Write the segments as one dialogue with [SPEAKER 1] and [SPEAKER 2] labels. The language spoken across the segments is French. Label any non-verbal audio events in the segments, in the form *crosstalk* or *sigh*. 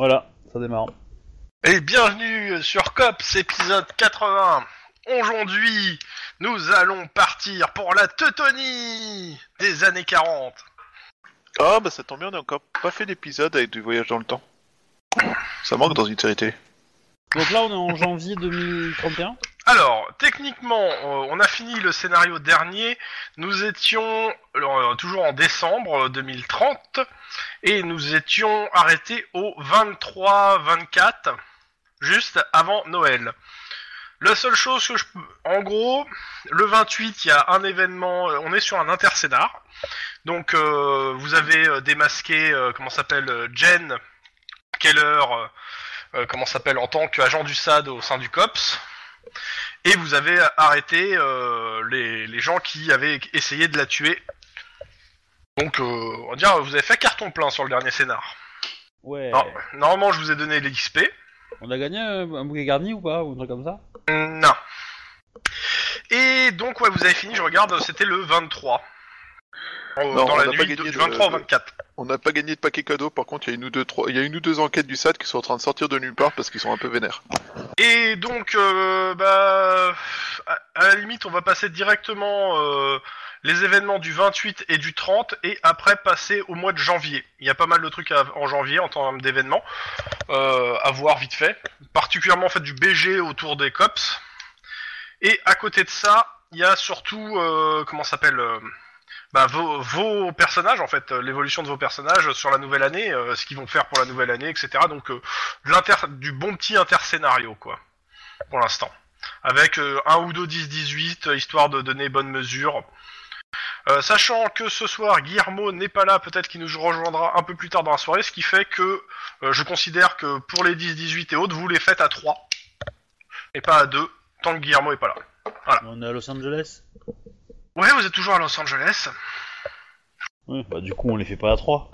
[SPEAKER 1] Voilà, ça démarre.
[SPEAKER 2] Et bienvenue sur COPS épisode 80. Aujourd'hui, nous allons partir pour la Teutonie des années 40.
[SPEAKER 3] Ah bah ça tombe bien, on n'a encore pas fait d'épisode avec du voyage dans le temps. Ça manque dans une série télé.
[SPEAKER 1] Donc là, on est en janvier 2031.
[SPEAKER 2] Alors, techniquement, euh, on a fini le scénario dernier. Nous étions euh, toujours en décembre 2030 et nous étions arrêtés au 23-24, juste avant Noël. La seule chose que je peux... En gros, le 28, il y a un événement, euh, on est sur un interscénar. Donc, euh, vous avez euh, démasqué, euh, comment s'appelle, euh, Jen Keller, euh, euh, comment s'appelle, en tant qu'agent du SAD au sein du COPS. Et vous avez arrêté euh, les, les gens qui avaient essayé de la tuer. Donc, euh, on va dire, vous avez fait carton plein sur le dernier scénar.
[SPEAKER 1] Ouais.
[SPEAKER 2] Non, normalement, je vous ai donné l'XP.
[SPEAKER 1] On a gagné un, un bouquet garni ou pas Ou un truc comme ça?
[SPEAKER 2] Non. Et donc, ouais, vous avez fini, je regarde, c'était le 23. En-
[SPEAKER 3] Non,
[SPEAKER 2] dans
[SPEAKER 3] on
[SPEAKER 2] la
[SPEAKER 3] n'a pas
[SPEAKER 2] nuit
[SPEAKER 3] gagné
[SPEAKER 2] du
[SPEAKER 3] de-
[SPEAKER 2] 23 au
[SPEAKER 3] de-
[SPEAKER 2] 24.
[SPEAKER 3] On n'a pas gagné de paquet cadeau, par contre il y a une ou deux, trois... il y a une ou deux enquêtes du SAT qui sont en train de sortir de nulle part parce qu'ils sont un peu vénères.
[SPEAKER 2] Et donc, euh, bah, à, la limite, on va passer directement euh, les événements du 28 et du 30, et après passer au mois de janvier. Il y a pas mal de trucs à- en janvier en termes d'événements euh, à voir vite fait, particulièrement en fait du BG autour des cops. Et à côté de ça, il y a surtout euh, comment ça s'appelle euh, bah, vos, vos personnages en fait, euh, l'évolution de vos personnages sur la nouvelle année, euh, ce qu'ils vont faire pour la nouvelle année, etc. Donc euh, de du bon petit interscénario quoi, pour l'instant. Avec euh, un ou deux 10-18, euh, histoire de donner bonne mesure. Euh, sachant que ce soir, Guillermo n'est pas là, peut-être qu'il nous rejoindra un peu plus tard dans la soirée, ce qui fait que je considère que pour les 10-18 et autres, vous les faites à 3, et pas à 2, tant que Guillermo est pas là.
[SPEAKER 1] On est à Los Angeles?
[SPEAKER 2] Ouais, vous êtes toujours à Los Angeles.
[SPEAKER 1] Ouais, bah du coup, on les fait pas à 3.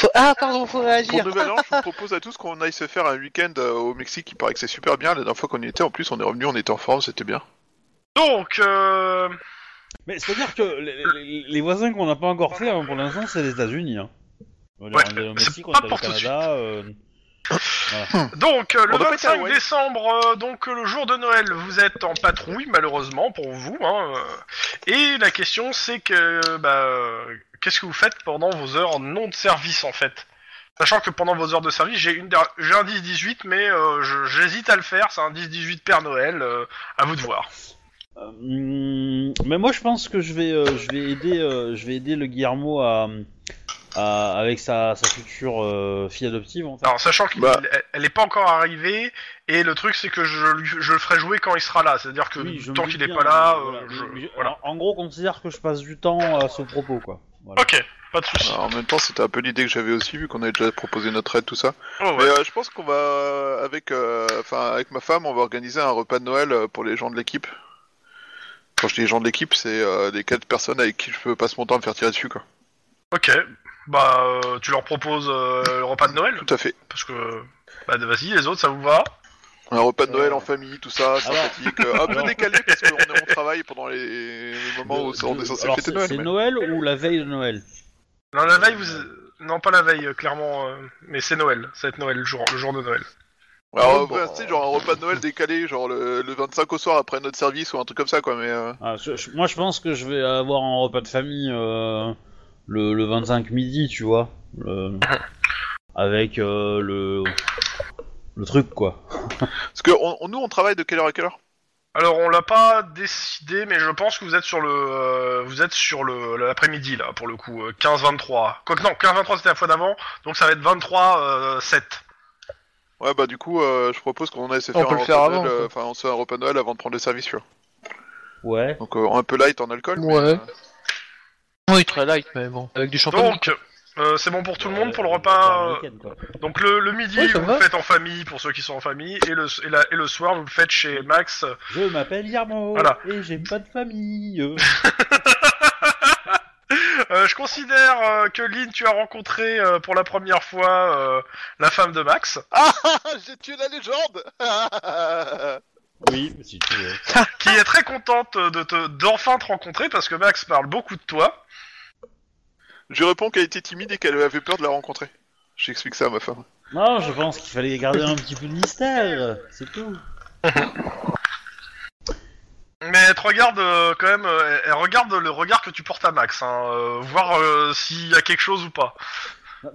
[SPEAKER 4] Faut- Ah, pardon, faut
[SPEAKER 3] Pour
[SPEAKER 4] réagir.
[SPEAKER 3] Nouvel An, je vous *laughs* propose à tous qu'on aille se faire un week-end euh, au Mexique, il paraît que c'est super bien, la dernière fois qu'on y était, en plus on est revenu, on était en forme, c'était bien.
[SPEAKER 2] Donc, euh,
[SPEAKER 1] Mais c'est-à-dire que les, les- les voisins qu'on n'a pas encore fait hein, pour l'instant, c'est les États-Unis. Hein. On
[SPEAKER 2] Ouais,
[SPEAKER 1] au
[SPEAKER 2] c'est
[SPEAKER 1] Mexique, on
[SPEAKER 2] pas
[SPEAKER 1] est au
[SPEAKER 2] pour tout de
[SPEAKER 1] Canada. euh,
[SPEAKER 2] donc euh, le
[SPEAKER 3] On a pas été à
[SPEAKER 2] 25
[SPEAKER 3] Hawaï.
[SPEAKER 2] décembre, euh, donc euh, le jour de Noël, vous êtes en patrouille, malheureusement pour vous. Hein, euh, et la question, c'est que, bah, euh, qu'est-ce que vous faites pendant vos heures non de service, en fait? Sachant que pendant vos heures de service, j'ai une, j'ai un 10-18, mais euh, j'hésite à le faire. C'est un 10-18 Père Noël. euh, à vous de voir.
[SPEAKER 1] Euh, hum, mais moi, je pense que je vais, euh, je vais aider, euh, je vais aider le Guillermo à, à- avec sa, sa future euh, fille adoptive. En fait.
[SPEAKER 2] Alors, sachant qu'elle
[SPEAKER 3] Bah.
[SPEAKER 2] elle est pas encore arrivée, et le truc, c'est que je, lui- je le ferai jouer quand il sera là. C'est-à-dire que
[SPEAKER 1] Oui, je me
[SPEAKER 2] tant qu'il est
[SPEAKER 1] bien,
[SPEAKER 2] pas là,
[SPEAKER 1] mais
[SPEAKER 2] euh,
[SPEAKER 1] voilà,
[SPEAKER 2] je- voilà.
[SPEAKER 1] en, en gros, considère que je passe du temps à ce propos, quoi. Voilà.
[SPEAKER 2] Ok, pas de soucis.
[SPEAKER 3] Alors, en même temps c'était un peu l'idée que j'avais aussi, vu qu'on avait déjà proposé notre aide, tout ça.
[SPEAKER 2] Oh, ouais.
[SPEAKER 3] Mais euh, je pense qu'on va, avec, euh, enfin, avec ma femme, on va organiser un repas de Noël pour les gens de l'équipe. Quand je dis les gens de l'équipe, c'est euh, les quatre personnes avec qui je peux passer mon temps à me faire tirer dessus, quoi.
[SPEAKER 2] Ok, bah euh, tu leur proposes euh, le repas de Noël
[SPEAKER 3] Tout à fait.
[SPEAKER 2] Parce que, bah vas-y, les autres, ça vous va
[SPEAKER 3] Un repas de Noël
[SPEAKER 1] Euh,
[SPEAKER 3] en famille, tout ça, sympathique, euh, un peu
[SPEAKER 1] alors-
[SPEAKER 3] décalé parce qu'on *laughs* est au travail pendant les, les moments où on est censé
[SPEAKER 1] alors,
[SPEAKER 3] fêter
[SPEAKER 1] c'est-
[SPEAKER 3] Noël.
[SPEAKER 1] C'est
[SPEAKER 3] mais-
[SPEAKER 1] Noël ou la veille de Noël
[SPEAKER 2] Non, la veille, vous... Non, pas la veille, euh, clairement, euh, mais c'est Noël, ça va être Noël, le jour, le jour de Noël.
[SPEAKER 3] Alors,
[SPEAKER 4] Bon,
[SPEAKER 3] ouais,
[SPEAKER 4] bon.
[SPEAKER 3] tu sais, genre un repas de Noël décalé, genre le, le 25 au soir après notre service ou un truc comme ça, quoi, mais... Euh...
[SPEAKER 1] Ah, je- je- Moi, je pense que je vais avoir un repas de famille euh, le, le 25 midi, tu vois. le- *laughs* avec euh, le le truc, quoi. *laughs*
[SPEAKER 3] Parce que on, on- nous, on travaille de quelle heure à quelle heure?
[SPEAKER 2] Alors, on l'a pas décidé, mais je pense que vous êtes sur le... euh, vous êtes sur le l'après-midi, là, pour le coup, euh, 15-23. Quoique non, 15-23, c'était la fois d'avant, donc ça va être 23-7.
[SPEAKER 3] Ouais, bah du coup, euh, je propose qu'on aille se
[SPEAKER 4] On
[SPEAKER 3] faire
[SPEAKER 4] peut
[SPEAKER 3] un
[SPEAKER 4] le
[SPEAKER 3] repas Noël, euh, enfin, on se fait un repas de Noël avant de prendre le service, tu vois.
[SPEAKER 1] Ouais.
[SPEAKER 3] Donc euh, un peu light en alcool, mais,
[SPEAKER 4] Ouais.
[SPEAKER 3] euh,
[SPEAKER 4] Oui, très light, mais bon. Avec du champagne.
[SPEAKER 2] Donc, euh, c'est bon pour tout le monde pour le
[SPEAKER 1] Euh,
[SPEAKER 2] repas euh,
[SPEAKER 1] quoi.
[SPEAKER 2] Donc le, le midi,
[SPEAKER 4] Ouais, ça
[SPEAKER 2] vous
[SPEAKER 4] va.
[SPEAKER 2] le faites en famille pour ceux qui sont en famille, et le, et, la- et le soir, vous le faites chez Max.
[SPEAKER 1] Je m'appelle Guillermo
[SPEAKER 2] Voilà.
[SPEAKER 1] et j'ai pas de famille. *laughs*
[SPEAKER 2] Euh, je considère euh, que Lynn, tu as rencontré euh, pour la première fois euh, la femme de Max, *laughs*
[SPEAKER 3] Ah J'ai tué la légende
[SPEAKER 1] oui, si tu veux.
[SPEAKER 2] qui est très contente de te d'enfin te rencontrer parce que Max parle beaucoup de toi.
[SPEAKER 3] Je lui réponds qu'elle était timide et qu'elle avait peur de la rencontrer. J'explique ça à ma femme.
[SPEAKER 1] Non, je pense qu'il fallait garder un petit peu de mystère, c'est tout. *laughs*
[SPEAKER 2] Mais elle te regarde euh, quand même, euh, elle regarde le regard que tu portes à Max, hein, euh, voir euh, s'il y a quelque chose ou pas.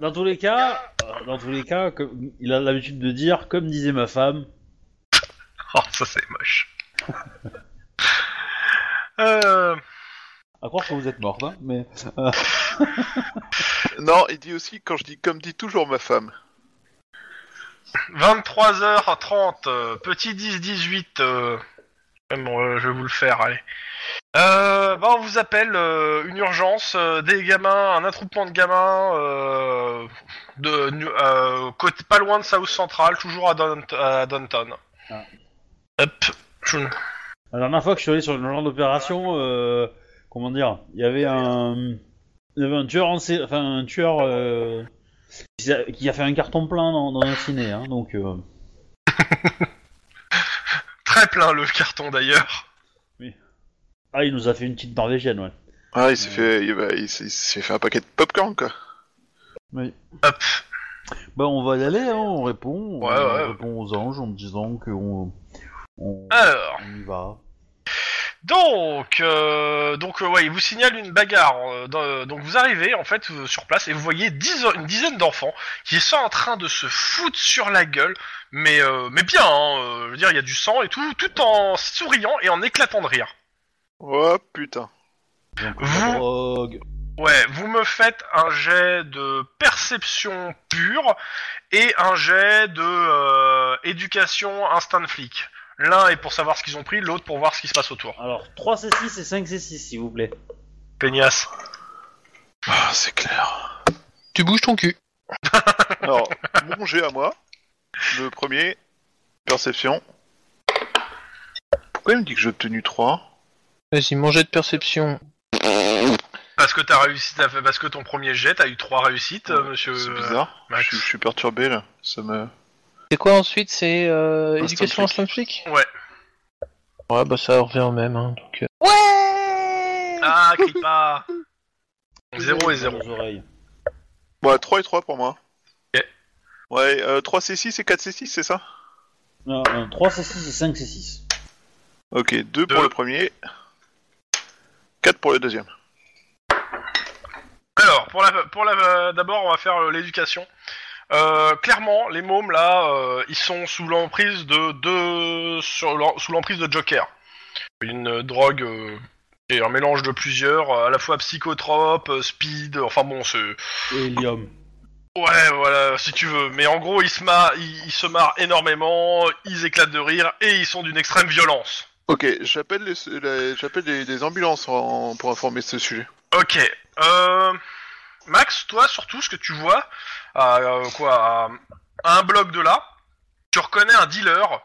[SPEAKER 1] Dans tous les cas, euh, dans tous les cas, comme il a l'habitude de dire, comme disait ma femme, *laughs*
[SPEAKER 2] Oh, ça c'est moche. *laughs* euh,
[SPEAKER 1] à croire que vous êtes morte, hein, mais *laughs*
[SPEAKER 3] Non, il dit aussi, quand je dis comme dit toujours ma femme.
[SPEAKER 2] 23h30, euh, petit 10-18. Euh... Bon, euh, je vais vous le faire, allez. Euh, bah, on vous appelle euh, une urgence, euh, des gamins, un attroupement de gamins, euh, de, nu- euh, côté, pas loin de South Central, toujours à, Don- à Downton.
[SPEAKER 1] Ah.
[SPEAKER 2] Hop. je-
[SPEAKER 1] la dernière fois que je suis allé sur le genre d'opération, euh, comment dire, il y avait un, il y avait un tueur en sé- enfin un tueur euh, qui a- qui a fait un carton plein dans, dans un ciné, hein, donc. euh, *laughs*
[SPEAKER 2] Très plein le carton d'ailleurs.
[SPEAKER 1] Ah, il nous a fait une petite norvégienne, ouais.
[SPEAKER 3] Ah, il s'est fait, il, s'est fait un paquet de popcorn, quoi.
[SPEAKER 1] Oui.
[SPEAKER 2] Hop.
[SPEAKER 1] Bah, on va y aller, hein, on répond.
[SPEAKER 2] Ouais,
[SPEAKER 1] on
[SPEAKER 2] ouais.
[SPEAKER 1] répond aux anges en disant qu'on on,
[SPEAKER 2] Alors.
[SPEAKER 1] on y va.
[SPEAKER 2] Donc, euh, donc euh, ouais, il vous signale une bagarre. euh, dans- donc vous arrivez en fait euh, sur place et vous voyez dix- une dizaine d'enfants qui sont en train de se foutre sur la gueule, mais euh, mais bien. Hein, euh, je veux dire, il y a du sang et tout, tout en souriant et en éclatant de rire.
[SPEAKER 3] Oh putain.
[SPEAKER 1] Donc,
[SPEAKER 2] Vous-
[SPEAKER 1] drogue.
[SPEAKER 2] Ouais, vous me faites un jet de perception pure et un jet de euh, éducation instant flic. L'un est pour savoir ce qu'ils ont pris, l'autre pour voir ce qui se passe autour.
[SPEAKER 1] Alors, 3 C6 et 5 C6, s'il vous plaît.
[SPEAKER 2] Peignasse.
[SPEAKER 3] Ah, c'est clair.
[SPEAKER 4] Tu bouges ton cul. *laughs*
[SPEAKER 3] Alors, mon jet à moi. Le premier, perception. Pourquoi il me dit que j'ai obtenu 3
[SPEAKER 4] Vas-y, mon jet de perception.
[SPEAKER 2] Parce que t'as réussi, t'as fait, parce que ton premier jet, t'as eu trois réussites, euh, monsieur.
[SPEAKER 3] C'est
[SPEAKER 2] euh,
[SPEAKER 3] bizarre.
[SPEAKER 2] Max.
[SPEAKER 3] Je, suis- je suis perturbé là. Ça me.
[SPEAKER 4] C'est quoi ensuite C'est euh,
[SPEAKER 3] Instant
[SPEAKER 4] éducation
[SPEAKER 3] flic.
[SPEAKER 4] instant flic
[SPEAKER 2] Ouais.
[SPEAKER 4] Ouais, bah ça revient au même. Hein, donc, euh.
[SPEAKER 2] Ah, crie pas. *laughs* 0 et 0.
[SPEAKER 1] Dans les oreilles.
[SPEAKER 3] Ouais, 3 et 3 pour moi.
[SPEAKER 2] Ok.
[SPEAKER 3] Ouais, euh, 3 C6 et 4 C6, c'est ça?
[SPEAKER 1] Non, euh, 3 C6 et 5 C6.
[SPEAKER 3] Ok, 2
[SPEAKER 2] Deux.
[SPEAKER 3] pour le premier. 4 pour le deuxième.
[SPEAKER 2] Alors, pour la, pour la, d'abord, on va faire euh, l'éducation. Euh, clairement, les mômes là, euh, ils sont sous l'emprise de, de sur l'en- sous l'emprise de Joker, une euh, drogue euh, qui est un mélange de plusieurs, euh, à la fois psychotrope, euh, speed, enfin bon, c'est
[SPEAKER 1] Et.
[SPEAKER 2] Ouais, voilà, si tu veux. Mais en gros, ils se marrent, ils, ils se marrent énormément, ils éclatent de rire et ils sont d'une extrême violence.
[SPEAKER 3] Ok, j'appelle les, les- j'appelle les, les ambulances en- pour informer de ce sujet.
[SPEAKER 2] Ok. Euh, Max, toi, surtout, ce que tu vois, à, euh, quoi, à, un bloc de là, tu reconnais un dealer.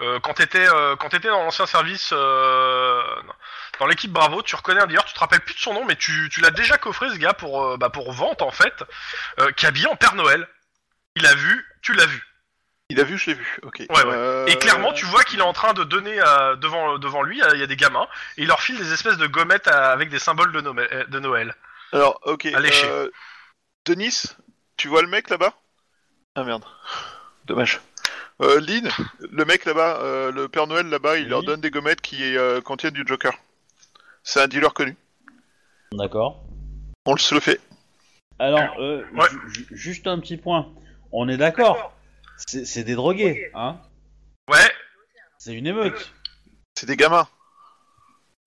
[SPEAKER 2] euh, quand t'étais euh, quand t'étais dans l'ancien service, dans l'équipe Bravo, tu reconnais un dealer. Tu te rappelles plus de son nom, mais tu, tu l'as déjà coffré ce gars pour bah, pour vente en fait, qui est habillé en Père Noël. Il a vu, tu l'as vu.
[SPEAKER 3] Il a vu, je l'ai vu. Ok.
[SPEAKER 2] Ouais, ouais. Et clairement, tu vois qu'il est en train de donner devant devant lui, il y a des gamins, et il leur file des espèces de gommettes avec des symboles de, Noël- de Noël.
[SPEAKER 3] Alors, ok. Euh, Denis, tu vois le mec là-bas? Ah merde. Dommage. Euh, Lynn, le mec là-bas, euh, le Père Noël là-bas, il
[SPEAKER 1] Oui.
[SPEAKER 3] leur donne des gommettes qui euh, contiennent du Joker. C'est un dealer connu.
[SPEAKER 1] D'accord.
[SPEAKER 3] On se le fait.
[SPEAKER 1] Alors, euh,
[SPEAKER 2] Ouais.
[SPEAKER 1] ju- ju- juste un petit point. On est d'accord. C'est c'est des drogués, hein?
[SPEAKER 2] Ouais,
[SPEAKER 1] C'est une émeute.
[SPEAKER 3] C'est des gamins.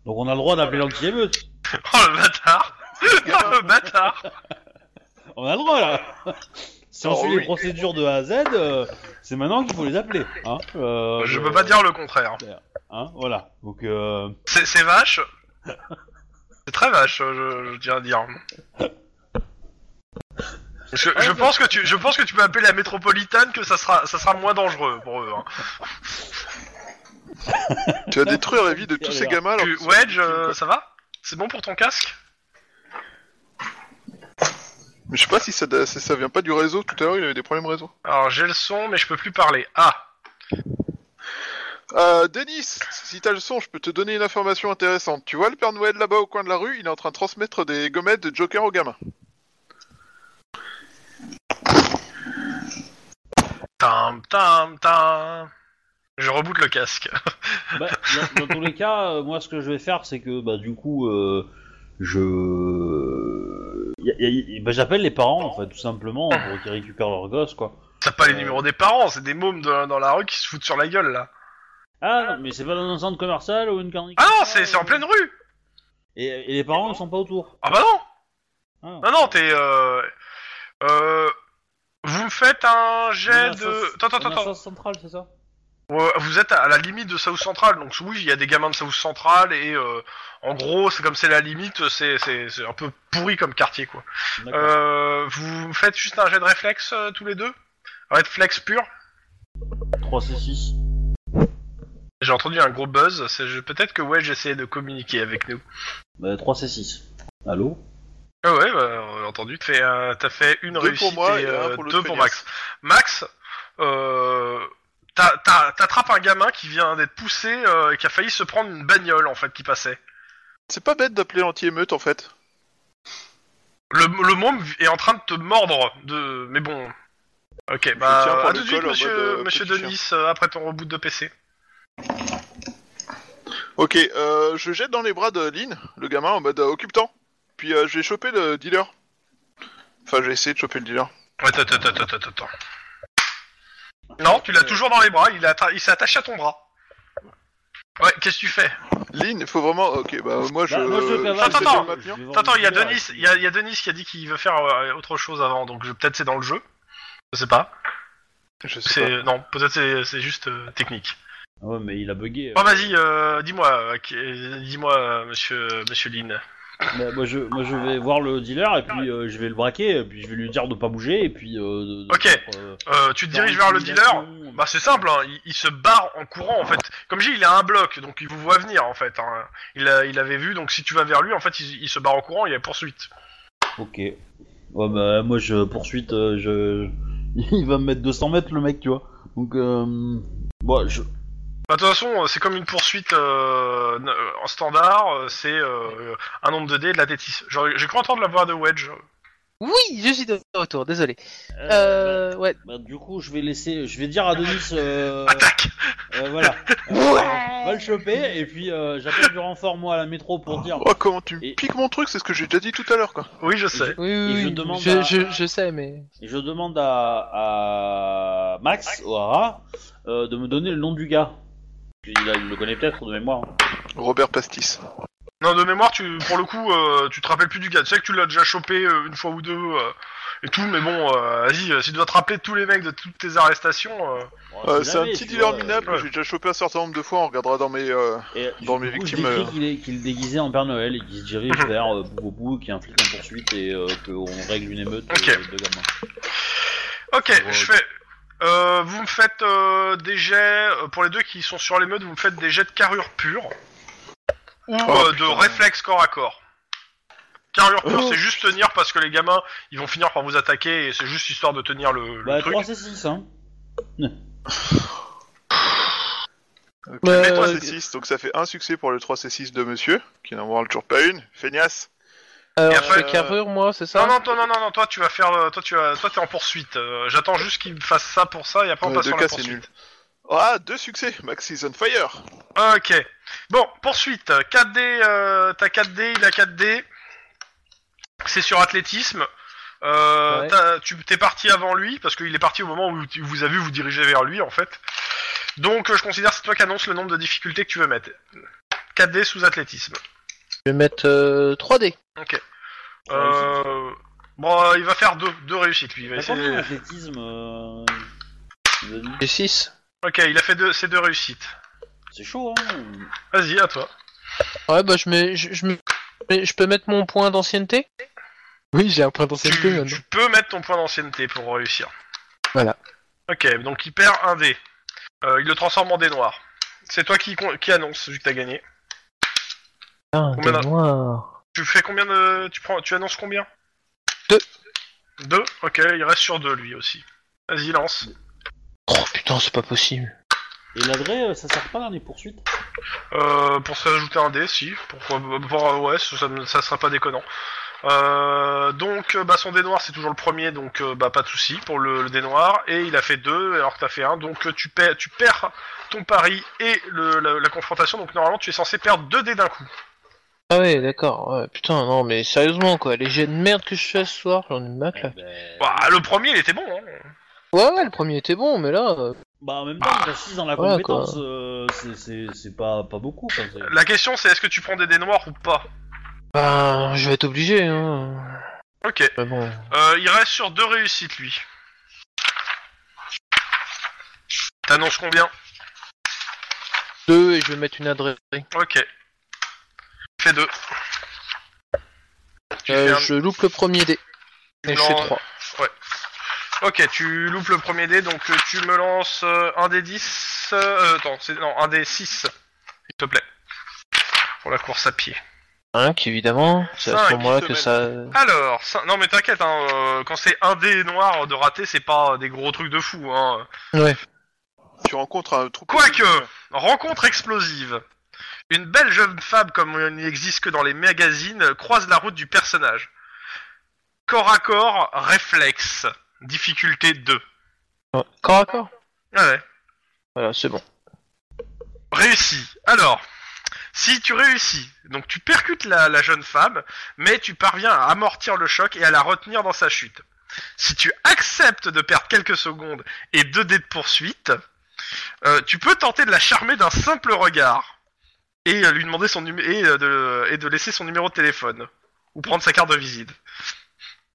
[SPEAKER 1] Donc on a le droit d'appeler l'anti-émeute. *laughs*
[SPEAKER 2] oh le bâtard Oh *laughs* le bâtard
[SPEAKER 1] On a le droit là. Si on
[SPEAKER 3] Oh,
[SPEAKER 1] suit
[SPEAKER 3] oui.
[SPEAKER 1] les procédures de A à Z, euh, c'est maintenant qu'il faut les appeler. Hein Euh,
[SPEAKER 2] Je
[SPEAKER 1] euh,
[SPEAKER 2] peux pas dire le contraire.
[SPEAKER 1] Hein, voilà. Donc euh,
[SPEAKER 2] C'est c'est vache. C'est très vache, je, je tiens à dire. Je, je pense que tu, je pense que tu peux appeler la métropolitaine que ça sera, ça sera moins dangereux pour eux. hein.
[SPEAKER 3] Tu vas détruire la vie de tous ces gamins. alors
[SPEAKER 2] Tu-
[SPEAKER 3] qu'ils sont
[SPEAKER 2] Wedge,
[SPEAKER 3] victimes,
[SPEAKER 2] euh, ça va? C'est bon pour ton casque?
[SPEAKER 3] Mais je sais pas si ça, si ça vient pas du réseau. Tout à l'heure, il avait des problèmes réseau.
[SPEAKER 2] Alors j'ai le son, mais je peux plus parler. Ah,
[SPEAKER 3] Euh, Denis, si t'as le son, je peux te donner une information intéressante. Tu vois le Père Noël là-bas au coin de la rue Il est en train de transmettre des gommettes de Joker aux gamins.
[SPEAKER 2] Tam, tam, tam. Je reboot le casque.
[SPEAKER 1] Bah, dans, dans tous les *laughs* cas, euh, moi ce que je vais faire, c'est que bah du coup, euh, je, bah, j'appelle les parents en fait, tout simplement, pour qu'ils récupèrent leur gosse quoi.
[SPEAKER 2] T'as pas les
[SPEAKER 1] Euh.
[SPEAKER 2] numéros des parents, c'est des mômes de- dans la rue qui se foutent sur la gueule là.
[SPEAKER 1] Ah, non, mais c'est pas dans un centre commercial ou une carnique.
[SPEAKER 2] Ah non, c'est c'est en pleine rue
[SPEAKER 1] Et, et les parents ils sont pas autour.
[SPEAKER 2] Ah bah non
[SPEAKER 1] Ah.
[SPEAKER 2] Non, non, t'es... Euh... Euh... Vous me faites un jet de... Attends, attends, attends.
[SPEAKER 1] South Central, c'est ça?
[SPEAKER 2] Vous êtes à la limite de South Central, donc oui, il y a des gamins de South Central, et euh, en gros, c'est comme c'est la limite, c'est c'est- c'est un peu pourri comme quartier, quoi. Euh, vous faites juste un jet de réflexe, euh, tous les deux? Réflexe pur? Euh.
[SPEAKER 1] 3 C6.
[SPEAKER 2] J'ai entendu un gros buzz, c'est je- peut-être que ouais, j'essayais de communiquer avec nous.
[SPEAKER 1] Bah, 3 C6. Allô?
[SPEAKER 2] Ah ouais, bah, on a entendu, t'as fait, t'as fait une
[SPEAKER 3] Deux
[SPEAKER 2] réussite
[SPEAKER 3] pour moi
[SPEAKER 2] et
[SPEAKER 3] et un
[SPEAKER 2] euh,
[SPEAKER 3] pour
[SPEAKER 2] deux pour. Max. Max, euh, t'attrapes un gamin qui vient d'être poussé euh, et qui a failli se prendre une bagnole en fait qui passait.
[SPEAKER 3] C'est pas bête d'appeler l'anti-émeute en fait.
[SPEAKER 2] Le, le môme est en train de te mordre, de... mais bon. Ok, bah à tout de suite, monsieur,
[SPEAKER 3] euh,
[SPEAKER 2] monsieur Denis, euh, après ton reboot de PC.
[SPEAKER 3] Ok, euh, je jette dans les bras de Lynn, le gamin, en mode occupe-temps. Puis je vais choper le dealer. Enfin, je vais essayer de choper le dealer.
[SPEAKER 2] Attends, attends, attends, attends, attends. Non, tu l'as toujours dans les bras, il, atta- il s'est attaché à ton bras. Ouais, qu'est-ce que tu fais?
[SPEAKER 3] Lynn, il faut vraiment. Ok, bah moi je.
[SPEAKER 1] Bah, moi, je
[SPEAKER 2] Attends, attends.
[SPEAKER 3] le maintenir.
[SPEAKER 1] Je vais voir
[SPEAKER 2] Attends, il y a Denis,
[SPEAKER 1] et puis-
[SPEAKER 2] il y a, il y a Denis qui a dit qu'il veut faire euh, autre chose avant, donc je- peut-être c'est dans le jeu. Je sais pas.
[SPEAKER 3] Je sais pas.
[SPEAKER 2] C'est non, peut-être c'est c'est juste euh, technique.
[SPEAKER 1] Ah ouais, mais il a bugué.
[SPEAKER 2] Bon, vas-y, euh, dis-moi, euh, qui- euh, dis-moi, euh, monsieur, monsieur Lynn.
[SPEAKER 1] Bah, moi, je, moi je vais voir le dealer et puis euh, je vais le braquer et puis je vais lui dire de pas bouger et puis. Euh, de- de
[SPEAKER 2] Ok.
[SPEAKER 1] faire, euh,
[SPEAKER 2] Euh, tu te diriges vers le dealer. Bah c'est simple, hein, il, il se barre en courant en fait. Comme je dis, il a un bloc, donc il vous voit venir en fait. hein. Il, a- il avait vu, donc si tu vas vers lui, en fait, il, il se barre en courant, il y a poursuite.
[SPEAKER 1] Ok. Ouais, bah moi je poursuite, euh, je. *laughs* Il va me mettre 200 mètres le mec, tu vois. Donc, euh... bon, je.
[SPEAKER 2] Bah, de toute façon, euh, c'est comme une poursuite euh, euh, en standard, euh, c'est euh, un nombre de dés et de l'athlétisme. Genre, J'ai cru entendre la voix de Wedge.
[SPEAKER 4] Oui, je suis de retour, désolé.
[SPEAKER 1] Euh,
[SPEAKER 4] Euh, ouais.
[SPEAKER 1] bah, bah, du coup, je vais laisser. Je vais dire à Denis. Euh... *laughs*
[SPEAKER 2] Attaque
[SPEAKER 1] euh, voilà. Euh, va le choper et puis euh, j'appelle du renfort moi à la métro pour dire.
[SPEAKER 3] Oh, comment tu
[SPEAKER 1] Et-
[SPEAKER 3] piques mon truc C'est ce que j'ai déjà dit tout à l'heure, quoi.
[SPEAKER 2] Oui, je sais.
[SPEAKER 4] Oui,
[SPEAKER 1] Et
[SPEAKER 4] oui,
[SPEAKER 1] je
[SPEAKER 4] oui,
[SPEAKER 1] demande
[SPEAKER 4] je,
[SPEAKER 1] à-
[SPEAKER 4] je, je sais, mais...
[SPEAKER 1] Et je demande à, à Max O'Hara euh, de me donner le nom du gars. Il, a- il le connaît peut-être de mémoire.
[SPEAKER 3] Robert Pastis.
[SPEAKER 2] Non, de mémoire, tu, pour le coup, euh, tu te rappelles plus du gars. Tu sais que tu l'as déjà chopé euh, une fois ou deux euh, et tout, mais bon, euh, vas-y, euh, si tu dois te rappeler de tous les mecs de toutes tes arrestations. euh,
[SPEAKER 3] Euh, c'est un petit dealer minable
[SPEAKER 2] ouais.
[SPEAKER 3] j'ai déjà chopé un certain nombre de fois. On regardera dans mes. euh,
[SPEAKER 1] Et
[SPEAKER 3] Dans
[SPEAKER 1] du
[SPEAKER 3] mes
[SPEAKER 1] coup,
[SPEAKER 3] victimes,
[SPEAKER 1] Je qu'il est, qu'il est déguisé en Père Noël et qu'il se dirige vers euh, Boubou, qui est un flic en poursuite et euh, qu'on règle une émeute
[SPEAKER 2] Ok.
[SPEAKER 1] de gamins.
[SPEAKER 2] Ok, je fais. Euh, vous me faites euh, des jets euh, pour les deux qui sont sur l'émeute. Vous me faites des jets de carrure pure ou
[SPEAKER 3] Oh,
[SPEAKER 2] euh, de
[SPEAKER 3] putain.
[SPEAKER 2] réflexe corps à corps. Carrure pure,
[SPEAKER 3] Oh.
[SPEAKER 2] c'est juste tenir parce que les gamins, ils vont finir par vous attaquer et c'est juste histoire de tenir le, le
[SPEAKER 1] Bah,
[SPEAKER 2] truc.
[SPEAKER 1] 3 c'est 6, hein.
[SPEAKER 3] Ok,
[SPEAKER 4] Ouais,
[SPEAKER 3] mais 3
[SPEAKER 4] euh,
[SPEAKER 3] C6, donc ça fait un succès pour le 3 C6 de monsieur, qui n'en aura toujours pas une. Feignasse.
[SPEAKER 4] Alors,
[SPEAKER 2] Et après,
[SPEAKER 4] fais carrure, moi, c'est ça
[SPEAKER 2] Non, non, toi, non, non, non, toi, tu vas faire, euh, toi, tu vas, toi, t'es en poursuite. Euh, J'attends juste qu'il me fasse ça pour ça et après on
[SPEAKER 3] Euh,
[SPEAKER 2] passe
[SPEAKER 3] deux
[SPEAKER 2] sur la poursuite.
[SPEAKER 3] Ah, deux succès. Max is on fire.
[SPEAKER 2] Ok. Bon, poursuite. 4D, euh, t'as 4D, il a 4D. C'est sur athlétisme. Euh,
[SPEAKER 4] Ouais.
[SPEAKER 2] t'as- tu t'es parti avant lui parce qu'il est parti au moment où tu- vous avez vu vous diriger vers lui en fait. Donc euh, je considère que c'est toi qui annonce le nombre de difficultés que tu veux mettre. 4D sous athlétisme.
[SPEAKER 4] Je vais mettre euh, 3D.
[SPEAKER 2] Ok. Euh, bon, euh, il va faire deux, deux réussites lui. Il va
[SPEAKER 1] T'as
[SPEAKER 2] essayer-
[SPEAKER 1] combien d'athlétisme euh... Denis
[SPEAKER 4] J'ai 6.
[SPEAKER 2] Ok, il a fait deux, ses deux réussites.
[SPEAKER 1] C'est chaud, hein.
[SPEAKER 2] Vas-y, à toi.
[SPEAKER 4] Ouais, bah, je mets... Je, je, mets- mais je peux mettre mon point d'ancienneté Oui, j'ai un point
[SPEAKER 2] Tu, tu peux mettre ton point d'ancienneté pour réussir.
[SPEAKER 4] Voilà.
[SPEAKER 2] Ok, donc il perd un dé. Euh, il le transforme en dé noir. C'est toi qui, con- qui annonce vu que t'as gagné. Tu fais combien de. Tu prends. Tu annonces combien?
[SPEAKER 4] Deux.
[SPEAKER 2] Deux? Ok, il reste sur deux lui aussi. Vas-y, lance.
[SPEAKER 4] Oh putain, c'est pas possible.
[SPEAKER 1] Et l'adresse, euh, ça sert pas dans les poursuites?
[SPEAKER 2] Euh, pour se rajouter un dé, si. Pour, pour- pour- ouais, ça, sera pas déconnant. Euh, donc, euh, bah, son dé noir, c'est toujours le premier, donc euh, bah, pas de souci pour le, le dé noir. Et il a fait deux, alors que t'as fait un, donc euh, tu, perds, tu perds ton pari et le, la, la confrontation. Donc normalement, tu es censé perdre deux dés d'un coup.
[SPEAKER 4] Ah ouais, d'accord. Ouais, putain, non, mais sérieusement, quoi. Les jets de merde que je fais ce soir, j'en ai marre, là.
[SPEAKER 1] Ben,
[SPEAKER 2] Bah, le premier, il était bon. Hein.
[SPEAKER 4] Ouais, ouais, le premier était bon, mais là... euh,
[SPEAKER 1] Bah en même temps, t'as 6 dans la
[SPEAKER 4] Voilà,
[SPEAKER 1] compétence, euh, c'est- c'est c'est pas, pas beaucoup. quoi, c'est-
[SPEAKER 2] La question, c'est est-ce que tu prends des dés noirs ou pas?
[SPEAKER 4] Bah, je vais être obligé, hein.
[SPEAKER 2] Ok.
[SPEAKER 4] Mais bon...
[SPEAKER 2] Euh, il reste sur deux réussites, lui. T'annonces combien?
[SPEAKER 4] Deux, et je vais mettre une adresse.
[SPEAKER 2] Ok. Fais deux. Tu fais
[SPEAKER 4] Euh,
[SPEAKER 2] un-
[SPEAKER 4] je loupe le premier dé.
[SPEAKER 2] tu
[SPEAKER 4] Et je fais
[SPEAKER 2] lances-
[SPEAKER 4] 3.
[SPEAKER 2] Ok, tu loupes le premier dé, donc euh, tu me lances euh, un des 10. Euh, attends, c'est non, un des 6. S'il te plaît. Pour la course à pied.
[SPEAKER 4] 5, évidemment. C'est à
[SPEAKER 2] Cinq,
[SPEAKER 4] ce moment-là
[SPEAKER 3] qui
[SPEAKER 4] que ça...
[SPEAKER 2] Alors, cin- non mais t'inquiète, hein, euh, quand c'est un dé noir de raté, c'est pas des gros trucs de fou. Hein.
[SPEAKER 4] Ouais.
[SPEAKER 3] Tu rencontres un troupeau.
[SPEAKER 2] Quoique, rencontre explosive. Une belle jeune femme, comme il n'existe que dans les magazines, croise la route du personnage. Corps à corps, réflexe. Difficulté 2.
[SPEAKER 4] Ouais. Corps à corps?
[SPEAKER 2] Ouais.
[SPEAKER 4] Voilà, c'est bon.
[SPEAKER 2] Réussi. Alors, si tu réussis, donc tu percutes la, la jeune femme, mais tu parviens à amortir le choc et à la retenir dans sa chute. Si tu acceptes de perdre quelques secondes et deux dés de poursuite, euh, tu peux tenter de la charmer d'un simple regard et euh, lui demander son numé- et, euh, de, et de laisser son numéro de téléphone ou prendre sa carte de visite.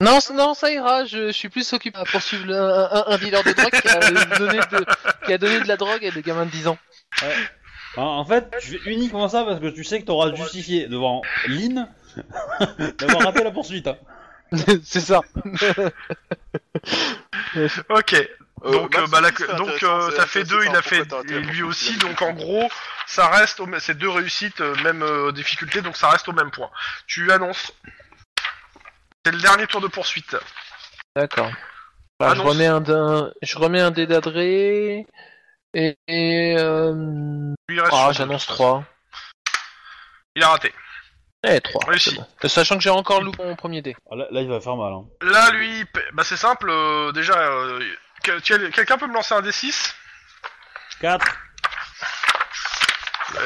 [SPEAKER 4] Non, non, ça ira, je, je suis plus occupé à poursuivre le- un, dealer de drogue qui a, *laughs* donné de, qui a donné de la drogue à des gamins de 10 ans.
[SPEAKER 1] En, en fait, tu fais uniquement ça parce que tu sais que t'auras justifié devant Lynn *laughs* d'avoir raté la poursuite. hein. *laughs*
[SPEAKER 4] c'est ça.
[SPEAKER 2] Ok,
[SPEAKER 3] Euh,
[SPEAKER 2] donc euh, bah, la- donc
[SPEAKER 3] intéressant,
[SPEAKER 2] euh, t'as fait deux,
[SPEAKER 3] de
[SPEAKER 2] il a fait
[SPEAKER 3] t'as
[SPEAKER 2] et lui aussi, donc en gros ça reste au, c'est deux réussites, euh, même euh, difficulté, donc ça reste au même point. Tu annonces. C'est le dernier tour de poursuite.
[SPEAKER 4] D'accord. Bah, je remets un, je remets un dé d'adré et, et euh... Ah, j'annonce
[SPEAKER 2] de toute façon.
[SPEAKER 4] 3.
[SPEAKER 2] Il a raté.
[SPEAKER 4] Eh, 3.
[SPEAKER 2] Réussi.
[SPEAKER 4] Sachant que j'ai encore loupé mon premier dé.
[SPEAKER 1] Ah, là, là, il va faire mal. Hein.
[SPEAKER 2] Là, lui, bah c'est simple. euh, déjà, euh, que- quelqu'un peut me lancer un D6
[SPEAKER 1] 4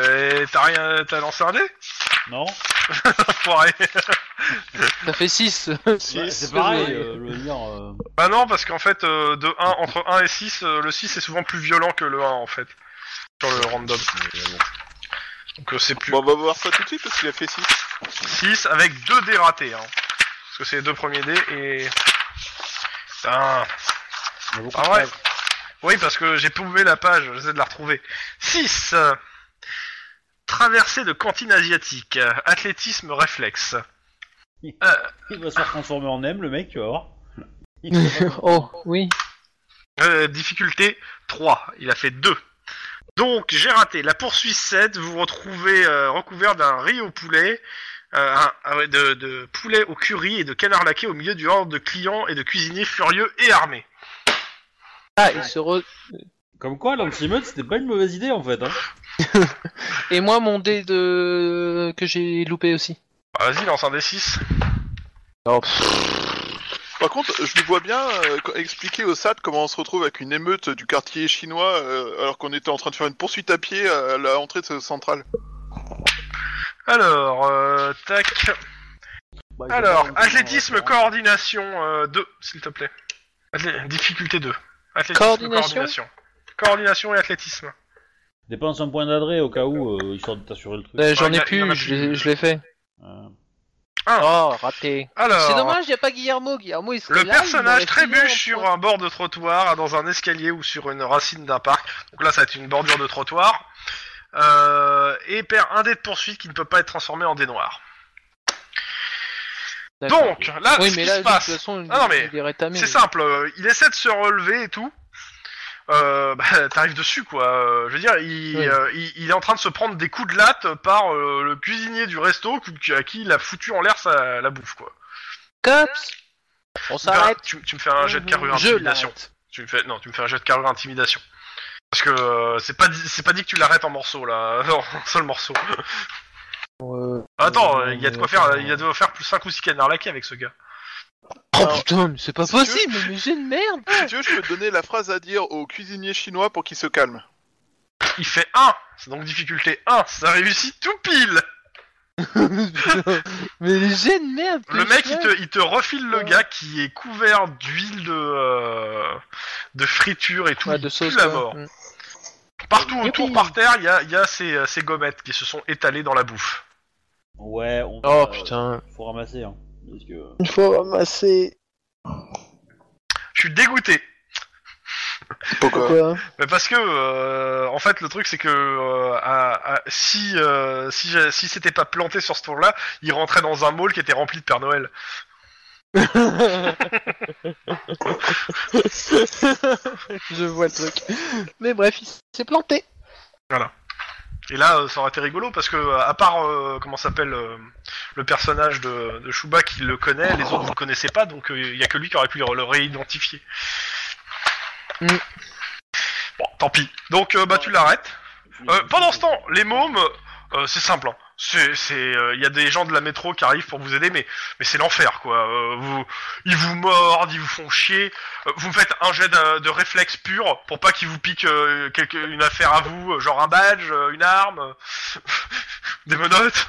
[SPEAKER 2] Et T'as rien, t'as lancé un dé
[SPEAKER 1] Non *laughs*
[SPEAKER 2] Enfoiré.
[SPEAKER 4] Ça fait 6.
[SPEAKER 1] Ouais, C'est pareil, euh, veux dire. euh,
[SPEAKER 2] Bah non, parce qu'en fait, euh, de 1, entre 1 et 6, euh, le 6 est souvent plus violent que le 1 en fait. Sur le random. Donc euh, c'est plus
[SPEAKER 3] Bon, on va voir ça tout de suite parce qu'il a fait 6.
[SPEAKER 2] 6 avec 2 dés ratés. Hein. Parce que c'est les deux premiers dés et. Putain.
[SPEAKER 1] Il y a beaucoup
[SPEAKER 2] Ah
[SPEAKER 1] de
[SPEAKER 2] ouais. Oui, parce que j'ai paumé la page, j'essaie de la retrouver. 6. Traversée de cantine asiatique. euh, Athlétisme réflexe.
[SPEAKER 1] Il va se faire transformer en M, le mec, tu vas voir. *laughs*
[SPEAKER 4] oh, oui.
[SPEAKER 2] Euh, difficulté 3, il a fait 2. Donc j'ai raté. La poursuite 7, vous vous retrouvez euh, recouvert d'un riz au poulet, euh, un- ah de poulet au curry et de canard laqué au milieu du horde de clients et de cuisiniers furieux et armés.
[SPEAKER 4] Ah, il se re...
[SPEAKER 1] Comme quoi, l'anti-meute, c'était pas une mauvaise idée en fait. Hein. *laughs*
[SPEAKER 4] Et moi, mon dé de... que j'ai loupé aussi.
[SPEAKER 2] Bah, Vas-y, lance un des 6.
[SPEAKER 4] Oh,
[SPEAKER 3] Par contre, je lui vois bien euh, expliquer au SAT comment on se retrouve avec une émeute du quartier chinois euh, alors qu'on était en train de faire une poursuite à pied à la entrée de ce centrale.
[SPEAKER 2] Alors, euh, tac.
[SPEAKER 1] Bah,
[SPEAKER 2] Alors, athlétisme,
[SPEAKER 1] moment,
[SPEAKER 2] coordination euh, 2, s'il te plaît. Athlé- difficulté 2. Athlétisme,
[SPEAKER 4] Coordination
[SPEAKER 2] coordination. Coordination et athlétisme.
[SPEAKER 1] Dépense un point d'adresse au cas où, euh, histoire de t'assurer le truc.
[SPEAKER 4] bah, j'en
[SPEAKER 2] y
[SPEAKER 4] ai
[SPEAKER 2] a- y en a
[SPEAKER 4] plus, je l'ai-
[SPEAKER 2] plus.
[SPEAKER 4] je l'ai fait.
[SPEAKER 1] Euh,
[SPEAKER 4] Oh, raté.
[SPEAKER 2] Alors,
[SPEAKER 4] C'est dommage, il n'y a pas Guillermo. Guillermo, il serait
[SPEAKER 2] Le
[SPEAKER 4] là, il
[SPEAKER 2] personnage
[SPEAKER 4] m'aurait filé
[SPEAKER 2] trébuche sur
[SPEAKER 4] point.
[SPEAKER 2] un bord de trottoir, dans un escalier ou sur une racine d'un parc. Donc là, ça va être une bordure de trottoir. Euh, et perd un dé de poursuite qui ne peut pas être transformé en dé noir. Donc, là,
[SPEAKER 4] oui,
[SPEAKER 2] ce
[SPEAKER 4] mais
[SPEAKER 2] qui
[SPEAKER 4] là,
[SPEAKER 2] se
[SPEAKER 4] de toute
[SPEAKER 2] passe,
[SPEAKER 4] façon,
[SPEAKER 2] Ah non, mais c'est simple. euh, Il essaie de se relever et tout. Euh, bah, *laughs* t'arrives dessus, quoi. Euh, Je veux dire, il,
[SPEAKER 4] Oui.
[SPEAKER 2] euh, il, il est en train de se prendre des coups de latte par euh, le cuisinier du resto à qui il a foutu en l'air sa, la bouffe, quoi.
[SPEAKER 4] Cops On s'arrête.
[SPEAKER 2] Tu, tu me fais un jet de carrure
[SPEAKER 4] Je
[SPEAKER 2] intimidation. Tu me fais non, tu me fais un jet de carrure intimidation. Parce que euh, c'est pas c'est pas dit que tu l'arrêtes en morceaux là, *laughs* non, un seul morceau.
[SPEAKER 4] Euh,
[SPEAKER 2] Attends, euh, il y a de quoi faire, il y a de quoi faire plus 5 ou 6 canards laqués avec ce gars.
[SPEAKER 4] Oh putain, mais c'est pas
[SPEAKER 3] si tu veux-
[SPEAKER 4] possible, mais j'ai une merde
[SPEAKER 3] Si tu veux, je peux te donner la phrase à dire au cuisinier chinois pour qu'il se calme.
[SPEAKER 2] Il fait 1, c'est donc difficulté 1, ça réussit tout pile *laughs*
[SPEAKER 4] Mais j'ai une merde
[SPEAKER 2] Le mec, il te, il te refile le gars qui est couvert d'huile de, euh, de friture et tout,
[SPEAKER 4] Ouais, de sauce,
[SPEAKER 2] la mort.
[SPEAKER 4] Mm.
[SPEAKER 2] Partout autour par terre, il y a, il y a ces, euh, ces gommettes qui se sont étalées dans la bouffe.
[SPEAKER 1] Ouais, on va,
[SPEAKER 4] Oh putain.
[SPEAKER 1] faut ramasser, hein. Parce que...
[SPEAKER 4] Il faut ramasser.
[SPEAKER 2] Je suis dégoûté.
[SPEAKER 3] Pourquoi
[SPEAKER 4] Pourquoi
[SPEAKER 2] Mais parce que, euh, en fait, le truc, c'est que euh, à- à- si euh, si, j'ai- si c'était pas planté sur ce tour-là, il rentrait dans un mall qui était rempli de Père Noël. *laughs*
[SPEAKER 4] Je vois le truc. Mais bref, il s'est planté.
[SPEAKER 2] Et là, euh, ça aurait été rigolo parce que, euh, à part, euh, comment s'appelle euh, le personnage de, de Shuba qui le connaît, les autres vous le connaissez pas, donc euh, il y a que lui qui aurait pu le, le réidentifier.
[SPEAKER 4] Mm.
[SPEAKER 2] Bon, tant pis. Donc, bah, tu l'arrêtes. Euh, pendant ce temps, les mômes, euh, c'est simple. Hein. C'est, c'est, euh, il y a des gens de la métro qui arrivent pour vous aider, mais, mais c'est l'enfer, quoi. Euh, vous, ils vous mordent, ils vous font chier. Euh, vous me faites un jet de, de réflexe pur pour pas qu'ils vous piquent euh, quelque, une affaire à vous, euh, genre un badge, euh, une arme, euh, *laughs* des menottes.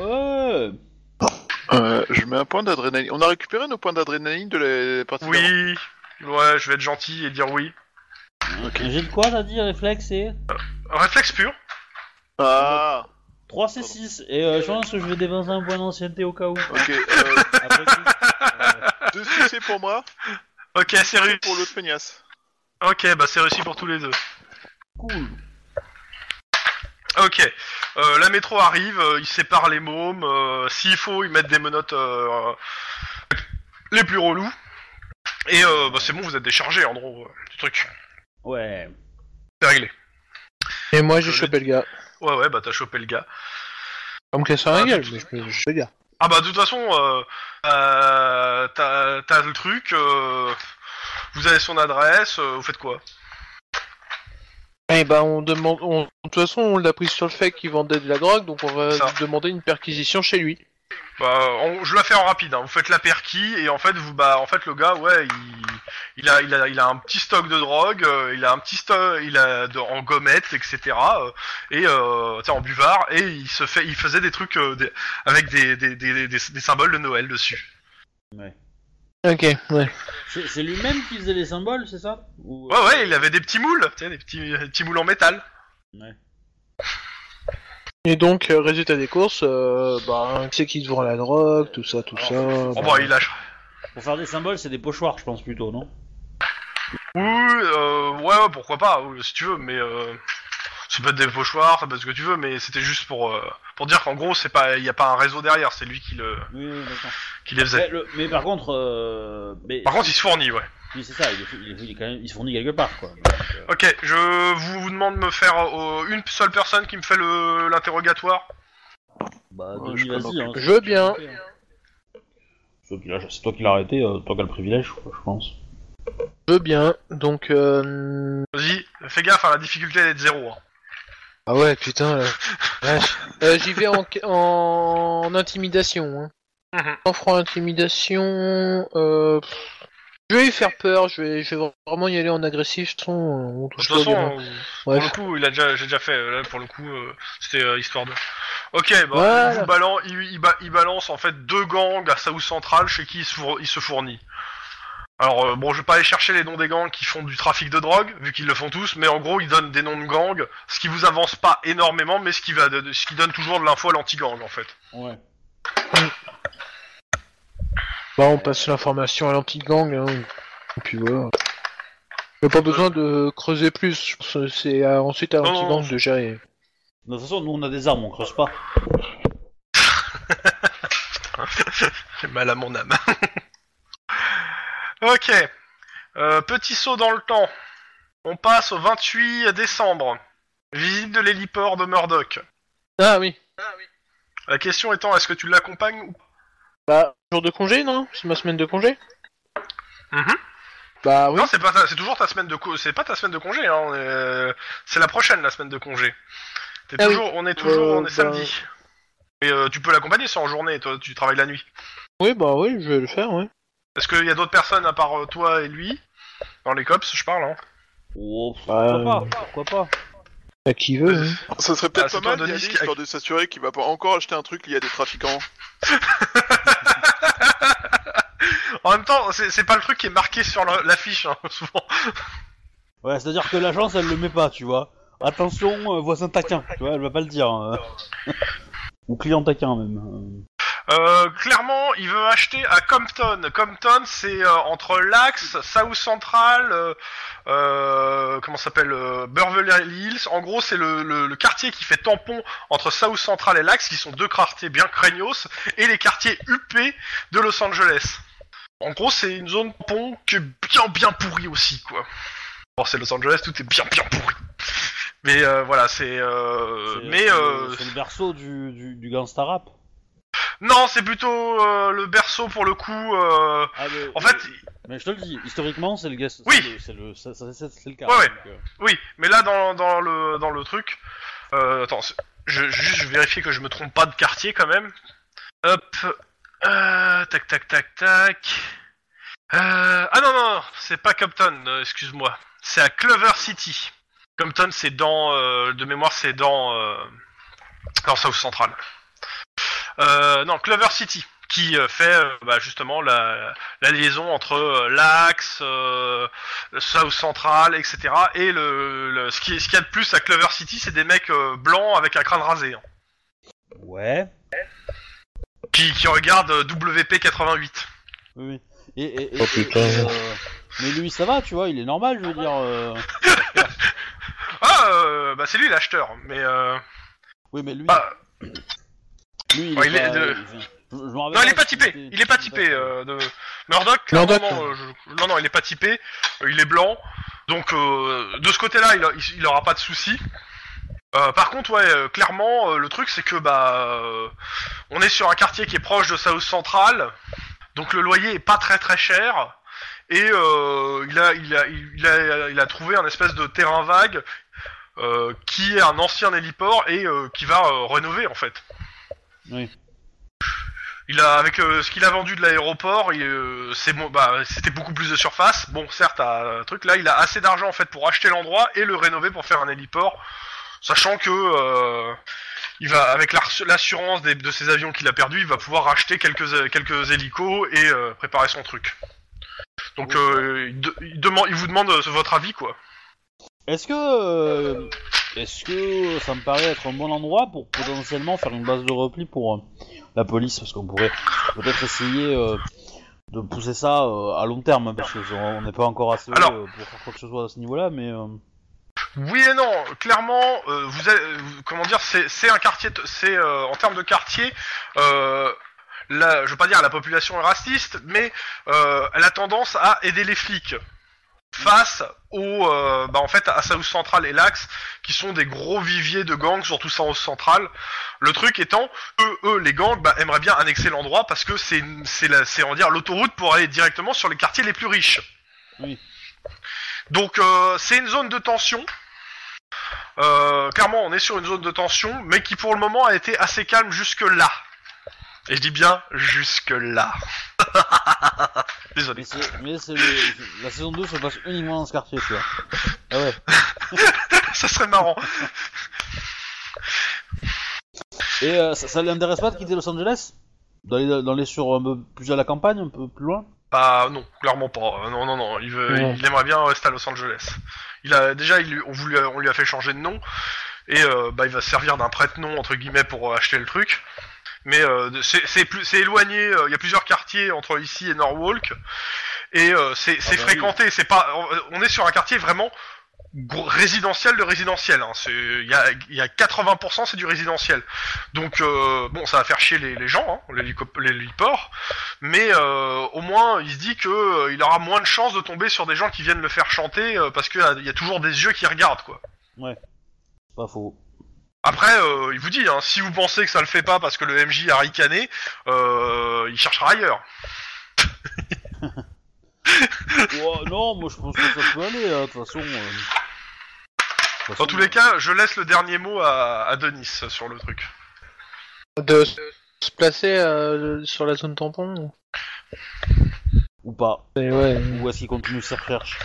[SPEAKER 3] Euh, Je mets un point d'adrénaline. On a récupéré nos points d'adrénaline de la partie
[SPEAKER 2] Oui. Ouais, je vais être gentil et dire oui.
[SPEAKER 1] Un jet de quoi, t'as dit, réflexe et...
[SPEAKER 2] Réflexe pur.
[SPEAKER 3] Ah
[SPEAKER 1] 3 C6, et euh, je pense que je vais dépenser un point d'ancienneté au cas où.
[SPEAKER 3] Ok, euh,
[SPEAKER 1] Après tout. *laughs* Euh,
[SPEAKER 3] deux succès pour moi,
[SPEAKER 2] Ok, c'est réussi.
[SPEAKER 3] pour l'autre feignasse.
[SPEAKER 2] Ok, bah c'est réussi pour tous les deux.
[SPEAKER 1] cool.
[SPEAKER 2] Ok, euh, la métro arrive, euh, ils séparent les mômes, euh, s'il faut, ils mettent des menottes euh, les plus relous. Et euh, bah, c'est bon, vous êtes déchargés en gros euh, du truc.
[SPEAKER 1] Ouais.
[SPEAKER 2] C'est réglé.
[SPEAKER 4] Et moi, j'ai
[SPEAKER 2] Je
[SPEAKER 4] chopé le gars.
[SPEAKER 2] Ouais, ouais, bah t'as chopé le gars.
[SPEAKER 4] On me casse la
[SPEAKER 2] Ah,
[SPEAKER 4] gueule,
[SPEAKER 2] tout-
[SPEAKER 4] mais je peux- je gars.
[SPEAKER 2] Ah bah de toute façon, euh, euh, t'as t'as le truc, euh, vous avez son adresse, euh, vous faites quoi?
[SPEAKER 4] Eh ben, on demande. on- De toute façon, on l'a pris sur le fait qu'il vendait de la drogue, donc on va
[SPEAKER 2] Ça.
[SPEAKER 4] lui demander une perquisition chez lui.
[SPEAKER 2] Bah, on- je la fais en rapide. Hein. Vous faites la perquis et en fait, vous, bah, en fait, le gars, ouais, il, il a, il a, il a un petit stock de drogue, euh, il a un petit stock, il a de, en gommettes, etc. euh, et euh, tiens, en buvard, et il se fait, il faisait des trucs euh, des- avec des, des, des, des, des symboles de Noël dessus.
[SPEAKER 1] Ouais.
[SPEAKER 4] Ok, ouais.
[SPEAKER 1] C'est c'est lui-même qui faisait les symboles, c'est ça? Ou,
[SPEAKER 2] Ouais, ouais, il avait des petits moules, tu sais, des petits, des petits moules en métal.
[SPEAKER 1] Ouais.
[SPEAKER 4] Et donc, euh, résultat des courses, euh, bah, qui c'est qui te vend la drogue, tout ça, tout ça.
[SPEAKER 2] Oh,
[SPEAKER 4] bah.
[SPEAKER 2] bah, il a,
[SPEAKER 1] Pour faire des symboles, c'est des pochoirs, je pense plutôt, non?
[SPEAKER 2] Oui, euh, ouais, ouais, pourquoi pas, oui, si tu veux, mais euh, ça peut être des pochoirs, ça peut être ce que tu veux, mais c'était juste pour, euh, pour dire qu'en gros, c'est pas, il y a pas un réseau derrière, c'est lui qui le,
[SPEAKER 1] Oui, oui, d'accord.
[SPEAKER 2] qui les faisait.
[SPEAKER 1] Mais, le- mais par contre, euh, mais,
[SPEAKER 2] Par contre, il se fournit, ouais.
[SPEAKER 1] Oui, c'est ça, il, est- il, est- il est quand même, il se fournit quelque part, quoi. Donc, euh,
[SPEAKER 2] Ok, je vous, vous demande de me faire euh, une seule personne qui me fait le l'interrogatoire.
[SPEAKER 1] bah,
[SPEAKER 3] Ouais,
[SPEAKER 1] Denis,
[SPEAKER 3] je peux
[SPEAKER 1] vas-y. Hein,
[SPEAKER 4] Je veux bien.
[SPEAKER 1] C'est toi qui l'as- c'est toi qui l'as arrêté, euh, toi qui as le privilège, quoi, je pense.
[SPEAKER 4] Je veux bien, donc... Euh...
[SPEAKER 2] Vas-y, fais gaffe, hein, la difficulté elle est de zéro. Hein.
[SPEAKER 4] Ah ouais, putain, là. *laughs* Vache. Euh, J'y vais en, en intimidation. Hein.
[SPEAKER 2] Mhm.
[SPEAKER 4] En franc intimidation... Euh... Je vais lui faire peur, je vais, je vais vraiment y aller en agressif, de toute façon, on
[SPEAKER 2] De toute façon, euh, pour le coup, il a déjà, j'ai déjà fait. Là, pour le coup, euh, c'était euh, histoire de. Ok, bah,
[SPEAKER 4] Voilà.
[SPEAKER 2] il, vous balan- il, il ba- il balance en fait deux gangs à South Central chez qui il se, four- il se fournit. Alors euh, bon, je vais pas aller chercher les noms des gangs qui font du trafic de drogue, vu qu'ils le font tous, mais en gros, ils donnent des noms de gangs, ce qui vous avance pas énormément, mais ce qui va, de- ce qui donne toujours de l'info à l'anti-gang en fait.
[SPEAKER 1] Ouais.
[SPEAKER 4] Bah, on passe l'information à l'anti-gang, hein. Et puis voilà. Pas besoin de creuser plus, je pense que c'est à- ensuite à
[SPEAKER 2] Non,
[SPEAKER 4] l'anti-gang
[SPEAKER 2] non,
[SPEAKER 4] de gérer.
[SPEAKER 1] De toute façon, nous on a des armes, on creuse pas. *laughs*
[SPEAKER 2] J'ai mal à mon âme. *laughs* ok. Euh, petit saut dans le temps. On passe au 28 décembre. Visite de l'héliport de Murdoch.
[SPEAKER 4] Ah oui.
[SPEAKER 2] La question étant, est-ce que tu l'accompagnes ou
[SPEAKER 4] Bah, jour de congé, non? C'est ma semaine de congé
[SPEAKER 2] Mhm.
[SPEAKER 4] Bah oui.
[SPEAKER 2] Non, c'est pas ta- c'est toujours ta semaine de co- c'est pas ta semaine de congé hein. euh, c'est la prochaine la semaine de congé. T'es
[SPEAKER 4] Ah oui.
[SPEAKER 2] toujours, on est toujours,
[SPEAKER 4] Euh,
[SPEAKER 2] on est
[SPEAKER 4] bah-
[SPEAKER 2] samedi. Et euh, tu peux l'accompagner, c'est en journée, toi, tu travailles la nuit.
[SPEAKER 4] Oui, bah oui, je vais le faire, oui.
[SPEAKER 2] Est-ce qu'il y a d'autres personnes à part euh, toi et lui Dans les cops, je parle, hein.
[SPEAKER 1] Oh, pourquoi
[SPEAKER 4] Euh,
[SPEAKER 1] pas Pourquoi pas
[SPEAKER 4] À qui veut. hein.
[SPEAKER 3] Ça serait
[SPEAKER 2] Ah,
[SPEAKER 3] peut-être
[SPEAKER 2] c'est
[SPEAKER 3] pas
[SPEAKER 2] toi,
[SPEAKER 3] mal d'y
[SPEAKER 2] Denis,
[SPEAKER 3] aller,
[SPEAKER 2] qui-
[SPEAKER 3] histoire de s'assurer qu'il va pas encore acheter un truc lié à des trafiquants. *laughs*
[SPEAKER 2] En même temps, c'est pas le truc qui est marqué sur l'affiche, hein, souvent.
[SPEAKER 1] Ouais, c'est-à-dire que l'agence, elle le met pas, tu vois. Attention, euh, voisin taquin, tu vois, elle va pas le dire. hein. Ou client taquin, même.
[SPEAKER 2] Euh, clairement, il veut acheter à Compton. Compton, c'est euh, entre l'Axe, South Central, euh, euh, comment ça s'appelle, euh, Beverly Hills. En gros, c'est le, le- le quartier qui fait tampon entre South Central et l'Axe, qui sont deux quartiers bien craignos, et les quartiers UP de Los Angeles. En gros, c'est une zone tampon qui est bien bien pourrie aussi, quoi. Bon, c'est Los Angeles, tout est bien bien pourri. Mais euh, voilà, c'est. Euh,
[SPEAKER 1] C'est-
[SPEAKER 2] mais
[SPEAKER 1] c'est
[SPEAKER 2] euh,
[SPEAKER 1] le- c'est le berceau du, du, du gangsta rap.
[SPEAKER 2] Non, c'est plutôt euh, le berceau pour le coup. euh,
[SPEAKER 1] Ah, mais,
[SPEAKER 2] En fait,
[SPEAKER 1] mais je te le dis, historiquement, c'est le gars.
[SPEAKER 2] Oui.
[SPEAKER 1] c'est le- C'est le, ça- ça- c'est- c'est le cas.
[SPEAKER 2] Ouais, ouais.
[SPEAKER 1] donc,
[SPEAKER 2] oui, mais là dans, dans le dans le truc, euh, attends, je juste je vérifie que je me trompe pas de quartier quand même. Hop, tac tac tac tac. Ah non non, non, c'est pas Compton, excuse-moi, c'est à Clover City. Compton, c'est dans de mémoire, c'est dans dans South Central. Euh, non, Clover City, qui euh, fait euh, bah, justement la, la liaison entre euh, l'Axe, euh, South Central, etc. Et le, le- ce qui ce qu'il y a de plus à Clover City, c'est des mecs euh, blancs avec un crâne rasé, hein,
[SPEAKER 1] Ouais.
[SPEAKER 2] qui, qui regardent euh, WP 88.
[SPEAKER 1] Oui, oui. Et, et- et-
[SPEAKER 4] Oh, putain.
[SPEAKER 1] et, euh, mais lui, ça va, tu vois, il est normal, je veux dire. euh, *laughs*
[SPEAKER 2] Ah, euh, bah c'est lui l'acheteur, mais euh,
[SPEAKER 1] Oui, mais lui,
[SPEAKER 2] bah,
[SPEAKER 1] lui, il
[SPEAKER 2] ouais,
[SPEAKER 1] est
[SPEAKER 2] il est
[SPEAKER 1] pas.
[SPEAKER 2] de-
[SPEAKER 1] il- je- je me rappelle
[SPEAKER 2] non, il est pas typé, il est pas typé. Euh, de Murdoch,
[SPEAKER 4] Murdoch,
[SPEAKER 2] clairement, euh, je- non non, il est pas typé, euh, il est blanc, donc euh, de ce côté-là, il, a- il, il aura pas de souci. Euh, par contre, ouais, euh, clairement, euh, le truc c'est que bah, euh, on est sur un quartier qui est proche de South Central, donc le loyer est pas très très cher. Et euh, il, a, il, a, il, a, il a trouvé un espèce de terrain vague euh, qui est un ancien héliport et euh, qui va euh, rénover en fait.
[SPEAKER 1] Oui.
[SPEAKER 2] Il a avec euh, ce qu'il a vendu de l'aéroport, il, euh, c'est bah c'était beaucoup plus de surface. Bon, certes, à un truc là, il a assez d'argent en fait pour acheter l'endroit et le rénover pour faire un héliport, sachant que euh, il va avec l'assurance des- de ses avions qu'il a perdu, il va pouvoir racheter quelques quelques hélicos et préparer son truc. Donc il, de- il demande, il vous demande votre avis quoi.
[SPEAKER 1] Est-ce que. Euh, Est-ce que ça me paraît être un bon endroit pour potentiellement faire une base de repli pour euh, la police? Parce qu'on pourrait peut-être essayer euh, de pousser ça euh, à long terme, parce qu'on n'est pas encore assez haut
[SPEAKER 2] Alors-
[SPEAKER 1] euh, pour faire quoi que ce soit à ce niveau-là, mais. euh,
[SPEAKER 2] Oui et non, clairement, euh, vous, avez- comment dire, c'est un quartier, c'est euh, en termes de quartier, euh, la, je veux pas dire la population est raciste, mais euh, elle a tendance à aider les flics face au, euh, bah en fait à South Central et l'Axe, qui sont des gros viviers de gangs, surtout South Central. Le truc étant, eux, eux les gangs, bah, aimeraient bien annexer l'endroit parce que c'est, c'est la, c'est on dire l'autoroute pour aller directement sur les quartiers les plus riches.
[SPEAKER 1] Oui.
[SPEAKER 2] Donc euh, c'est une zone de tension. Euh, clairement, on est sur une zone de tension, mais qui pour le moment a été assez calme jusque là. Et je dis bien jusque là. *laughs* Désolé.
[SPEAKER 1] Mais c'est, mais c'est le- la saison 2 se passe uniquement dans ce quartier, tu vois. Ah ouais. *laughs*
[SPEAKER 2] Ça serait marrant.
[SPEAKER 1] Et euh, ça, ça l'intéresse pas de quitter Los Angeles? D'aller d'aller sur un peu plus à la campagne, un peu plus loin?
[SPEAKER 2] Bah non, clairement pas. Euh, Non, non, non. Il, veut,
[SPEAKER 4] Non.
[SPEAKER 2] il aimerait bien rester à Los Angeles. Il a déjà, il, lui- on, voulu- on lui a fait changer de nom et euh, bah il va se servir d'un prête-nom entre guillemets pour euh, acheter le truc. Mais euh, c'est c'est plus, c'est éloigné. euh, Il y a plusieurs quartiers entre ici et Norwalk et euh, c'est c'est
[SPEAKER 1] bah oui.
[SPEAKER 2] fréquenté. C'est pas, on- est sur un quartier vraiment résidentiel de résidentiel. Hein. C'est, il y a, il y a 80% c'est du résidentiel. Donc euh, bon, ça va faire chier les, les gens, hein, l'héliport mais euh, au moins il se dit que euh, il aura moins de chances de tomber sur des gens qui viennent le faire chanter euh, parce qu'il y, y a toujours des yeux qui regardent quoi.
[SPEAKER 1] Pas faux.
[SPEAKER 2] Après, euh, il vous dit, hein, si vous pensez que ça le fait pas parce que le MJ a ricané, euh, il cherchera ailleurs. *laughs*
[SPEAKER 1] Ouais, non, moi je pense que ça peut aller, hein, de toute façon. euh. toute
[SPEAKER 2] Dans
[SPEAKER 1] façon,
[SPEAKER 2] tous les cas, je laisse le dernier mot à, à Denis sur le truc.
[SPEAKER 4] De se placer euh, sur la zone tampon
[SPEAKER 1] Ou? Pas.
[SPEAKER 4] Et ouais.
[SPEAKER 1] Ou est-ce qu'il continue ses recherches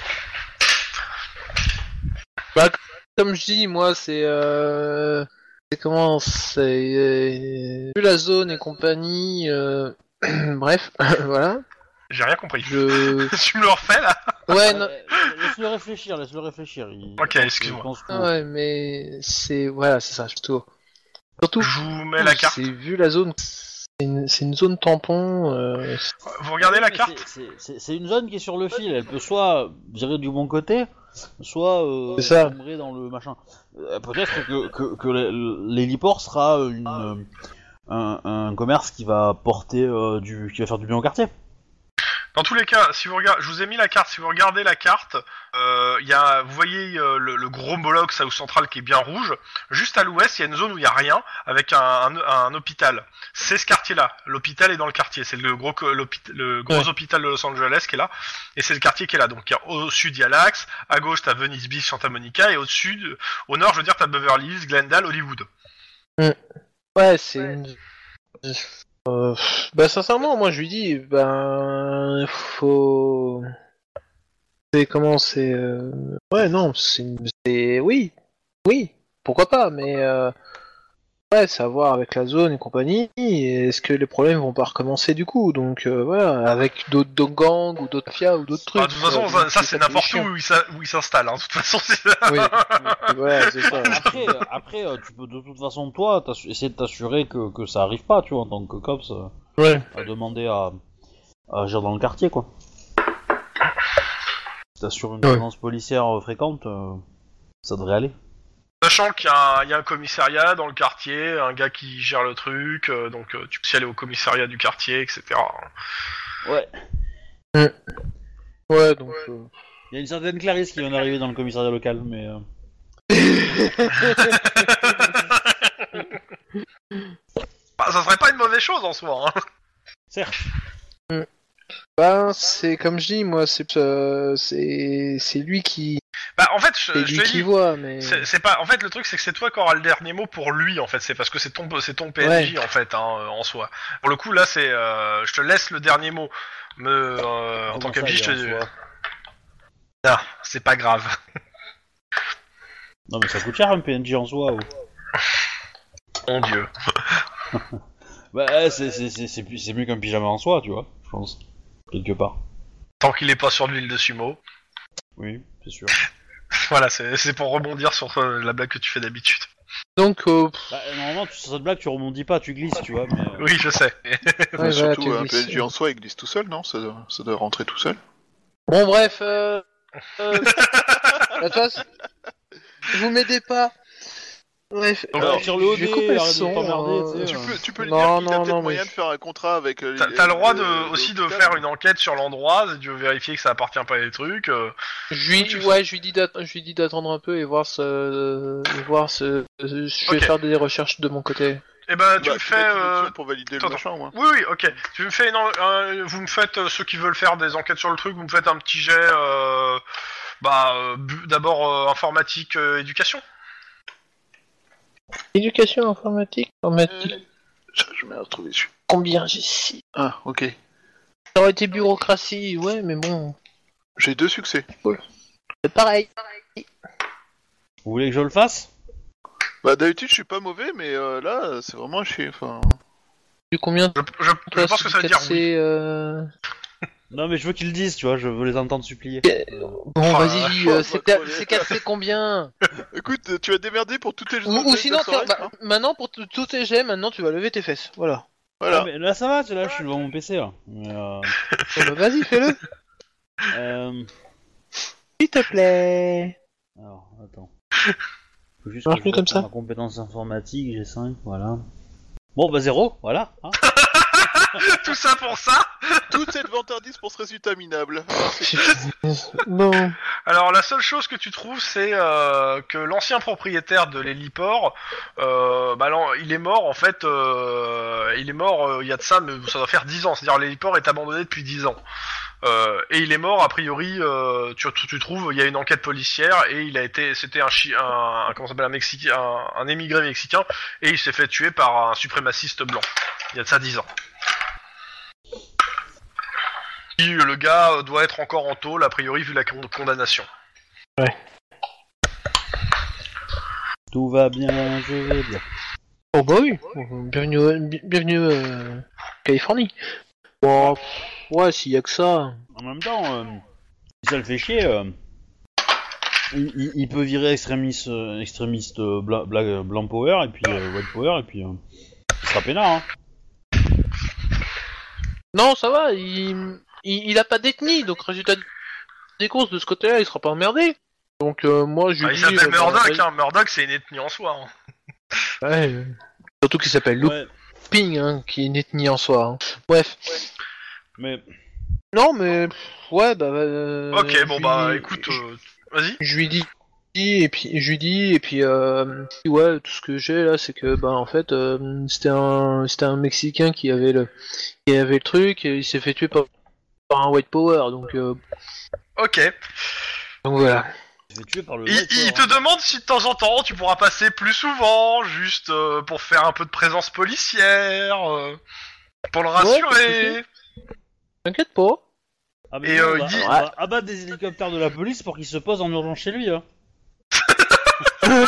[SPEAKER 4] Comme je dis, moi, c'est. Euh... C'est comment C'est. euh, Vu la zone et compagnie. euh, *clears throat* Bref, *clears throat* voilà.
[SPEAKER 2] J'ai rien compris.
[SPEAKER 4] Je. *laughs*
[SPEAKER 2] tu me le refais là
[SPEAKER 4] Ouais, non.
[SPEAKER 1] Euh, Laisse-le réfléchir, laisse-le réfléchir. il-
[SPEAKER 2] Ok, excuse-moi.
[SPEAKER 1] que-
[SPEAKER 4] Ah ouais, mais c'est. Voilà, c'est ça, surtout. Surtout.
[SPEAKER 2] Je vous mets la carte.
[SPEAKER 4] C'est vu la zone. C'est une, zone tampon. euh,
[SPEAKER 2] Vous regardez la carte
[SPEAKER 1] c'est une zone qui est sur le fil. Elle peut soit virer du bon côté, soit euh,
[SPEAKER 4] ça.
[SPEAKER 1] dans le machin. Euh, Peut-être que, que, que l'hé- l'héliport sera une, euh, un, un commerce qui va porter euh, du, qui va faire du bien au quartier.
[SPEAKER 2] Dans tous les cas, si vous regardez, je vous ai mis la carte. Si vous regardez la carte, euh, il y a, vous voyez euh, le, le gros Moloch South Central qui est bien rouge. Juste à l'ouest, il y a une zone où il y a rien, avec un, un, un hôpital. C'est ce quartier-là. L'hôpital est dans le quartier. C'est le gros, le gros
[SPEAKER 4] Ouais.
[SPEAKER 2] hôpital de Los Angeles qui est là, et c'est le quartier qui est là. Donc il y a- au sud il y a l'Axe, à gauche t'as Venice Beach, Santa Monica, et au sud, au nord, je veux dire t'as Beverly Hills, Glendale, Hollywood.
[SPEAKER 4] Ouais, c'est une. Euh, bah, sincèrement, moi je lui dis, ben. Faut. C'est comment c'est. euh, Ouais, non, c'est. Oui, oui, pourquoi pas, mais. Euh... Ouais, c'est à voir avec la zone et compagnie. Est-ce que les problèmes vont pas recommencer du coup Donc euh, voilà, avec d'autres gangs ou d'autres FIA ou d'autres trucs.
[SPEAKER 2] Ah, de toute façon,
[SPEAKER 4] euh,
[SPEAKER 2] ça, c'est n'importe où où il s'a- où il s'installe. Hein. De toute façon, c'est...
[SPEAKER 4] Oui, *laughs* voilà, c'est ça.
[SPEAKER 1] Après, euh, après euh, tu peux de toute façon, toi, essayer de t'assurer que, que ça arrive pas, tu vois, en tant que cops,
[SPEAKER 4] Ouais.
[SPEAKER 1] à demander à, à agir dans le quartier, quoi. Si T'assures une
[SPEAKER 4] Ouais.
[SPEAKER 1] présence policière fréquente, euh, ça devrait aller.
[SPEAKER 2] Sachant qu'il y, a un- il y a un commissariat dans le quartier, un gars qui gère le truc, euh, donc euh, tu peux y aller au commissariat du quartier, etc.
[SPEAKER 1] Ouais.
[SPEAKER 4] Ouais, donc. euh,
[SPEAKER 1] Il y a une certaine Clarisse qui vient d'arriver dans le commissariat local, mais... euh, *laughs*
[SPEAKER 2] Bah, ça serait pas une mauvaise chose en soi. Hein.
[SPEAKER 1] Certes.
[SPEAKER 4] Ben, c'est comme je dis, moi, c'est euh, c'est c'est lui qui
[SPEAKER 2] Bah, en fait, je, te dit,
[SPEAKER 4] voit, mais
[SPEAKER 2] c'est c'est pas. En fait, le truc c'est que c'est toi qui auras le dernier mot pour lui. En fait, c'est parce que c'est ton c'est ton PNJ en fait hein, en soi. Pour le coup, là, c'est euh, je te laisse le dernier mot. Me, euh, en tant qu'MJ, je te Non, c'est pas grave.
[SPEAKER 1] Non mais ça coûte cher un PNJ en soi. ou-
[SPEAKER 2] Mon dieu. *laughs*
[SPEAKER 1] Bah eh, c'est c'est- c'est- c'est plus- c'est mieux qu'un pyjama en soi, tu vois, je pense. Quelque part.
[SPEAKER 2] Tant qu'il est pas sur de l'huile de sumo.
[SPEAKER 1] Oui, c'est sûr.
[SPEAKER 2] Voilà, c'est c'est pour rebondir sur euh, la blague que tu fais d'habitude.
[SPEAKER 4] donc euh,
[SPEAKER 1] Bah, normalement, tu- sur cette blague, tu rebondis pas, tu glisses, tu vois, mais... euh,
[SPEAKER 2] Oui, je sais. *laughs*
[SPEAKER 4] ouais,
[SPEAKER 3] Mais
[SPEAKER 4] voilà,
[SPEAKER 3] surtout,
[SPEAKER 4] tu
[SPEAKER 3] un
[SPEAKER 4] glisses.
[SPEAKER 3] PNJ en soi, il glisse tout seul, non? Ça doit, ça doit rentrer tout seul.
[SPEAKER 4] Bon, bref, euh, euh, *laughs* vous m'aidez pas. Bref,
[SPEAKER 2] Donc,
[SPEAKER 4] euh,
[SPEAKER 1] tire le haut
[SPEAKER 4] je vais
[SPEAKER 1] nez,
[SPEAKER 4] couper le
[SPEAKER 1] arrête de
[SPEAKER 4] son.
[SPEAKER 1] t'emmerder,
[SPEAKER 4] euh,
[SPEAKER 1] tu sais.
[SPEAKER 3] Tu peux, tu peux lui
[SPEAKER 4] Non,
[SPEAKER 3] dire qu'il a
[SPEAKER 4] non,
[SPEAKER 3] peut-être
[SPEAKER 4] non,
[SPEAKER 3] moyen
[SPEAKER 4] mais-
[SPEAKER 3] de faire un contrat avec. euh,
[SPEAKER 2] T'as
[SPEAKER 3] les-
[SPEAKER 2] t'as le droit de,
[SPEAKER 3] le-
[SPEAKER 2] aussi de
[SPEAKER 3] l'hôpital.
[SPEAKER 2] faire une enquête sur l'endroit, si tu veux vérifier que ça appartient pas à des trucs. euh,
[SPEAKER 4] Je lui,
[SPEAKER 2] Tu-
[SPEAKER 4] ouais, je lui dis d'att- je lui dis d'attendre un peu et voir ce, et voir ce, je vais
[SPEAKER 2] Ok.
[SPEAKER 4] faire des recherches de mon côté.
[SPEAKER 2] Eh ben, tu
[SPEAKER 3] Bah,
[SPEAKER 2] me fais. euh,
[SPEAKER 3] pour valider
[SPEAKER 2] attends,
[SPEAKER 3] le machin, moi.
[SPEAKER 2] Oui, oui, ok. Tu me fais une en- un- vous me faites euh, ceux qui veulent faire des enquêtes sur le truc, vous me faites un petit jet. euh, bah, euh, bu- d'abord euh, informatique, euh, éducation.
[SPEAKER 4] Éducation informatique, informatique.
[SPEAKER 3] Je, je vais retrouver dessus.
[SPEAKER 4] Combien j'ai six
[SPEAKER 3] Ah, ok.
[SPEAKER 4] Ça aurait été bureaucratie, ouais, mais bon,
[SPEAKER 3] J'ai deux succès.
[SPEAKER 4] c'est pareil.
[SPEAKER 1] Vous voulez que je le fasse?
[SPEAKER 3] Bah d'habitude je suis pas mauvais, mais euh, là c'est vraiment chier. Enfin,
[SPEAKER 4] Du combien
[SPEAKER 2] Je, je- je pense que ça veut dire oui.
[SPEAKER 4] euh...
[SPEAKER 1] Non mais je veux qu'ils le disent, tu vois, je veux les entendre supplier.
[SPEAKER 4] Bon,
[SPEAKER 2] Oh,
[SPEAKER 4] vas-y, *laughs*
[SPEAKER 3] euh,
[SPEAKER 4] c'est
[SPEAKER 3] va
[SPEAKER 4] ta-
[SPEAKER 3] crever.
[SPEAKER 4] c'est 4 c'est combien *laughs*
[SPEAKER 3] écoute, tu vas démerder pour toutes tes
[SPEAKER 4] Ou, ou sinon, bah, maintenant pour t- tous tes jets, maintenant tu vas lever tes fesses, voilà.
[SPEAKER 3] Voilà.
[SPEAKER 1] Ah, mais là ça va, tu là je suis devant mon PC là. Mais, euh, *laughs*
[SPEAKER 4] Bon, bah, vas-y, fais-le.
[SPEAKER 1] euh,
[SPEAKER 4] S'il te plaît.
[SPEAKER 1] Alors, attends. Faut juste
[SPEAKER 4] Ça marche
[SPEAKER 1] que je
[SPEAKER 4] plus comme
[SPEAKER 1] reprenne
[SPEAKER 4] ça
[SPEAKER 1] Ma compétence informatique, j'ai 5, voilà. Bon bah zéro, voilà. hein. *laughs*
[SPEAKER 2] Tout ça pour ça *laughs*
[SPEAKER 3] Toute cette vantardise pour ce résultat minable. *laughs*
[SPEAKER 4] bon.
[SPEAKER 2] Alors la seule chose que tu trouves, c'est euh, que l'ancien propriétaire de l'héliport, euh, bah, non, il est mort en fait. euh, il est mort euh, il y a de ça, mais ça doit faire 10 ans. C'est-à-dire l'héliport est abandonné depuis 10 ans. Euh, et il est mort, a priori, euh, tu, tu, tu trouves, il y a une enquête policière et il a été, c'était un, chi, un, un comment ça s'appelle, un Mexicain, un, un émigré mexicain et il s'est fait tuer par un suprémaciste blanc. Il y a de ça 10 ans. Et le gars euh, doit être encore en tôle, a priori, vu la con- condamnation.
[SPEAKER 1] Tout va bien, je vais bien.
[SPEAKER 4] Oh bah oui, bienvenue, bi- bienvenue euh, Californie. Bon, ouais, s'il y a que ça.
[SPEAKER 1] En même temps, euh, si ça le fait chier, euh, il, il- il peut virer extrémiste, euh, extrémiste euh, bla- bla- blanc power et puis euh, white power et puis euh, il sera peinard. Hein.
[SPEAKER 4] Non, ça va, il, il, il a pas d'ethnie, donc résultat des courses de ce côté-là, il sera pas emmerdé. Donc euh, moi, je
[SPEAKER 2] Ah,
[SPEAKER 4] lui
[SPEAKER 2] il
[SPEAKER 4] dis...
[SPEAKER 2] s'appelle
[SPEAKER 4] euh, bah,
[SPEAKER 2] Murdoch, hein. Murdoch, c'est une ethnie en soi. hein.
[SPEAKER 4] Ouais, euh, surtout qu'il s'appelle
[SPEAKER 1] Ouais,
[SPEAKER 4] Looping, hein, qui est une ethnie en soi. hein. Bref.
[SPEAKER 1] mais
[SPEAKER 4] Non, mais... Ouais, bah... euh,
[SPEAKER 2] ok, bon
[SPEAKER 4] lui-
[SPEAKER 2] bah écoute, euh, vas-y.
[SPEAKER 4] je lui dis et puis je lui dis et puis euh, ouais tout ce que j'ai là c'est que bah en fait euh, c'était un c'était un mexicain qui avait le qui avait le truc et il s'est fait tuer par, par un white power donc euh,
[SPEAKER 2] Ok.
[SPEAKER 4] donc voilà
[SPEAKER 1] il s'est fait tuer par le
[SPEAKER 2] Il,
[SPEAKER 1] white
[SPEAKER 2] il
[SPEAKER 1] power,
[SPEAKER 2] te demande si de temps en temps tu pourras passer plus souvent, juste euh, pour faire un peu de présence policière, euh, pour le
[SPEAKER 4] pas de
[SPEAKER 2] rassurer.
[SPEAKER 4] t'inquiète pas
[SPEAKER 1] hein. Ah, mais
[SPEAKER 2] et,
[SPEAKER 1] non,
[SPEAKER 2] euh,
[SPEAKER 1] on,
[SPEAKER 2] il
[SPEAKER 1] va,
[SPEAKER 2] dit-
[SPEAKER 1] on va abattre des hélicoptères de la police pour qu'ils se posent en urgence chez lui. Hein.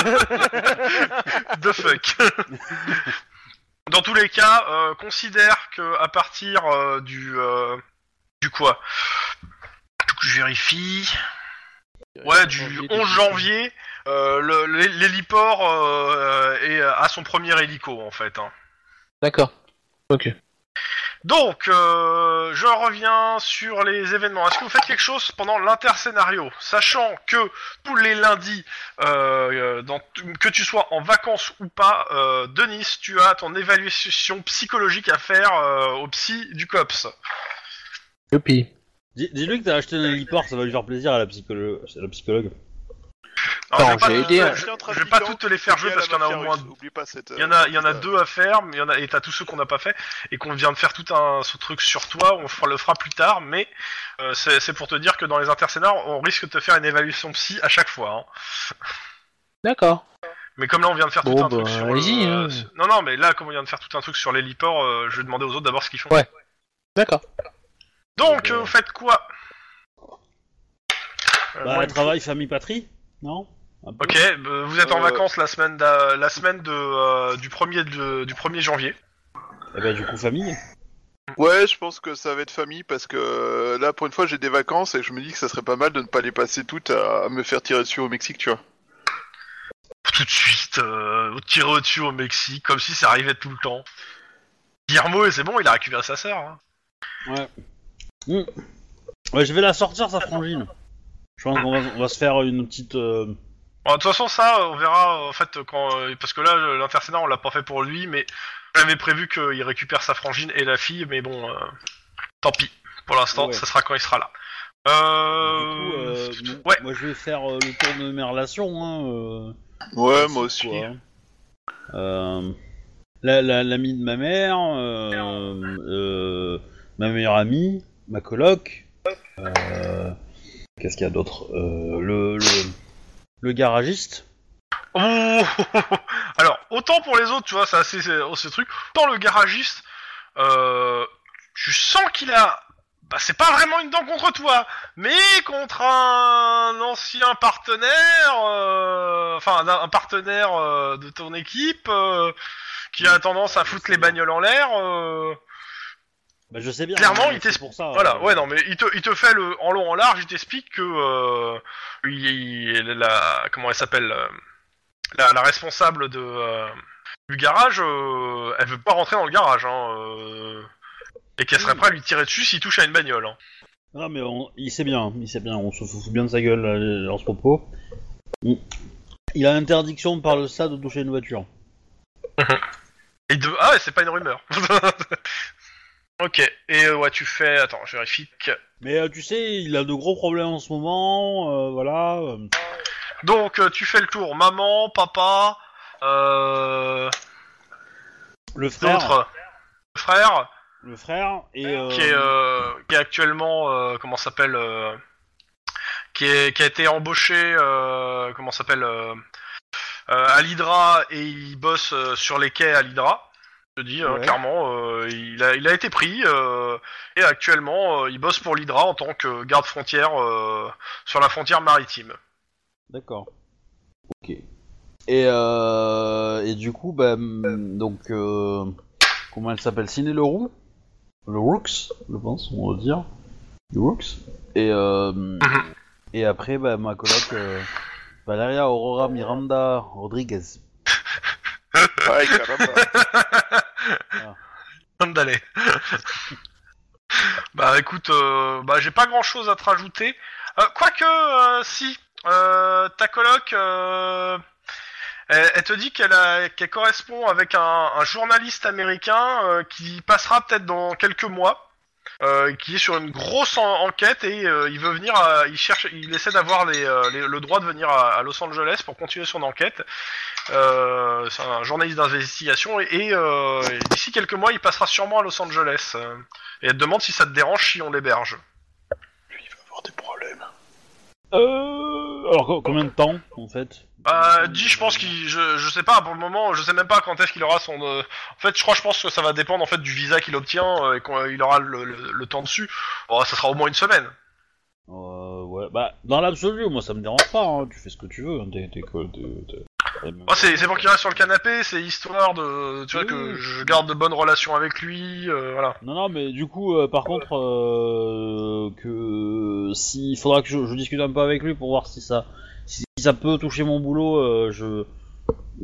[SPEAKER 1] *laughs*
[SPEAKER 2] The fuck. Dans tous les cas, euh, considère que à partir euh, du euh, du quoi? Je vérifie. Ouais, du 11 janvier, euh, l'héliport euh, est à son premier hélico en fait. hein.
[SPEAKER 4] d'accord ok
[SPEAKER 2] Donc, euh, je reviens sur les événements. Est-ce que vous faites quelque chose pendant l'interscénario, sachant que tous les lundis, euh, euh, dans t- que tu sois en vacances ou pas, euh, Denis, tu as ton évaluation psychologique à faire euh, au psy du COPS.
[SPEAKER 4] Youpi.
[SPEAKER 1] Dis- Dis-lui que t'as acheté un héliport, ça va lui faire plaisir à la, psycholo- à la psychologue.
[SPEAKER 2] Je vais je, vais pas toutes te les faire jouer parce qu'il y en a au moins
[SPEAKER 3] Oublie pas cette.
[SPEAKER 2] Il y en a, il y en a
[SPEAKER 3] euh,
[SPEAKER 2] deux à faire, mais il y en a, et t'as tous ceux qu'on n'a pas fait, et qu'on vient de faire tout un ce truc sur toi, on le fera plus tard, mais euh, c'est pour te dire que dans les interscénars, on risque de te faire une évaluation psy à chaque fois. hein.
[SPEAKER 4] d'accord
[SPEAKER 2] Mais comme là, on vient de faire
[SPEAKER 4] Bon,
[SPEAKER 2] tout un
[SPEAKER 4] bah,
[SPEAKER 2] truc sur le...
[SPEAKER 4] allez-y, hein.
[SPEAKER 2] euh, Non, non, mais là, comme on vient de faire tout un truc sur l'héliport, euh, je vais demander aux autres d'abord ce qu'ils font.
[SPEAKER 4] Ouais. d'accord
[SPEAKER 2] Donc,
[SPEAKER 1] Euh,
[SPEAKER 2] euh, vous faites quoi? Euh,
[SPEAKER 1] Bah, travail, famille, patrie Non
[SPEAKER 2] Ok, bah, vous êtes en
[SPEAKER 3] Euh,
[SPEAKER 2] vacances la semaine, d'a- la semaine de, euh, du, premier de- du 1er janvier.
[SPEAKER 1] Eh ben, du coup, famille.
[SPEAKER 3] Ouais, je pense que ça va être famille parce que euh, là, pour une fois, j'ai des vacances et je me dis que ça serait pas mal de ne pas les passer toutes à, à me faire tirer dessus au Mexique, tu vois.
[SPEAKER 2] tout de suite, euh, tirer au-dessus au Mexique, comme si ça arrivait tout le temps. Guillermo, c'est bon, il a récupéré sa sœur. Hein.
[SPEAKER 1] Ouais. Mm. Ouais, je vais la sortir, sa frangine. Je pense qu'on va, on va se faire une petite. euh,
[SPEAKER 2] Bon, de toute façon, ça, on verra en fait quand, euh, parce que là, le- on l'a pas fait pour lui, mais j'avais prévu qu'il récupère sa frangine et la fille, mais bon, euh, tant pis. Pour l'instant,
[SPEAKER 1] Ouais.
[SPEAKER 2] ça sera quand il sera là.
[SPEAKER 1] Du
[SPEAKER 2] Euh...
[SPEAKER 1] coup, euh, moi-
[SPEAKER 2] ouais.
[SPEAKER 1] moi je vais faire euh, le tour de mes relations. Hein, euh,
[SPEAKER 3] Ouais, moi aussi.
[SPEAKER 1] quoi, hein. Euh, la- la- L'ami de ma mère, euh, euh, ma meilleure amie, ma coloc. euh, Qu'est-ce qu'il y a d'autre Euh, le, le, le garagiste.
[SPEAKER 2] Oh *laughs* Alors, autant pour les autres, tu vois, c'est assez oh, ce truc. Autant le garagiste, euh, tu sens qu'il a. Bah, c'est pas vraiment une dent contre toi, mais contre un ancien partenaire, euh, enfin un, partenaire euh, de ton équipe euh, qui a tendance à foutre les bagnoles en l'air.
[SPEAKER 1] Bah, je sais bien.
[SPEAKER 2] Clairement,
[SPEAKER 1] mais
[SPEAKER 2] il t'es-
[SPEAKER 1] pour ça.
[SPEAKER 2] voilà,
[SPEAKER 1] euh,
[SPEAKER 2] ouais, non, mais il te, il te fait le en long en large, il t'explique que euh, il, il- la comment elle s'appelle euh, la, la responsable de euh, du garage, elle veut pas rentrer dans le garage, hein, et qu'elle serait prête à lui tirer dessus s'il touche à une bagnole. Hein.
[SPEAKER 1] Non, mais on- il sait bien, il sait bien, on se fout bien de sa gueule dans ce propos. Mm. Il a interdiction par le stade de toucher une voiture. *laughs*
[SPEAKER 2] Et de ah ouais, c'est pas une rumeur. *laughs* ok, et euh, ouais, tu fais, attends, je vérifie. que-
[SPEAKER 1] Mais euh, tu sais, il a de gros problèmes en ce moment, euh, voilà. euh.
[SPEAKER 2] Donc euh, tu fais le tour, maman, papa, euh,
[SPEAKER 1] Le frère,
[SPEAKER 2] d'autres, frère.
[SPEAKER 1] le frère et euh,
[SPEAKER 2] qui est euh, qui est actuellement euh, comment ça s'appelle euh, qui est qui a été embauché euh, comment ça s'appelle euh, euh, à l'Hydra et il bosse euh, sur les quais à l'Hydra. Je te dis hein,
[SPEAKER 1] Ouais.
[SPEAKER 2] clairement, euh, il a il a été pris euh, et actuellement euh, il bosse pour l'Hydra en tant que garde frontière euh, sur la frontière maritime.
[SPEAKER 1] D'accord. Ok. Et, euh, et du coup, bah, donc, euh, comment elle s'appelle? Ciné le Roux? Le Rooks, je pense, on va dire. Le Rooks. Et, euh, et après, bah, ma coloc, euh, Valeria Aurora Miranda Rodriguez.
[SPEAKER 3] Ouais, caramba. *laughs* *laughs*
[SPEAKER 2] Andale. *laughs* bah écoute, euh, bah j'ai pas grand chose à te rajouter. Euh, Quoique, euh, si, ta coloc, elle, te dit qu'elle qu'elle correspond avec un, journaliste américain qui passera peut-être dans quelques mois. Euh, qui est sur une grosse en- enquête et euh, il veut venir, il cherche, il essaie d'avoir euh, le droit de venir à, Los Angeles pour continuer son enquête. C'est un journaliste d'investigation et, d'ici quelques mois, il passera sûrement à Los Angeles. et elle te demande si ça te dérange si on l'héberge.
[SPEAKER 3] Il va avoir des problèmes.
[SPEAKER 1] Euh, alors, co- combien de temps, en fait?
[SPEAKER 2] Bah, dis, je pense qu'il, je, je sais pas pour le moment, je sais même pas quand est-ce qu'il aura son. euh, En fait, je crois, je pense que ça va dépendre en fait du visa qu'il obtient euh, et qu'il aura le, le- le temps dessus. Bon, ça sera au moins une semaine.
[SPEAKER 1] euh, ouais, bah, dans l'absolu, moi, ça me dérange pas, hein, tu fais ce que tu veux, hein, t'es- t'es-
[SPEAKER 2] Oh, c'est, c'est pour qu'il reste sur le canapé, c'est histoire de, tu vois,
[SPEAKER 1] Oui.
[SPEAKER 2] que je garde de bonnes relations avec lui, euh, voilà.
[SPEAKER 1] Non, non, mais du coup, euh, par contre, euh, que s'il faudra que je, je discute un peu avec lui pour voir si ça, si ça peut toucher mon boulot, euh, je,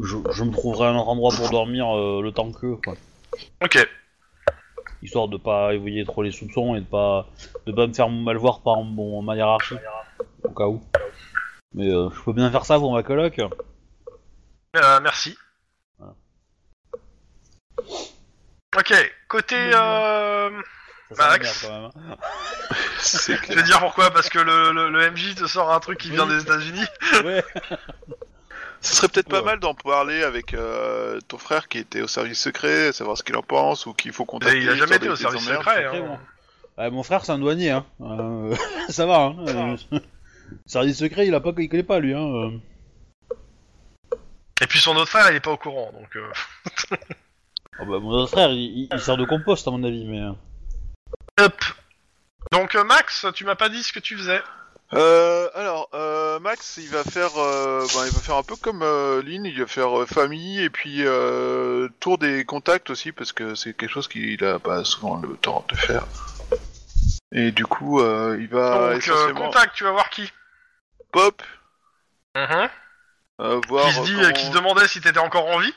[SPEAKER 1] je, je me trouverai un autre endroit pour dormir euh, le temps que, quoi.
[SPEAKER 2] Ok.
[SPEAKER 1] Histoire de pas éveiller trop les soupçons et de pas, de pas me faire mal voir par mon, ma hiérarchie, au cas où. Mais euh, je peux bien faire ça pour ma coloc.
[SPEAKER 2] Euh, merci.
[SPEAKER 1] Voilà.
[SPEAKER 2] Ok, côté. Euh... Max.
[SPEAKER 1] quand même. hein. *laughs*
[SPEAKER 3] C'est
[SPEAKER 2] Je
[SPEAKER 3] clair.
[SPEAKER 2] vais dire pourquoi, parce que le, le, le MJ te sort un truc qui vient des États-Unis.
[SPEAKER 1] Ouais. *laughs*
[SPEAKER 3] Ce serait peut-être pas
[SPEAKER 1] Ouais.
[SPEAKER 3] mal d'en parler avec euh, ton frère qui était au service secret, savoir ce qu'il en pense ou qu'il faut contacter.
[SPEAKER 2] il a jamais
[SPEAKER 3] histoire
[SPEAKER 2] été au
[SPEAKER 3] d'éviter des
[SPEAKER 2] service
[SPEAKER 3] emmerdes.
[SPEAKER 2] secret.
[SPEAKER 1] Après,
[SPEAKER 2] hein.
[SPEAKER 1] bon. Ouais, mon frère, c'est un douanier, hein. Euh, *laughs* ça va, hein. Euh, service secret, il a pas, il connaît pas lui, hein. euh.
[SPEAKER 2] Et puis son autre frère, il est pas au courant, donc. euh,
[SPEAKER 1] Ah bah, mon autre frère, il, il- sert de compost à mon avis, mais. euh.
[SPEAKER 2] Hop. Donc euh, Max, tu m'as pas dit ce que tu faisais.
[SPEAKER 3] Euh, alors, euh, Max, il va faire, euh, ben, il va faire un peu comme euh, Lynn, il va faire euh, famille et puis euh, tour des contacts aussi parce que c'est quelque chose qu'il a pas souvent le temps de faire. Et du coup, euh, il va
[SPEAKER 2] donc euh,
[SPEAKER 3] essentiellement
[SPEAKER 2] contact, tu vas voir qui?
[SPEAKER 3] pop,
[SPEAKER 2] Mhm.
[SPEAKER 3] Euh, voir
[SPEAKER 2] Qui se dit,
[SPEAKER 3] comment-
[SPEAKER 2] qui se demandait si t'étais encore en vie.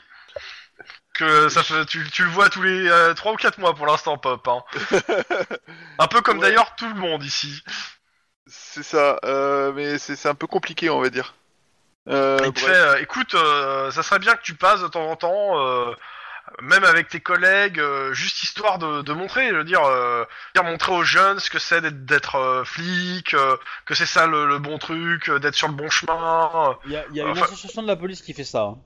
[SPEAKER 2] Que ça fait, tu, tu le vois tous les euh, 3 ou 4 mois pour l'instant, Pop. Hein. *laughs* Un peu comme
[SPEAKER 3] Ouais.
[SPEAKER 2] d'ailleurs tout le monde ici.
[SPEAKER 3] C'est ça, euh, mais c'est c'est un peu compliqué, on va dire. Euh,
[SPEAKER 2] Il te
[SPEAKER 3] bref.
[SPEAKER 2] fait, euh, écoute, euh, ça serait bien que tu passes de temps en temps, euh, même avec tes collègues, euh, juste histoire de, de montrer, je veux dire, euh, dire, montrer aux jeunes ce que c'est d'être, euh, flic, euh, que c'est ça le, le bon truc, euh, d'être sur le bon chemin.
[SPEAKER 1] Il y a, y a une
[SPEAKER 2] Enfin-
[SPEAKER 1] association de la police qui fait ça. hein.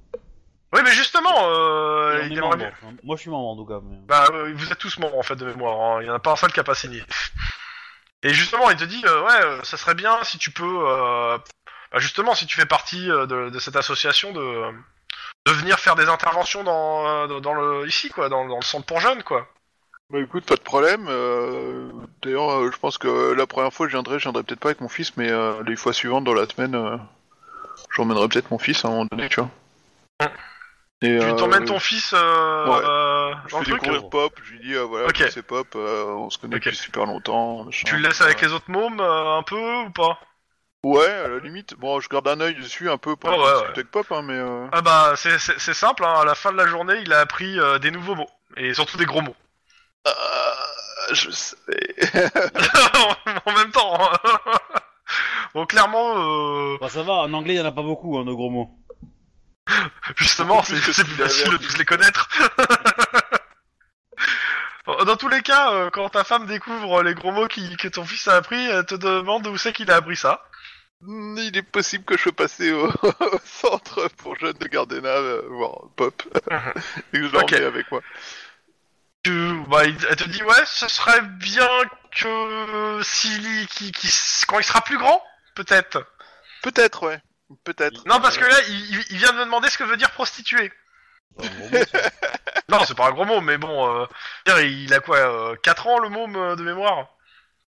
[SPEAKER 2] Oui, mais justement, euh, il
[SPEAKER 1] est
[SPEAKER 2] aimerait
[SPEAKER 1] membre,
[SPEAKER 2] bien.
[SPEAKER 1] hein. Moi, je suis membre en tout cas. Mais...
[SPEAKER 2] Bah, euh, vous êtes tous membres en fait de mémoire. hein. Il y en a pas un seul qui a pas signé. Et justement, il te dit, euh, ouais, euh, ça serait bien si tu peux, euh, bah, justement, si tu fais partie euh, de, de cette association, de, de venir faire des interventions dans, euh, dans le ici, quoi, dans, dans le centre pour jeunes, quoi.
[SPEAKER 3] Bah écoute, pas de problème. euh, D'ailleurs, euh, je pense que la première fois que je viendrai, je viendrai peut-être pas avec mon fils, mais euh, les fois suivantes dans la semaine, j'emmènerai peut-être mon fils à un moment donné, tu vois. Et,
[SPEAKER 2] Tu t'emmènes ton fils euh,
[SPEAKER 3] ouais.
[SPEAKER 2] euh,
[SPEAKER 3] Je
[SPEAKER 2] le truc.
[SPEAKER 3] découvrir Pop, je lui dis, voilà, c'est Pop, on se connaît depuis super longtemps. machin.
[SPEAKER 2] Tu le laisses avec les autres mômes un peu ou pas?
[SPEAKER 3] Ouais, à la limite. Bon, je garde un œil dessus un peu pour
[SPEAKER 2] Oh, ouais,
[SPEAKER 3] discuter
[SPEAKER 2] ouais.
[SPEAKER 3] avec Pop, hein, mais... Euh...
[SPEAKER 2] Ah bah, c'est- c'est c'est simple. Hein, à la fin de la journée, il a appris euh, des nouveaux mots et surtout des gros mots.
[SPEAKER 3] Ah, je sais... *laughs*
[SPEAKER 2] en même temps. hein. *laughs* bon, clairement. Euh...
[SPEAKER 1] Bah, ça va, en anglais, il y en a pas beaucoup, hein, de gros mots.
[SPEAKER 2] Justement,
[SPEAKER 3] Beaucoup
[SPEAKER 2] c'est
[SPEAKER 3] plus que
[SPEAKER 2] c'est
[SPEAKER 3] ce
[SPEAKER 2] plus
[SPEAKER 3] qu'il avait
[SPEAKER 2] facile de
[SPEAKER 3] appris.
[SPEAKER 2] tous les connaître. *laughs* Dans tous les cas, euh, quand ta femme découvre les gros mots qui- que ton fils a appris, elle te demande où c'est qu'il a appris ça.
[SPEAKER 3] Il est possible que je sois passé au, *laughs* au centre pour jeunes de Gardena euh, voir Pop. *laughs* Et que je
[SPEAKER 2] Ok.
[SPEAKER 3] avec moi.
[SPEAKER 2] tu, bah, il- elle te dit ouais, ce serait bien que s'il qui, qui, quand il sera plus grand, peut-être.
[SPEAKER 3] Peut-être, ouais. Peut-être.
[SPEAKER 2] Non, parce que là, il, il- il vient de me demander ce que veut dire prostituée.
[SPEAKER 1] C'est un gros mot, ça. *laughs*
[SPEAKER 2] Non, c'est pas un gros mot, mais bon, euh, dire, il a quoi, euh, 4 ans le môme euh, de mémoire?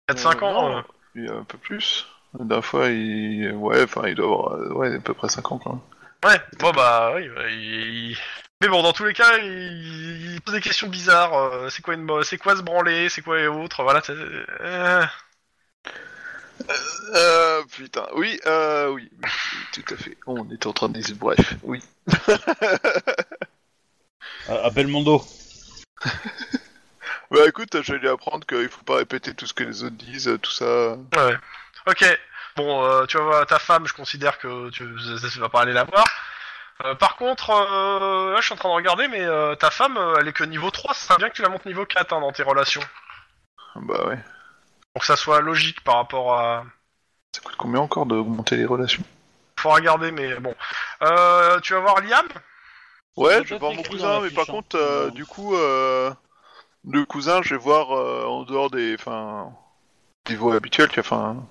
[SPEAKER 2] 4-5
[SPEAKER 3] Euh,
[SPEAKER 2] ans
[SPEAKER 3] non.
[SPEAKER 2] euh.
[SPEAKER 3] Il y a un peu plus. La dernière fois, il... Ouais, enfin, il doit avoir... euh, Ouais, à peu près 5 ans, quand même.
[SPEAKER 2] Ouais, bon bah oui, bah, il- Mais bon, dans tous les cas, il, il pose des questions bizarres. euh, c'est quoi une, c'est quoi se branler, c'est quoi les autres, voilà. c'est- euh,
[SPEAKER 3] Euh, putain. Oui, euh, oui. Tout à fait. On était en train de dire... Bref, oui. *laughs*
[SPEAKER 1] Euh, Appelle Mondo. *laughs*
[SPEAKER 3] Bah écoute, je vais lui apprendre qu'il faut pas répéter tout ce que les autres disent, tout ça.
[SPEAKER 2] Ouais. Ok. Bon, euh, tu vas voir ta femme, je considère que tu, tu vas pas aller la voir. Euh, par contre, euh, là, je suis en train de regarder, mais euh, ta femme, elle est que niveau 3, ça serait bien que tu la montes niveau 4 hein, dans tes relations.
[SPEAKER 3] Bah ouais.
[SPEAKER 2] Pour que ça soit logique par rapport à...
[SPEAKER 3] Ça coûte combien encore d'augmenter les relations?
[SPEAKER 2] Faut regarder, mais bon. Euh, tu vas voir Liam?
[SPEAKER 3] Ouais, je vais voir mon cousin, mais par
[SPEAKER 1] hein.
[SPEAKER 3] contre, euh,
[SPEAKER 1] Non.
[SPEAKER 3] du coup, euh, le cousin, je vais voir euh, en dehors des, enfin, des voies habituelles, tu vois, enfin,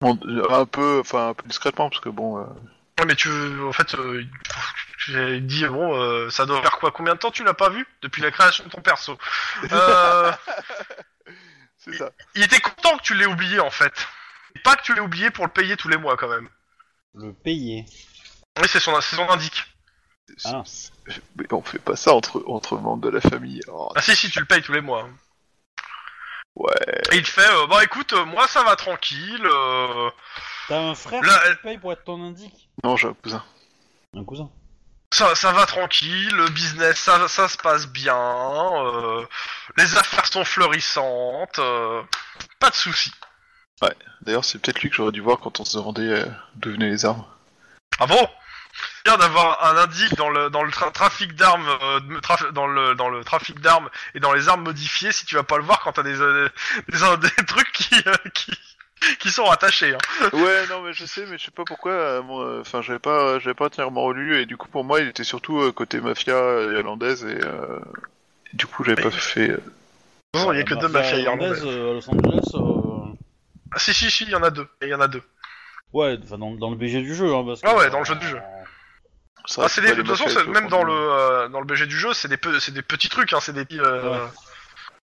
[SPEAKER 3] Bon, un peu, enfin, un peu discrètement, parce que bon, euh,
[SPEAKER 2] Ouais, mais tu, en fait, euh, j'ai dit bon, euh, ça doit faire quoi Combien de temps tu l'as pas vu depuis la création de ton perso *laughs* euh,
[SPEAKER 3] c'est ça.
[SPEAKER 2] Il était content que tu l'aies oublié en fait, Et pas que tu l'aies oublié pour le payer tous les mois quand même.
[SPEAKER 1] Le payer.
[SPEAKER 2] Oui, c'est son, c'est son indique.
[SPEAKER 1] Ah.
[SPEAKER 3] Mais on fait pas ça entre entre membres de la famille. Oh,
[SPEAKER 2] Ah si, si, tu le payes tous les mois.
[SPEAKER 3] Ouais.
[SPEAKER 2] Et il te fait, euh, bah écoute, euh, moi ça va tranquille. euh,
[SPEAKER 1] T'as un frère
[SPEAKER 2] Là,
[SPEAKER 1] qui
[SPEAKER 2] elle-
[SPEAKER 1] te paye pour être ton indique
[SPEAKER 3] Non, j'ai un cousin.
[SPEAKER 1] Un cousin.
[SPEAKER 2] Ça, ça va tranquille, le business, ça, ça se passe bien, euh, les affaires sont fleurissantes, euh, pas de soucis.
[SPEAKER 3] D'ailleurs, c'est peut-être lui que j'aurais dû voir quand on se demandait euh, d'où venaient les armes.
[SPEAKER 2] Ah bon? Bien d'avoir un indique dans le dans le tra- trafic d'armes, euh, traf- dans le dans le trafic d'armes et dans les armes modifiées, si tu vas pas le voir quand t'as des, euh, des euh, des trucs qui euh, qui qui sont rattachés. Hein.
[SPEAKER 3] Ouais, non, mais je sais, mais je sais pas pourquoi. moi, euh, Enfin, j'avais pas, j'avais pas entièrement relu, et du coup, pour moi, il était surtout euh, côté mafia irlandaise, et, euh, et du coup, j'avais pas fait.
[SPEAKER 2] Non, il y a que deux mafias
[SPEAKER 1] irlandaises
[SPEAKER 2] irlandaises.
[SPEAKER 1] à Los Angeles. euh,
[SPEAKER 2] Ah, si si si, il y en a deux. Il y en a deux.
[SPEAKER 1] Ouais, enfin dans, dans le BG du jeu. Hein, parce que,
[SPEAKER 2] Ah ouais, dans le jeu du jeu.
[SPEAKER 3] Ça,
[SPEAKER 2] Ah, c'est des, de toute façon, c'est- même
[SPEAKER 3] font
[SPEAKER 2] dans le euh, dans le BG du jeu, c'est des pe- c'est des petits trucs, hein, c'est des petits. euh,
[SPEAKER 1] Ouais.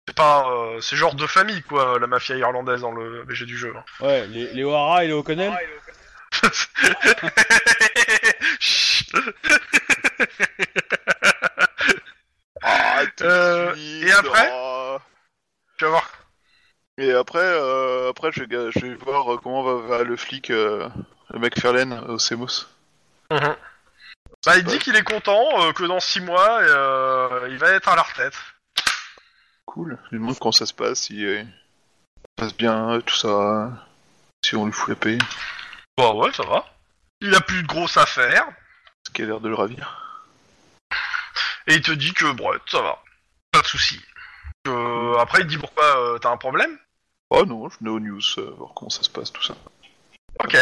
[SPEAKER 2] C'est pas, euh, c'est genre de famille quoi, la mafia irlandaise dans le BG du jeu. hein.
[SPEAKER 1] Ouais, les, les O'Hara et les O'Connell. *laughs*
[SPEAKER 2] Chut.
[SPEAKER 3] Ah, tout de
[SPEAKER 2] Euh,
[SPEAKER 3] suite,
[SPEAKER 2] et après
[SPEAKER 3] oh.
[SPEAKER 2] tu vas voir.
[SPEAKER 3] Et après, euh, après, je vais, je vais voir euh, comment va, va le flic, euh, le mec Ferlen au Semos.
[SPEAKER 2] Bah, il dit qu'il est content, euh, que dans 6 mois, euh, il va être à la retraite.
[SPEAKER 3] Cool. Je lui demande comment ça se passe, si euh, ça passe bien, tout ça, si on lui fout la paix,
[SPEAKER 2] Bah ouais, ça va. Il a plus de grosses affaires,
[SPEAKER 3] ce qui a l'air de le ravir.
[SPEAKER 2] et il te dit que, bref, ça va. Pas de soucis. Euh, après, il te dit pourquoi euh, t'as un problème?
[SPEAKER 3] Oh non, je venais aux news, euh, voir comment ça se passe, tout ça.
[SPEAKER 2] Ok.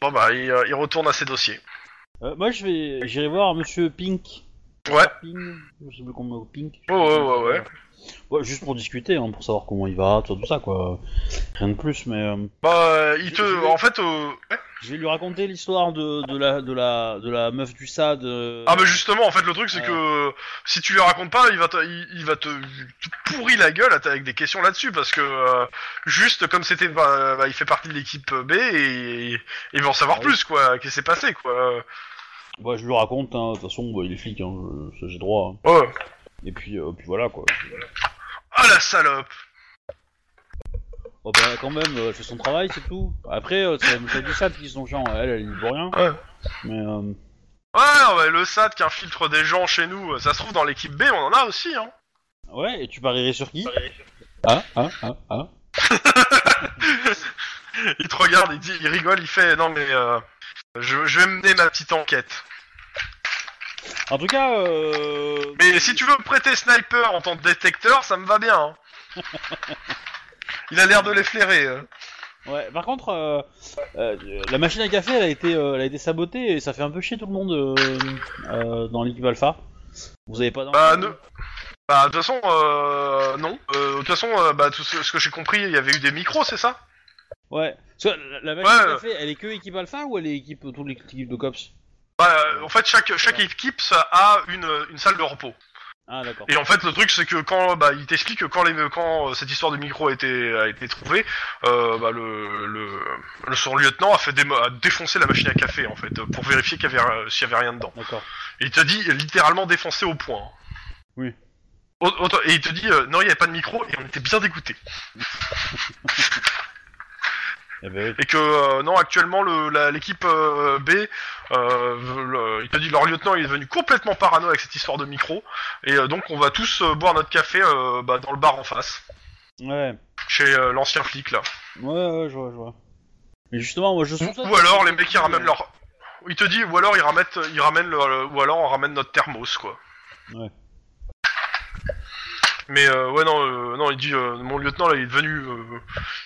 [SPEAKER 2] Bon bah, il, euh, il retourne à ses dossiers.
[SPEAKER 1] Euh, moi, je vais, j'irai voir Monsieur Pink.
[SPEAKER 2] Ouais.
[SPEAKER 1] Je sais plus comment Pink.
[SPEAKER 2] Ouais, ouais, ouais, ouais.
[SPEAKER 1] Ouais, juste pour discuter, hein, pour savoir comment il va, tout, tout ça, quoi. Rien de plus, mais euh,
[SPEAKER 2] Bah, euh, il te...
[SPEAKER 1] Je- je vais-
[SPEAKER 2] En fait... euh, ouais.
[SPEAKER 1] je vais lui raconter l'histoire de, de la de la de la meuf du SAD. euh,
[SPEAKER 2] Ah bah justement, en fait, le truc, c'est
[SPEAKER 1] Ouais.
[SPEAKER 2] que si tu lui racontes pas, il va te, il, il va te, te pourrir la gueule avec des questions là-dessus, parce que euh, juste comme c'était, bah, bah, il fait partie de l'équipe B et, et il va en savoir
[SPEAKER 1] Ah oui.
[SPEAKER 2] plus, quoi, qu'est-ce qui s'est passé, quoi.
[SPEAKER 1] Ouais, je lui raconte, hein, de toute façon, bah, il est flic, hein, je- j'ai droit. hein.
[SPEAKER 2] Ouais.
[SPEAKER 1] Et puis, euh, puis voilà, quoi.
[SPEAKER 2] Ah la salope
[SPEAKER 1] Oh, bah, quand même, euh, elle fait son travail, c'est tout. Après, euh, c'est du SAD qui sont chiants, elle, elle y pour rien.
[SPEAKER 2] Ouais.
[SPEAKER 1] Mais, euh,
[SPEAKER 2] Ouais, non, mais le SAT qui infiltre des gens chez nous, ça se trouve dans l'équipe B, on en a aussi, hein.
[SPEAKER 1] ouais, et tu parierais sur qui Ah, ah, ah, ah. *laughs*
[SPEAKER 2] il te regarde, il, dit, il rigole, il fait, non mais, euh, je, je vais mener ma petite enquête.
[SPEAKER 1] En tout cas, euh...
[SPEAKER 2] Mais si tu veux me prêter sniper en tant que détecteur, ça me va bien. hein. *laughs* il a l'air de les flairer. euh.
[SPEAKER 1] Ouais, par contre, euh, euh, la machine à café, elle a été, euh, elle a été sabotée et ça fait un peu chier tout le monde euh, euh, dans l'équipe Alpha. Vous avez pas
[SPEAKER 2] Bah, ne- Bah, de toute façon, euh, non. Euh, De toute façon, euh, bah, tout ce, ce que j'ai compris, il y avait eu des micros, c'est ça?
[SPEAKER 1] Ouais. Parce que la, la machine
[SPEAKER 2] Ouais,
[SPEAKER 1] à café, elle est que équipe alpha ou elle est équipe toute l'équipe de cops
[SPEAKER 2] Bah, euh, en fait, chaque, chaque équipe ça a une, une salle de repos.
[SPEAKER 1] Ah d'accord.
[SPEAKER 2] Et en fait, le truc, c'est que quand, bah, il t'explique que quand, les, quand euh, cette histoire de micro a été, a été trouvée, euh, bah, le, le, le son lieutenant a fait démo- a défoncé la machine à café, en fait, pour vérifier qu'il y avait, euh, s'il y avait rien dedans.
[SPEAKER 1] D'accord.
[SPEAKER 2] Et il te dit littéralement défoncé au point.
[SPEAKER 1] Oui.
[SPEAKER 2] Au- autant- Et il te dit, euh, non, il n'y avait pas de micro, et on était bien dégoûtés. *laughs*
[SPEAKER 1] Eh ben oui.
[SPEAKER 2] Et que, euh, non, actuellement, le- la- l'équipe euh, B, euh, le- il te dit, leur lieutenant, il est devenu complètement parano avec cette histoire de micro, et euh, donc on va tous euh, boire notre café euh, bah, dans le bar en face,
[SPEAKER 1] Ouais.
[SPEAKER 2] chez euh, l'ancien flic, là.
[SPEAKER 1] Ouais, ouais, je vois, je vois. Mais justement, moi je suis
[SPEAKER 2] Ou alors les mecs ils ramènent leur. Il te dit ou alors ils ramènent, ils ramènent le- ou alors on ramène notre thermos quoi.
[SPEAKER 1] Ouais.
[SPEAKER 2] Mais euh, ouais non euh, non il dit euh, mon lieutenant là il est devenu euh,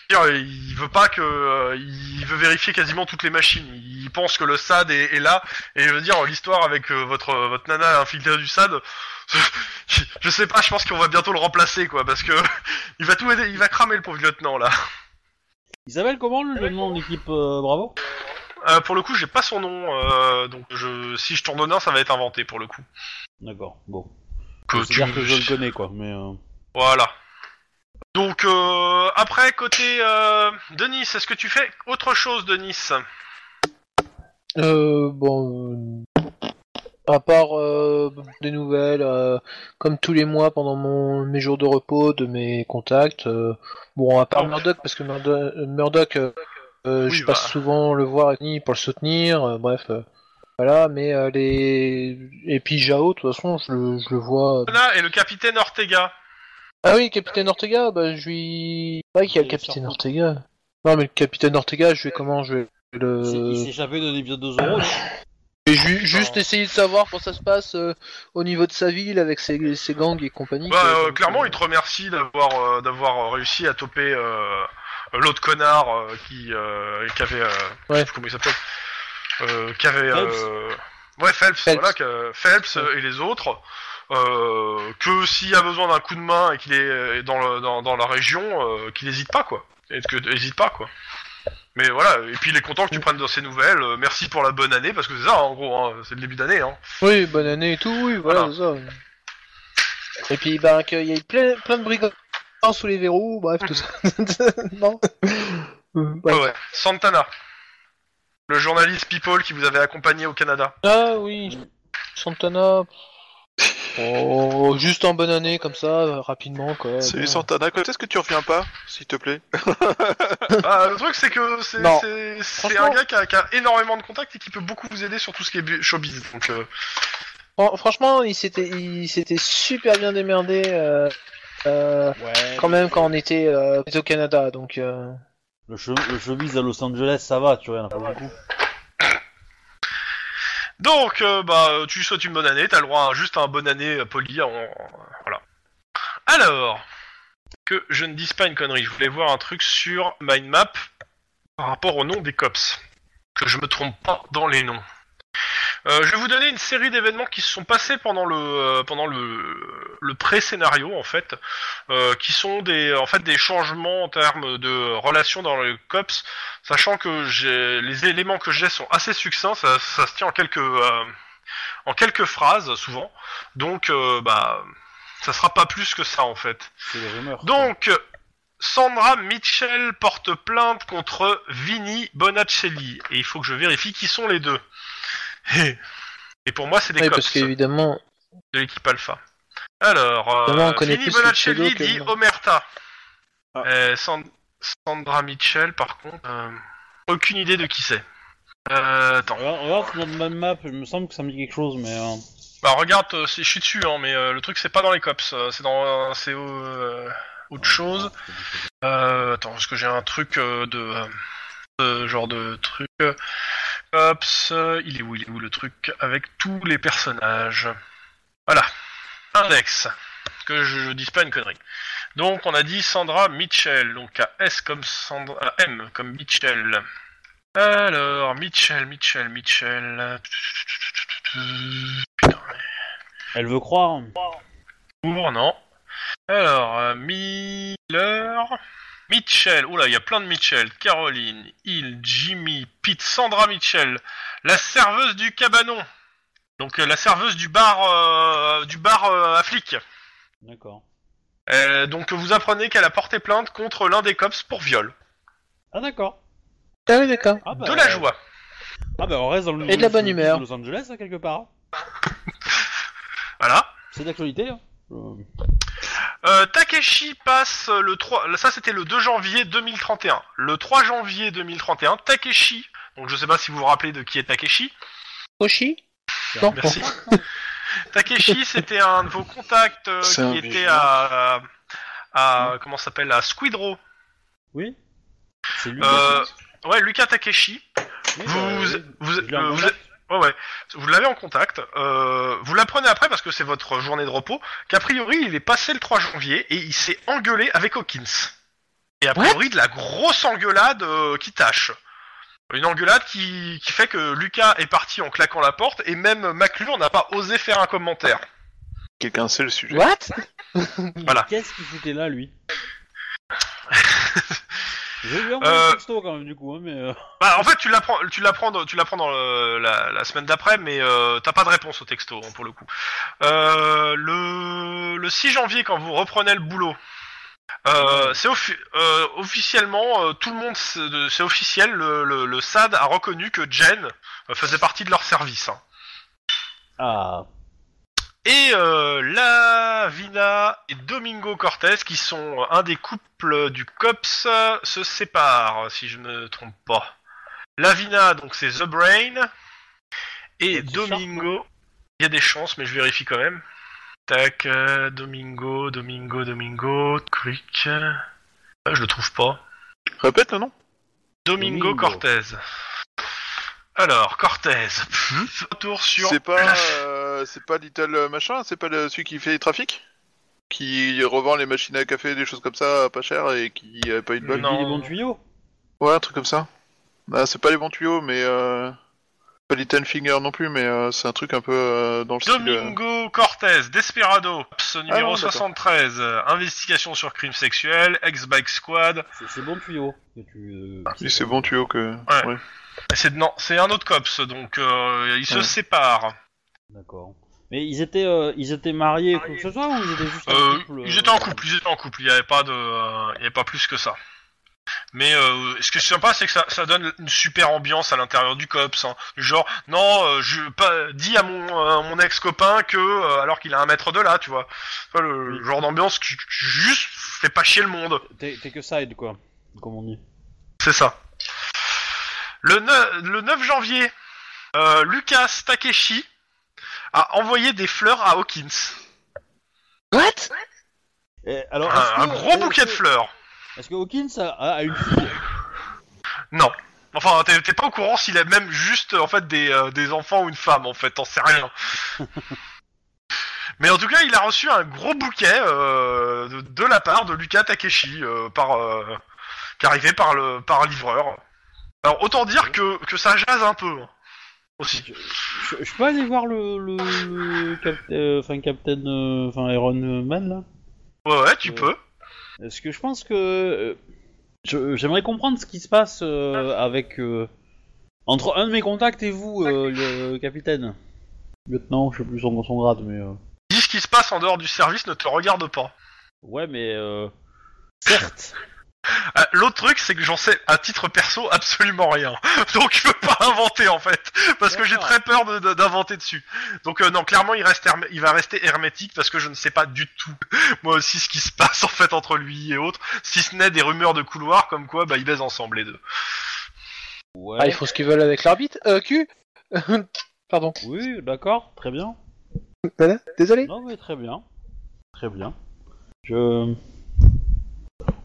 [SPEAKER 2] dire, il veut pas que euh, il veut vérifier quasiment toutes les machines. Il pense que le SAD est, est là et je veux dire l'histoire avec euh, votre votre nana infiltrée du SAD. *laughs* je, sais pas, je pense qu'on va bientôt le remplacer quoi parce que *laughs* il va tout aider, il va cramer le pauvre lieutenant là.
[SPEAKER 1] Il s'appelle comment le, nom de l'équipe euh, Bravo
[SPEAKER 2] Euh, pour le coup j'ai pas son nom euh, donc je si je t'en donne un ça va être inventé pour le coup.
[SPEAKER 1] D'accord, bon.
[SPEAKER 2] Que tu-
[SPEAKER 1] que je le connais quoi, mais... Euh...
[SPEAKER 2] Voilà. Donc euh, après côté euh, Denis, est-ce que tu fais autre chose Denis?
[SPEAKER 4] Euh, bon, à part euh, des nouvelles, euh, comme tous les mois pendant mon, mes jours de repos de mes contacts. euh, bon, à part
[SPEAKER 2] Ah.
[SPEAKER 4] Murdoch, parce que Murdoch, Murdoch,
[SPEAKER 2] Oui,
[SPEAKER 4] je passe
[SPEAKER 2] bah.
[SPEAKER 4] souvent le voir avec lui pour le soutenir. euh, bref, euh, voilà. Mais euh, les et puis Jao, de toute façon, je le, je le vois.
[SPEAKER 2] Là et le capitaine Ortega.
[SPEAKER 4] Ah oui, capitaine Ortega, bah je lui. Ouais, qu'il y a le capitaine Ortega. Non, mais le capitaine Ortega, je vais comment je vais le.
[SPEAKER 1] il s'est échappé de *laughs* non
[SPEAKER 4] Et ju- juste essayer de savoir comment ça se passe euh, au niveau de sa ville avec ses, ses gangs et compagnie.
[SPEAKER 2] Bah, euh, clairement,
[SPEAKER 4] euh,
[SPEAKER 2] il te remercie d'avoir euh, d'avoir réussi à toper euh, l'autre connard euh, qui euh, qui avait euh, je sais
[SPEAKER 4] Ouais.
[SPEAKER 2] comment il s'appelle euh, qui avait
[SPEAKER 1] Phelps.
[SPEAKER 2] euh, ouais Phelps,
[SPEAKER 4] Phelps.
[SPEAKER 2] voilà que Phelps et les autres euh, que s'il a besoin d'un coup de main et qu'il est euh, dans le dans, dans la région euh, qu'il hésite pas quoi et que hésite pas quoi mais voilà et puis il est content que tu prennes de ces nouvelles euh, merci pour la bonne année parce que c'est ça en gros hein, c'est le début d'année hein
[SPEAKER 4] Oui, bonne année et tout, oui, voilà,
[SPEAKER 2] Voilà.
[SPEAKER 4] c'est ça. Et puis, bah, qu'il y ait plein, plein de brigands sous les verrous, bref, tout ça. *laughs* *laughs* non
[SPEAKER 2] ouais,
[SPEAKER 4] ouais.
[SPEAKER 2] ouais. Santana le journaliste People qui vous avait accompagné au Canada
[SPEAKER 4] Ah oui, Santana. Oh, juste en bonne année, comme ça, euh, rapidement, quoi.
[SPEAKER 3] Salut. Santana, quand est-ce que tu reviens pas, s'il te plaît *laughs*
[SPEAKER 2] Ah, le truc, c'est que c'est
[SPEAKER 4] Non.
[SPEAKER 2] c'est- c'est
[SPEAKER 4] Franchement-
[SPEAKER 2] un gars qui a, qui a énormément de contacts et qui peut beaucoup vous aider sur tout ce qui est bu- showbiz. Donc, euh,
[SPEAKER 4] Fran- Franchement, il s'était, il s'était super bien démerdé, euh, euh,
[SPEAKER 1] Ouais.
[SPEAKER 4] quand même, quand on était, euh, au Canada, donc... Euh...
[SPEAKER 1] Le, show, le showbiz à Los Angeles, ça va, tu vois, y en a pas beaucoup. *coughs*
[SPEAKER 2] donc euh, bah, tu souhaites une bonne année. T'as le droit à juste à un bonne année euh, poli. voilà. Alors, que je ne dise pas une connerie, je voulais voir un truc sur Mindmap par rapport au nom des cops. Que je me trompe pas dans les noms. Euh, je vais vous donner une série d'événements qui se sont passés pendant le euh, pendant le, le pré-scénario en fait, euh, qui sont des en fait des changements en termes de relations dans le cops, sachant que j'ai les éléments que j'ai sont assez succincts, ça, ça se tient en quelques euh, en quelques phrases souvent, donc euh, bah ça sera pas plus que ça en fait.
[SPEAKER 1] Rumeurs.
[SPEAKER 2] Donc, Sandra Mitchell porte plainte contre Vinny Bonacelli. Et il faut que je vérifie qui sont les deux. Et, pour moi, c'est des
[SPEAKER 4] Oui,
[SPEAKER 2] cops
[SPEAKER 4] parce qu'évidemment,
[SPEAKER 2] de l'équipe Alpha. Alors, euh,
[SPEAKER 4] le
[SPEAKER 2] Bonacelli dit. Omerta.
[SPEAKER 3] Ah.
[SPEAKER 2] Euh, San- Sandra Mitchell, par contre, euh, aucune idée de qui c'est. Euh, attends.
[SPEAKER 1] Regarde, notre même map, il me semble que ça me dit quelque chose, mais... euh,
[SPEAKER 2] Bah regarde, euh, je suis dessus, hein, mais euh, le truc c'est pas dans les cops, euh, c'est dans euh, c'est euh, autre chose. Euh, attends, est-ce que j'ai un truc euh, de, euh, de genre de truc euh, Il est où Il est où le truc avec tous les personnages? Voilà, index. Que je, je dise pas une connerie. Donc on a dit Sandra Mitchell, donc à S comme Sandra, à M comme Mitchell. Alors Mitchell, Mitchell, Mitchell. Putain.
[SPEAKER 1] Elle veut croire.
[SPEAKER 2] Pour, non. Alors, euh, Miller... Mitchell, oula, il y a plein de Mitchell. Caroline, Hill, Jimmy, Pete, Sandra Mitchell. La serveuse du cabanon. Donc euh, la serveuse du bar euh, du bar euh, à flics.
[SPEAKER 1] D'accord.
[SPEAKER 2] Euh, donc vous apprenez qu'elle a porté plainte contre l'un des cops pour viol.
[SPEAKER 1] Ah d'accord.
[SPEAKER 4] Ah oui, d'accord.
[SPEAKER 1] Ah, bah,
[SPEAKER 2] De la joie.
[SPEAKER 1] Ah bah on reste dans le
[SPEAKER 4] Et de la bonne humeur.
[SPEAKER 1] Los Angeles hein, quelque part. *laughs*
[SPEAKER 2] Voilà.
[SPEAKER 1] C'est d'actualité. Hein. Euh,
[SPEAKER 2] Takeshi passe le 3... Ça c'était le 2 janvier 2031. Le 3 janvier 2031, Takeshi... Donc je sais pas si vous vous rappelez de qui est Takeshi.
[SPEAKER 4] Oshi Non,
[SPEAKER 2] Merci. *laughs* Takeshi, c'était un de vos contacts euh, qui était à, à, à- comment ça s'appelle à Squidrow.
[SPEAKER 1] Oui. C'est lui.
[SPEAKER 2] Euh, ouais, Lucas Takeshi.
[SPEAKER 1] Oui,
[SPEAKER 2] vous-
[SPEAKER 1] bah,
[SPEAKER 2] vous- euh, vous-. Ouais, ouais. Vous l'avez en contact. Euh, vous l'apprenez après parce que c'est votre journée de repos. Qu'a priori, il est passé le 3 janvier et il s'est engueulé avec Hawkins. Et a priori, de la grosse engueulade euh, qui tâche. Une engueulade qui, qui fait que Lucas est parti en claquant la porte et même McClure n'a pas osé faire un commentaire.
[SPEAKER 3] Quelqu'un sait le sujet.
[SPEAKER 4] What?
[SPEAKER 2] Voilà.
[SPEAKER 1] Qu'est-ce qu'il foutait là, lui? *laughs* Lui envoyer
[SPEAKER 2] Euh,
[SPEAKER 1] un texto quand même du coup, hein, mais. euh, *laughs*
[SPEAKER 2] Bah, en fait, tu l'apprends, tu l'apprends, tu l'apprends dans le- la, la semaine d'après, mais euh, t'as pas de réponse au texto hein, pour le coup. Euh, le, le 6 janvier, quand vous reprenez le boulot, euh, c'est offi- euh, officiellement euh, tout le monde, c'est officiel. Le, le, le SAD a reconnu que Jen euh, faisait partie de leur service. hein.
[SPEAKER 1] Ah.
[SPEAKER 2] Et euh, Lavina et Domingo Cortez, qui sont un des couples du COPS, euh, se séparent, si je ne me trompe pas. Lavina, donc c'est The Brain, et Domingo, il y a des chances, mais je vérifie quand même. Tac, euh, Domingo, Domingo, Domingo, Quick. Euh, je le trouve pas.
[SPEAKER 3] Répète le nom.
[SPEAKER 2] Domingo,
[SPEAKER 1] Domingo.
[SPEAKER 2] Cortez. Alors, Cortez. Retour sur.
[SPEAKER 3] C'est pas, euh, c'est pas Little machin, c'est pas le- celui qui fait les trafics, qui revend les machines à café, des choses comme ça, à pas cher et qui a pas eu de bol.
[SPEAKER 2] Non.
[SPEAKER 1] Il est bon tuyau
[SPEAKER 3] Ouais, un truc comme ça. Bah, c'est pas les bons tuyaux, mais euh... pas Little Finger non plus, mais euh, c'est un truc un peu euh, dans le style. euh,
[SPEAKER 2] Domingo Cortez, Desperado, Ops, numéro
[SPEAKER 3] non, d'accord.
[SPEAKER 2] 73, euh, investigation sur crime sexuel, ex-bike squad.
[SPEAKER 1] C'est- bon tuyau tu. euh,
[SPEAKER 3] Oui, c'est bon tuyau que.
[SPEAKER 2] Ouais. C'est non, c'est un autre cops, donc euh, ils se
[SPEAKER 3] Ouais.
[SPEAKER 2] séparent.
[SPEAKER 1] D'accord. Mais ils étaient, euh, ils étaient mariés ou quoi que ce soit ou ils étaient juste en
[SPEAKER 2] Euh,
[SPEAKER 1] couple
[SPEAKER 2] ils
[SPEAKER 1] euh,
[SPEAKER 2] étaient en couple, ils étaient en couple. Il n'y avait pas de, euh, il y avait pas plus que ça. Mais euh, ce que je sympa, c'est que ça, ça donne une super ambiance à l'intérieur du cops. Hein. Du Genre, non, euh, je pas dis à mon, euh, mon ex copain que euh, alors qu'il a un mètre de là, tu vois. Enfin, le
[SPEAKER 1] Oui.
[SPEAKER 2] genre d'ambiance qui qui juste fait pas chier le monde.
[SPEAKER 1] T'es t'es que side quoi, comme on dit.
[SPEAKER 2] C'est ça. Le 9, le 9 janvier, euh, Lucas Takeshi a envoyé des fleurs à Hawkins.
[SPEAKER 4] What?
[SPEAKER 1] Et alors,
[SPEAKER 2] Un, gros
[SPEAKER 1] est-ce
[SPEAKER 2] bouquet de
[SPEAKER 1] que-
[SPEAKER 2] fleurs.
[SPEAKER 1] Est-ce que Hawkins a, a une fille?
[SPEAKER 2] Non. Enfin, t'es t'es pas au courant s'il a même juste en fait des, euh, des enfants ou une femme en fait, t'en sais rien. *laughs* Mais en tout cas, il a reçu un gros bouquet euh, de, de la part de Lucas Takeshi euh, par euh, qui arrivait par le par livreur. Alors autant dire que, que ça jase un peu hein, aussi.
[SPEAKER 1] je, je peux aller voir le, le, le cap- euh, enfin Captain, euh, enfin Iron Man là?
[SPEAKER 2] Ouais ouais, tu
[SPEAKER 1] Euh,
[SPEAKER 2] peux.
[SPEAKER 1] Parce que je pense que euh, je- j'aimerais comprendre ce qui se passe euh, avec euh, entre un de mes contacts et vous, euh, le capitaine, lieutenant, je sais plus son, son grade, mais euh,
[SPEAKER 2] Dis ce qui se passe en dehors du service ne te regarde pas.
[SPEAKER 1] ouais, mais euh, certes.
[SPEAKER 2] Ah, L'autre truc, c'est que j'en sais à titre perso absolument rien. *laughs* Donc je peux pas inventer en fait, parce que j'ai très peur de- de- d'inventer dessus. Donc euh, non, clairement, il reste hermé- il va rester hermétique parce que je ne sais pas du tout *laughs* moi aussi ce qui se passe en fait entre lui et autres, si ce n'est des rumeurs de couloir comme quoi bah ils baisent ensemble les deux.
[SPEAKER 1] Ouais.
[SPEAKER 4] Ah, ils font ce qu'ils veulent avec l'arbitre. Euh, cul *laughs* Pardon.
[SPEAKER 1] Oui, d'accord, très bien.
[SPEAKER 4] Voilà, désolé.
[SPEAKER 1] Non, mais très bien, très bien. Je.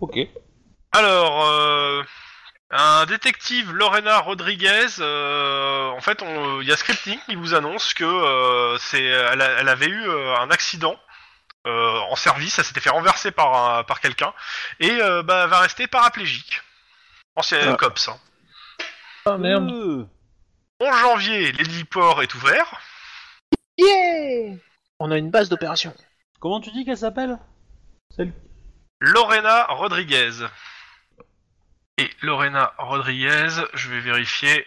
[SPEAKER 1] Ok.
[SPEAKER 2] Alors, euh, un détective Lorena Rodriguez, euh, en fait, il y a Scripting qui vous annonce que euh, c'est, elle, a- elle avait eu euh, un accident euh, en service, elle s'était fait renverser par, un- par quelqu'un, et euh, bah, elle va rester paraplégique. Ancien
[SPEAKER 3] Ah.
[SPEAKER 2] COPS. hein.
[SPEAKER 4] Ah merde.
[SPEAKER 1] Euh,
[SPEAKER 2] 11 janvier, l'héliport est ouvert.
[SPEAKER 4] Yeah On a une base d'opération.
[SPEAKER 1] Comment tu dis qu'elle s'appelle? Celle...
[SPEAKER 2] Lorena Rodriguez. Et Lorena Rodriguez, je vais vérifier.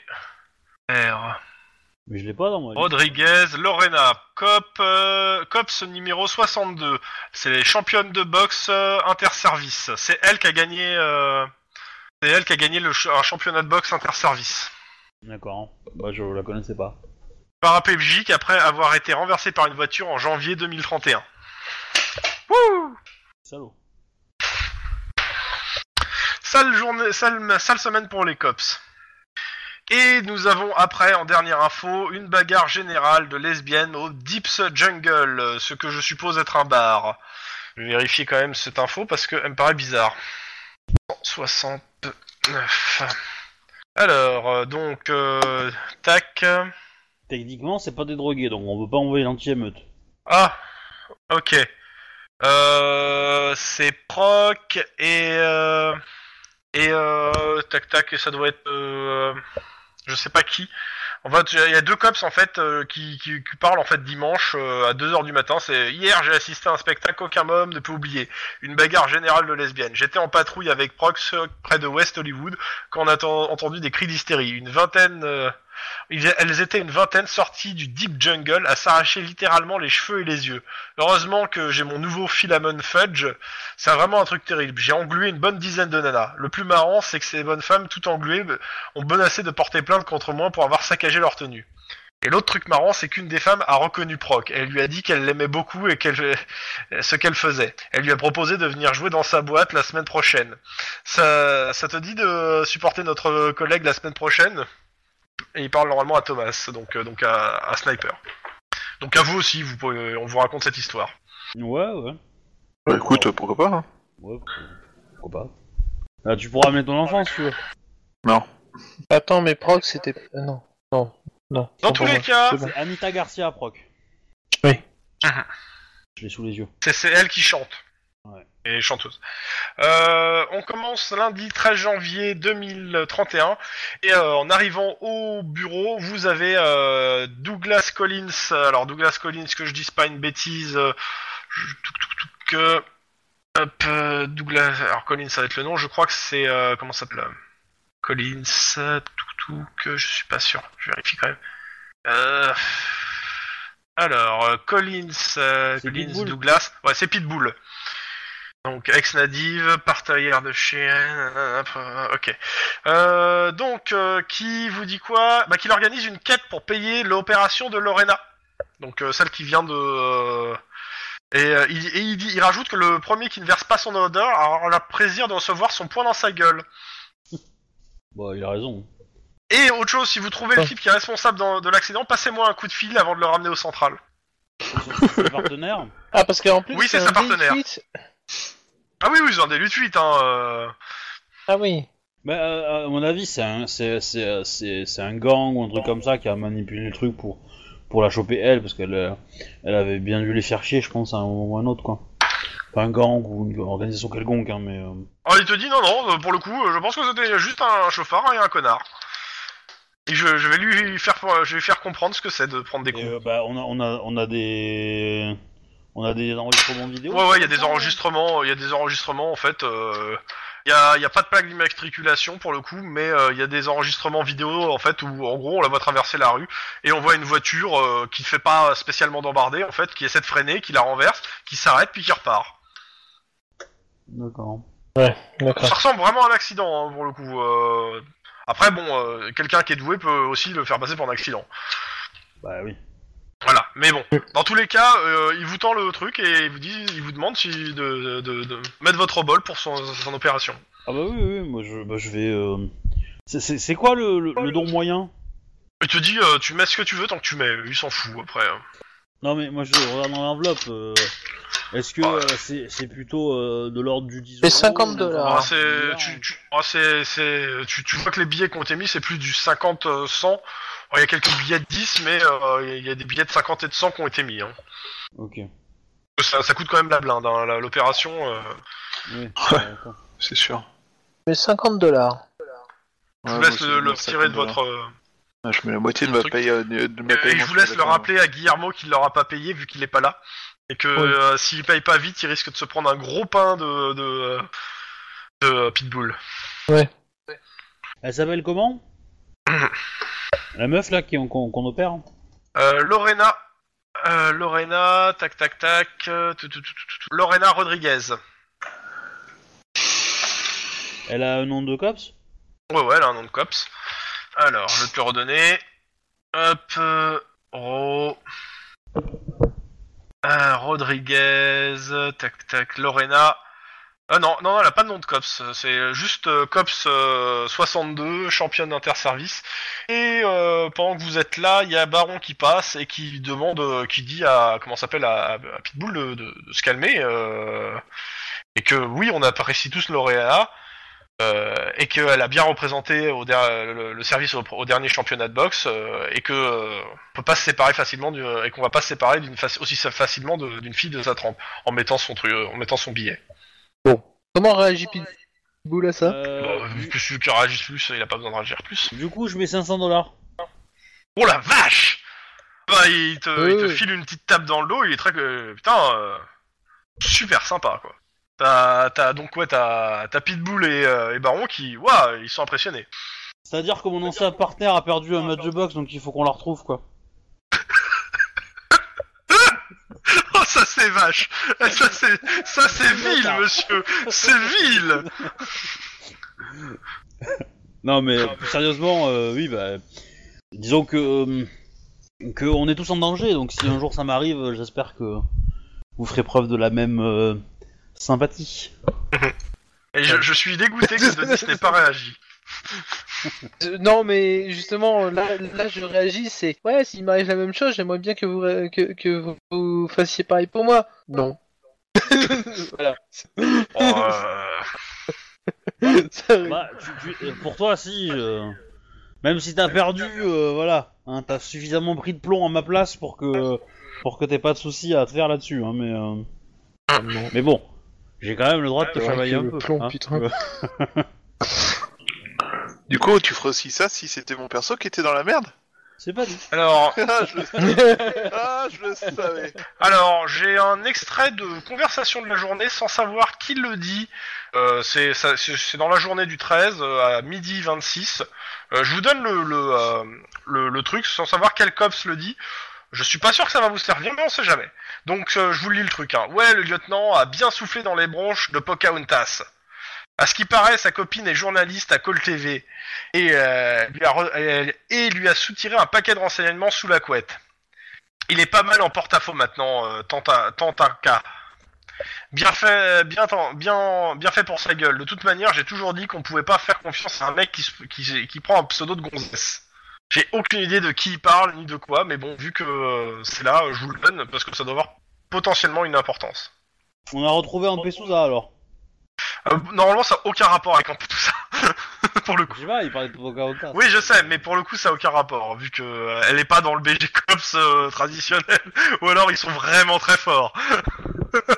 [SPEAKER 2] R.
[SPEAKER 1] Mais je l'ai pas dans moi.
[SPEAKER 2] Rodriguez, Lorena, COP, euh, COPS numéro 62. C'est les championnes de boxe euh, interservice. C'est elle qui a gagné, euh, c'est elle qui a gagné le ch- un championnat de boxe interservice.
[SPEAKER 1] D'accord. Bah je la connaissais pas.
[SPEAKER 2] Paraplégique après avoir été renversée par une voiture en janvier 2031. Wouh
[SPEAKER 1] Salaud.
[SPEAKER 2] Sale journée, sale, sale semaine pour les cops. Et nous avons après, en dernière info, une bagarre générale de lesbiennes au Deeps Jungle, ce que je suppose être un bar. Je vais vérifier quand même cette info parce qu'elle me paraît bizarre. 169. Alors, euh, donc, euh, tac.
[SPEAKER 1] Techniquement, c'est pas des drogués, donc on peut pas envoyer l'anti-émeute.
[SPEAKER 2] Ah, ok. Euh, c'est proc et euh, et euh, tac tac ça doit être euh, je sais pas qui. En fait, il y a deux cops en fait euh, qui, qui, parlent en fait dimanche euh, à 2h du matin. C'est hier j'ai assisté à un spectacle qu'aucun homme ne peut oublier, une bagarre générale de lesbiennes. J'étais en patrouille avec Prox euh, près de West Hollywood quand on a enten- entendu des cris d'hystérie. Une vingtaine elles étaient une vingtaine sorties du Deep Jungle à s'arracher littéralement les cheveux et les yeux. Heureusement que j'ai mon nouveau Philamon Fudge, c'est vraiment un truc terrible. J'ai englué une bonne dizaine de nanas. Le plus marrant, c'est que ces bonnes femmes, tout engluées, euh, ont menacé de porter plainte contre moi pour avoir saccagé leur tenue. Et l'autre truc marrant, c'est qu'une des femmes a reconnu Proc. Elle lui a dit qu'elle l'aimait beaucoup et qu'elle ce qu'elle faisait. Elle lui a proposé de venir jouer dans sa boîte la semaine prochaine. Ça, ça te dit de supporter notre collègue la semaine prochaine? Et il parle normalement à Thomas, donc, euh, donc à, à Sniper. Donc à vous aussi, vous pouvez, on vous raconte cette histoire.
[SPEAKER 1] Ouais, ouais.
[SPEAKER 3] Bah, écoute, pourquoi pas hein.
[SPEAKER 1] Ouais, pourquoi pas. Là, tu pourras mettre ton enfant si tu veux.
[SPEAKER 3] Non.
[SPEAKER 4] Attends, mais Proc, c'était. euh, non, non, non.
[SPEAKER 2] Dans tous les cas,
[SPEAKER 4] C'est bon.
[SPEAKER 1] Anita Garcia, proc.
[SPEAKER 4] Oui.
[SPEAKER 1] Je l'ai sous les yeux.
[SPEAKER 2] c'est elle qui chante. Et chanteuse. Euh, on commence lundi 13 janvier 2031 et euh, en arrivant au bureau, vous avez euh, Douglas Collins. Alors Douglas Collins, que je dise pas une bêtise. je- touc, touc, touc, que hop, Douglas. Alors Collins, ça va être le nom. Je crois que c'est comment ça s'appelle Collins. euh, Touc, touc, je suis pas sûr. Je vérifie quand même. Alors, Collins, Collins, Douglas, ouais, c'est Pitbull. Donc, ex-nadive, partagère de chien, euh, euh, ok. Euh, donc, euh, qui vous dit quoi? Bah, qu'il organise une quête pour payer l'opération de Lorena. Donc, euh, celle qui vient de... euh, Et, euh, il, et il, dit, il rajoute que le premier qui ne verse pas son odeur aura le plaisir de recevoir son poing dans sa gueule.
[SPEAKER 1] Bah, il a raison.
[SPEAKER 2] Et autre chose, si vous trouvez le type qui est responsable dans- de l'accident, passez-moi un coup de fil avant de le ramener au central.
[SPEAKER 1] C'est son partenaire.
[SPEAKER 4] Ah, parce qu'en plus.
[SPEAKER 2] Oui, c'est sa partenaire.
[SPEAKER 4] D8.
[SPEAKER 2] Ah oui, oui, ils ont des luttes 8, hein. euh.
[SPEAKER 4] Ah oui.
[SPEAKER 1] Bah, euh, à mon avis, c'est un, c'est, c'est, c'est, c'est un gang ou un truc comme ça qui a manipulé le truc pour, pour la choper elle, parce qu'elle euh, elle avait bien dû les faire chier, je pense, à un moment ou à un autre, quoi. Pas un gang ou une organisation quelconque, hein, mais... euh,
[SPEAKER 2] Alors il te dit non, non, euh, pour le coup, je pense que c'était juste un chauffard et un connard. Et je, je vais lui faire, je vais lui faire comprendre ce que c'est de prendre des coups.
[SPEAKER 1] Euh, bah, on a, on a, on a des... On a des enregistrements vidéo
[SPEAKER 2] Ouais, ouais, il y a des enregistrements, il y a des enregistrements en fait. euh, Il y, a, il y a pas de plaque d'immatriculation pour le coup, mais euh, il y a des enregistrements vidéo en fait où en gros on la voit traverser la rue et on voit une voiture euh, qui ne fait pas spécialement d'embarder en fait, qui essaie de freiner, qui la renverse, qui s'arrête puis qui repart.
[SPEAKER 1] D'accord.
[SPEAKER 4] D'accord.
[SPEAKER 2] Ça ressemble vraiment à un accident hein, pour le coup. euh. Après bon, euh, quelqu'un qui est doué peut aussi le faire passer pour un accident.
[SPEAKER 1] Bah oui.
[SPEAKER 2] Voilà, mais bon, dans tous les cas, euh, il vous tend le truc et il vous dit, il vous demande si de, de, de mettre votre bol pour son, son opération.
[SPEAKER 1] Ah bah oui, oui, moi je, bah, je vais... euh, C'est, c'est, c'est quoi le, le, le don moyen?
[SPEAKER 2] Il te dit, euh, tu mets ce que tu veux tant que tu mets, il s'en fout après. hein.
[SPEAKER 1] Non mais moi je regarde dans l'enveloppe. euh, Est-ce que euh, c'est, c'est plutôt euh, de l'ordre du 10
[SPEAKER 4] C'est
[SPEAKER 1] euros,
[SPEAKER 4] 50
[SPEAKER 1] ou-
[SPEAKER 4] dollars.
[SPEAKER 2] Ah, c'est, tu, tu, ah, c'est, c'est, tu, tu vois que les billets qui ont été mis, c'est plus du 50, euh, 100. Alors, Il y a quelques billets de 10, mais euh, il y a des billets de 50 et de 100 qui ont été mis. Hein.
[SPEAKER 1] Ok.
[SPEAKER 2] Ça, ça coûte quand même la blinde, hein, l'opération. euh.
[SPEAKER 1] Oui.
[SPEAKER 3] C'est sûr.
[SPEAKER 4] Mais 50 dollars.
[SPEAKER 2] Je vous
[SPEAKER 3] Ouais,
[SPEAKER 2] laisse le, le tirer de
[SPEAKER 3] 50 dollars.
[SPEAKER 2] votre... euh,
[SPEAKER 3] Ah, Je mets la moitié de ma paye. euh, de ma
[SPEAKER 2] Et je vous laisse le rappeler à Guillermo qu'il l'aura pas payé vu qu'il est pas là. Et que
[SPEAKER 4] Oui.
[SPEAKER 2] euh, s'il paye pas vite, il risque de se prendre un gros pain de, de, de Pitbull.
[SPEAKER 1] Elle s'appelle comment? La meuf là qui- qu'on qu'on opère
[SPEAKER 2] Euh, Lorena. Euh, Lorena, tac tac tac. euh, tout, tout, tout, tout, tout. Lorena Rodriguez.
[SPEAKER 1] Elle a un nom de cops?
[SPEAKER 2] Ouais, ouais, elle a un nom de cops. Alors, je vais te le redonner. Hop. Euh, Ro... Euh, Rodriguez. Tac, tac. Lorena. Ah non, non, elle a pas de nom de cops. C'est juste euh, cops euh, 62, championne d'interservice. Et euh, pendant que vous êtes là, il y a Baron qui passe et qui demande, euh, qui dit à comment s'appelle à, à Pitbull de, de- de se calmer. euh, et que oui, on apprécie tous Lorena. Euh, et qu'elle a bien représenté au le, le service au, au dernier championnat de boxe et que on peut pas se séparer facilement du, et qu'on va pas se séparer d'une aussi facilement d'une fille de sa trempe en mettant son truc en mettant son billet.
[SPEAKER 4] Comment réagit Pitbull à ça
[SPEAKER 1] Euh,
[SPEAKER 2] Bon, vu que celui qui réagit plus, il a pas besoin de réagir plus.
[SPEAKER 1] Du coup, je mets 500 dollars.
[SPEAKER 2] Oh la vache Bah il te, il te
[SPEAKER 4] Euh.
[SPEAKER 2] file une petite tape dans le dos, il est très que putain euh, super sympa quoi. T'as t'as donc ouais t'as t'as Pitbull et, euh, et Baron qui waouh ils sont impressionnés.
[SPEAKER 1] C'est-à-dire que mon ancien partenaire a perdu un match de boxe, donc il faut qu'on la retrouve quoi.
[SPEAKER 2] Oh *laughs* ça c'est vache. Ça c'est ça c'est vil monsieur. C'est vil.
[SPEAKER 1] Non mais plus sérieusement, euh, oui bah, disons que euh, que on est tous en danger, donc si un jour ça m'arrive, j'espère que vous ferez preuve de la même euh, sympathie.
[SPEAKER 2] Et je, je suis dégoûté que Denis n'ait pas réagi. *laughs*
[SPEAKER 4] Euh, Non, mais justement, là, là je réagis, c'est ouais, s'il m'arrive la même chose, j'aimerais bien que vous, ré- que, que vous, vous fassiez pareil pour moi. Non. *laughs* voilà.
[SPEAKER 2] Oh, euh, *laughs*
[SPEAKER 4] Ça.
[SPEAKER 1] Bah, tu- tu- euh, pour toi, si, euh, même si t'as perdu, euh, voilà, hein, t'as suffisamment pris de plomb à ma place pour que pour que t'aies pas de soucis à te faire là-dessus, hein, mais euh, mais bon, j'ai quand même le droit de te
[SPEAKER 4] que
[SPEAKER 1] un
[SPEAKER 4] le
[SPEAKER 1] peu.
[SPEAKER 4] plomb,
[SPEAKER 1] hein.
[SPEAKER 4] putain.
[SPEAKER 3] Du coup, tu ferais aussi ça si c'était mon perso qui était dans la merde?
[SPEAKER 1] C'est pas dit.
[SPEAKER 2] alors, *laughs*
[SPEAKER 3] ah, je le... ah, je le savais.
[SPEAKER 2] alors j'ai un extrait de conversation de la journée sans savoir qui le dit. Euh, c'est ça- c'est c'est dans la journée du 13 euh, à midi 26. Euh, je vous donne le le, euh, le le truc sans savoir quel cops le dit. Je suis pas sûr que ça va vous servir, mais on sait jamais. Donc euh, je vous lis le truc. Hein. Ouais, le lieutenant a bien soufflé dans les bronches de Pocahontas. À ce qui paraît, sa copine est journaliste à Call TV et, euh, lui a re- et- lui a soutiré un paquet de renseignements sous la couette. Il est pas mal en porte-à-faux maintenant, euh, tant à cas. Bien fait, bien, bien, bien fait pour sa gueule. De toute manière, j'ai toujours dit qu'on pouvait pas faire confiance à un mec qui, qui, prend un pseudo de gonzesse. J'ai aucune idée de qui il parle ni de quoi, mais bon, vu que euh, c'est là, je vous le donne parce que ça doit avoir potentiellement une importance.
[SPEAKER 1] On a retrouvé un Pesouza alors.
[SPEAKER 2] Euh, normalement, ça a aucun rapport avec un peu tout ça, *laughs* pour le coup.
[SPEAKER 1] Je sais pas, il parlait de Pocahontas.
[SPEAKER 2] Oui, je sais, mais pour le coup, ça a aucun rapport, vu que euh, elle est pas dans le BG Cops euh, traditionnel, *laughs* ou alors ils sont vraiment très forts. *laughs*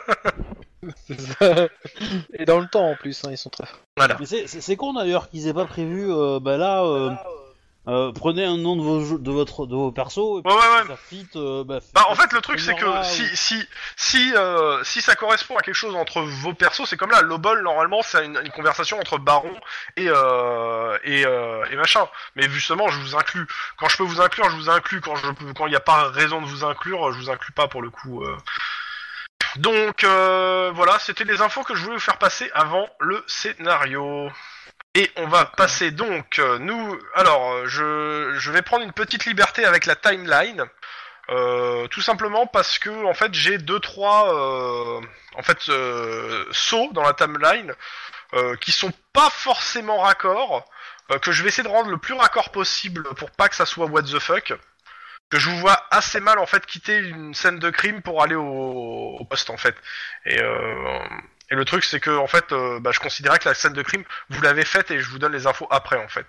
[SPEAKER 4] Et dans le temps en plus, hein, ils sont très forts.
[SPEAKER 2] Voilà.
[SPEAKER 1] Mais c'est- c'est c'est con d'ailleurs qu'ils aient pas prévu. euh, bah là, euh, euh, prenez un nom de vos jeux- de votre de vos persos. Et puis
[SPEAKER 2] Ouais, ouais, ouais.
[SPEAKER 1] si Ça fit. euh, bah,
[SPEAKER 2] Bah, en fait, le truc, c'est que
[SPEAKER 1] ou-
[SPEAKER 2] si, si, si, euh, si ça correspond à quelque chose entre vos persos, c'est comme là, Lobol, normalement, c'est une, une conversation entre Baron et, euh, et, euh, et machin. Mais justement, je vous inclus. Quand je peux vous inclure, je vous inclus. Quand je peux, quand il n'y a pas raison de vous inclure, je vous inclus pas pour le coup. Donc, euh, voilà, c'était les infos que je voulais vous faire passer avant le scénario. Et on va passer donc, euh, nous, alors, euh, je, vais prendre une petite liberté avec la timeline. Euh, tout simplement parce que en fait j'ai deux trois euh, en fait euh, sauts dans la timeline qui sont pas forcément raccords que je vais essayer de rendre le plus raccord possible pour pas que ça soit what the fuck que je vous vois assez mal en fait quitter une scène de crime pour aller au, poste en fait et et le truc c'est que en fait euh, bah, je considérais que la scène de crime vous l'avez faite et je vous donne les infos après en fait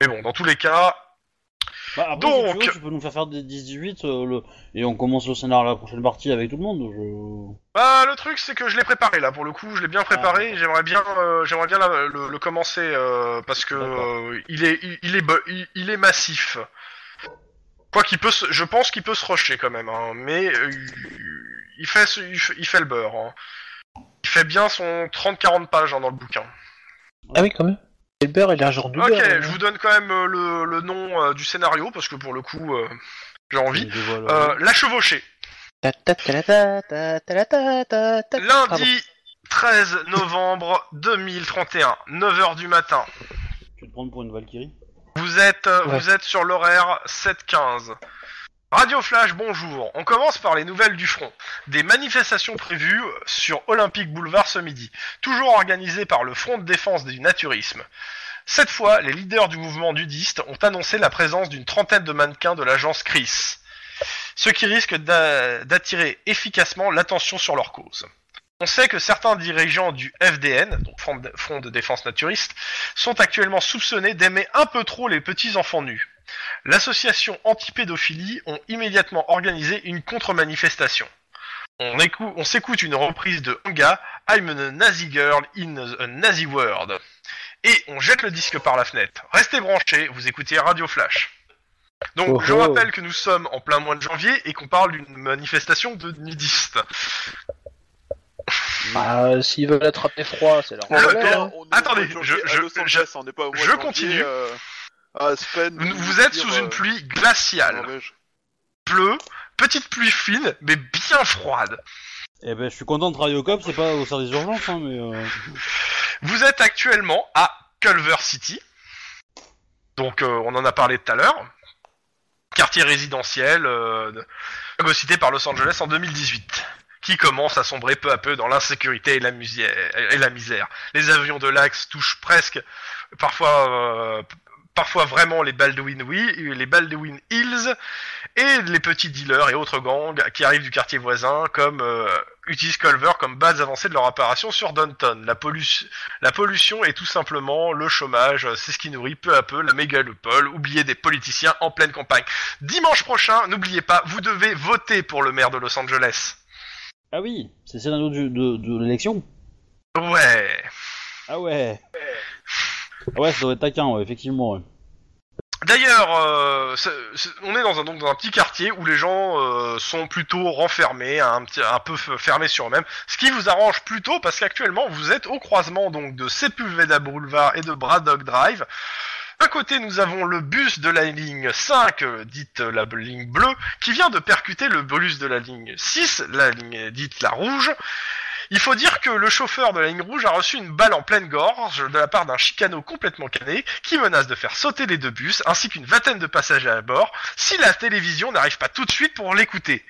[SPEAKER 2] mais bon dans tous les cas
[SPEAKER 1] Bah, après,
[SPEAKER 2] Donc-
[SPEAKER 1] si tu, veux, tu peux nous faire faire des 18 euh, le... et on commence le scénario la prochaine partie avec tout le monde. Je...
[SPEAKER 2] Bah le truc c'est que je l'ai préparé là pour le coup, je l'ai bien préparé. et J'aimerais bien, euh, j'aimerais bien la- le, le commencer euh, parce que euh, il est, il, il est, il, il est massif. Quoi qu'il peut, se- je pense qu'il peut se rusher quand même, hein, mais il fait, il fait, il fait le beurre. hein. Il fait bien son 30-40 pages hein, dans le bouquin.
[SPEAKER 4] Ah oui, quand même. Et le beurre, il a genre du
[SPEAKER 2] Ok,
[SPEAKER 4] beurre. hein.
[SPEAKER 2] je vous donne quand même euh, le, le nom euh, du scénario parce que pour le coup, euh, j'ai envie. Euh, la chevauchée. Lundi 13 novembre 2031, 9h du matin.
[SPEAKER 1] Tu te prendre pour une Valkyrie?
[SPEAKER 2] Vous êtes, euh,
[SPEAKER 4] Ouais.
[SPEAKER 2] vous êtes sur l'horaire 7-15. Radio Flash, bonjour. On commence par les nouvelles du front. Des manifestations prévues sur Olympique Boulevard ce midi, toujours organisées par le Front de défense du naturisme. Cette fois, les leaders du mouvement nudiste ont annoncé la présence d'une trentaine de mannequins de l'agence CRIS, ce qui risque d'a- d'attirer efficacement l'attention sur leur cause. On sait que certains dirigeants du FDN, donc Front de défense naturiste, sont actuellement soupçonnés d'aimer un peu trop les petits enfants nus. L'association anti-pédophilie ont immédiatement organisé une contre-manifestation. On, écou- on s'écoute une reprise de Hanga, I'm a Nazi girl in a Nazi world. Et on jette le disque par la fenêtre. Restez branchés, vous écoutez Radio Flash. Donc,
[SPEAKER 4] Oh
[SPEAKER 2] je
[SPEAKER 4] oh.
[SPEAKER 2] rappelle que nous sommes en plein mois de janvier et qu'on parle d'une manifestation de nudistes. *laughs*
[SPEAKER 4] Ah, s'ils veulent attraper froid, c'est leur
[SPEAKER 3] même
[SPEAKER 4] problème, hein.
[SPEAKER 2] Attendez, je- continue.
[SPEAKER 3] euh, à Aspen,
[SPEAKER 2] Vous,
[SPEAKER 3] ou
[SPEAKER 2] vous êtes
[SPEAKER 3] dire,
[SPEAKER 2] sous une
[SPEAKER 3] euh,
[SPEAKER 2] pluie glaciale. Pleut, petite pluie fine, mais bien froide.
[SPEAKER 1] Eh ben, je suis content de travailler au COP, c'est pas au service d'urgence, hein, mais... Euh...
[SPEAKER 2] Vous êtes actuellement à Culver City. Donc, euh, on en a parlé tout à l'heure. Quartier résidentiel euh, de- phagocyté par Los Angeles en 2018. Qui commence à sombrer peu à peu dans l'insécurité et, la et la misère. Les avions de l'Axe touchent presque, parfois, euh, parfois vraiment les Baldwin, oui, les Baldwin Hills, et les petits dealers et autres gangs qui arrivent du quartier voisin, comme euh, utilisent Culver comme base avancée de leur apparition sur Downton. La, pollu- la pollution est tout simplement le chômage, c'est ce qui nourrit peu à peu la mégalopole, oubliez des politiciens en pleine campagne. Dimanche prochain, n'oubliez pas, vous devez voter pour le maire de Los Angeles.
[SPEAKER 1] Ah oui, c'est le scénario du- de, de l'élection
[SPEAKER 2] Ouais.
[SPEAKER 1] Ah ouais Ah ouais, ça doit être taquin, ouais, effectivement, ouais.
[SPEAKER 2] D'ailleurs, euh, on est dans un, petit quartier où les gens euh, sont plutôt renfermés, un, peu fermés sur eux-mêmes, ce qui vous arrange plutôt parce qu'actuellement vous êtes au croisement donc de Sepulveda Boulevard et de Braddock Drive. D'un côté, nous avons le bus de la ligne 5, euh, dite la ligne bleue, qui vient de percuter le bus de la ligne 6, la ligne dite la rouge. Il faut dire que le chauffeur de la ligne rouge a reçu une balle en pleine gorge de la part d'un chicano complètement cané qui menace de faire sauter les deux bus ainsi qu'une vingtaine de passagers à bord si la télévision n'arrive pas tout de suite pour l'écouter.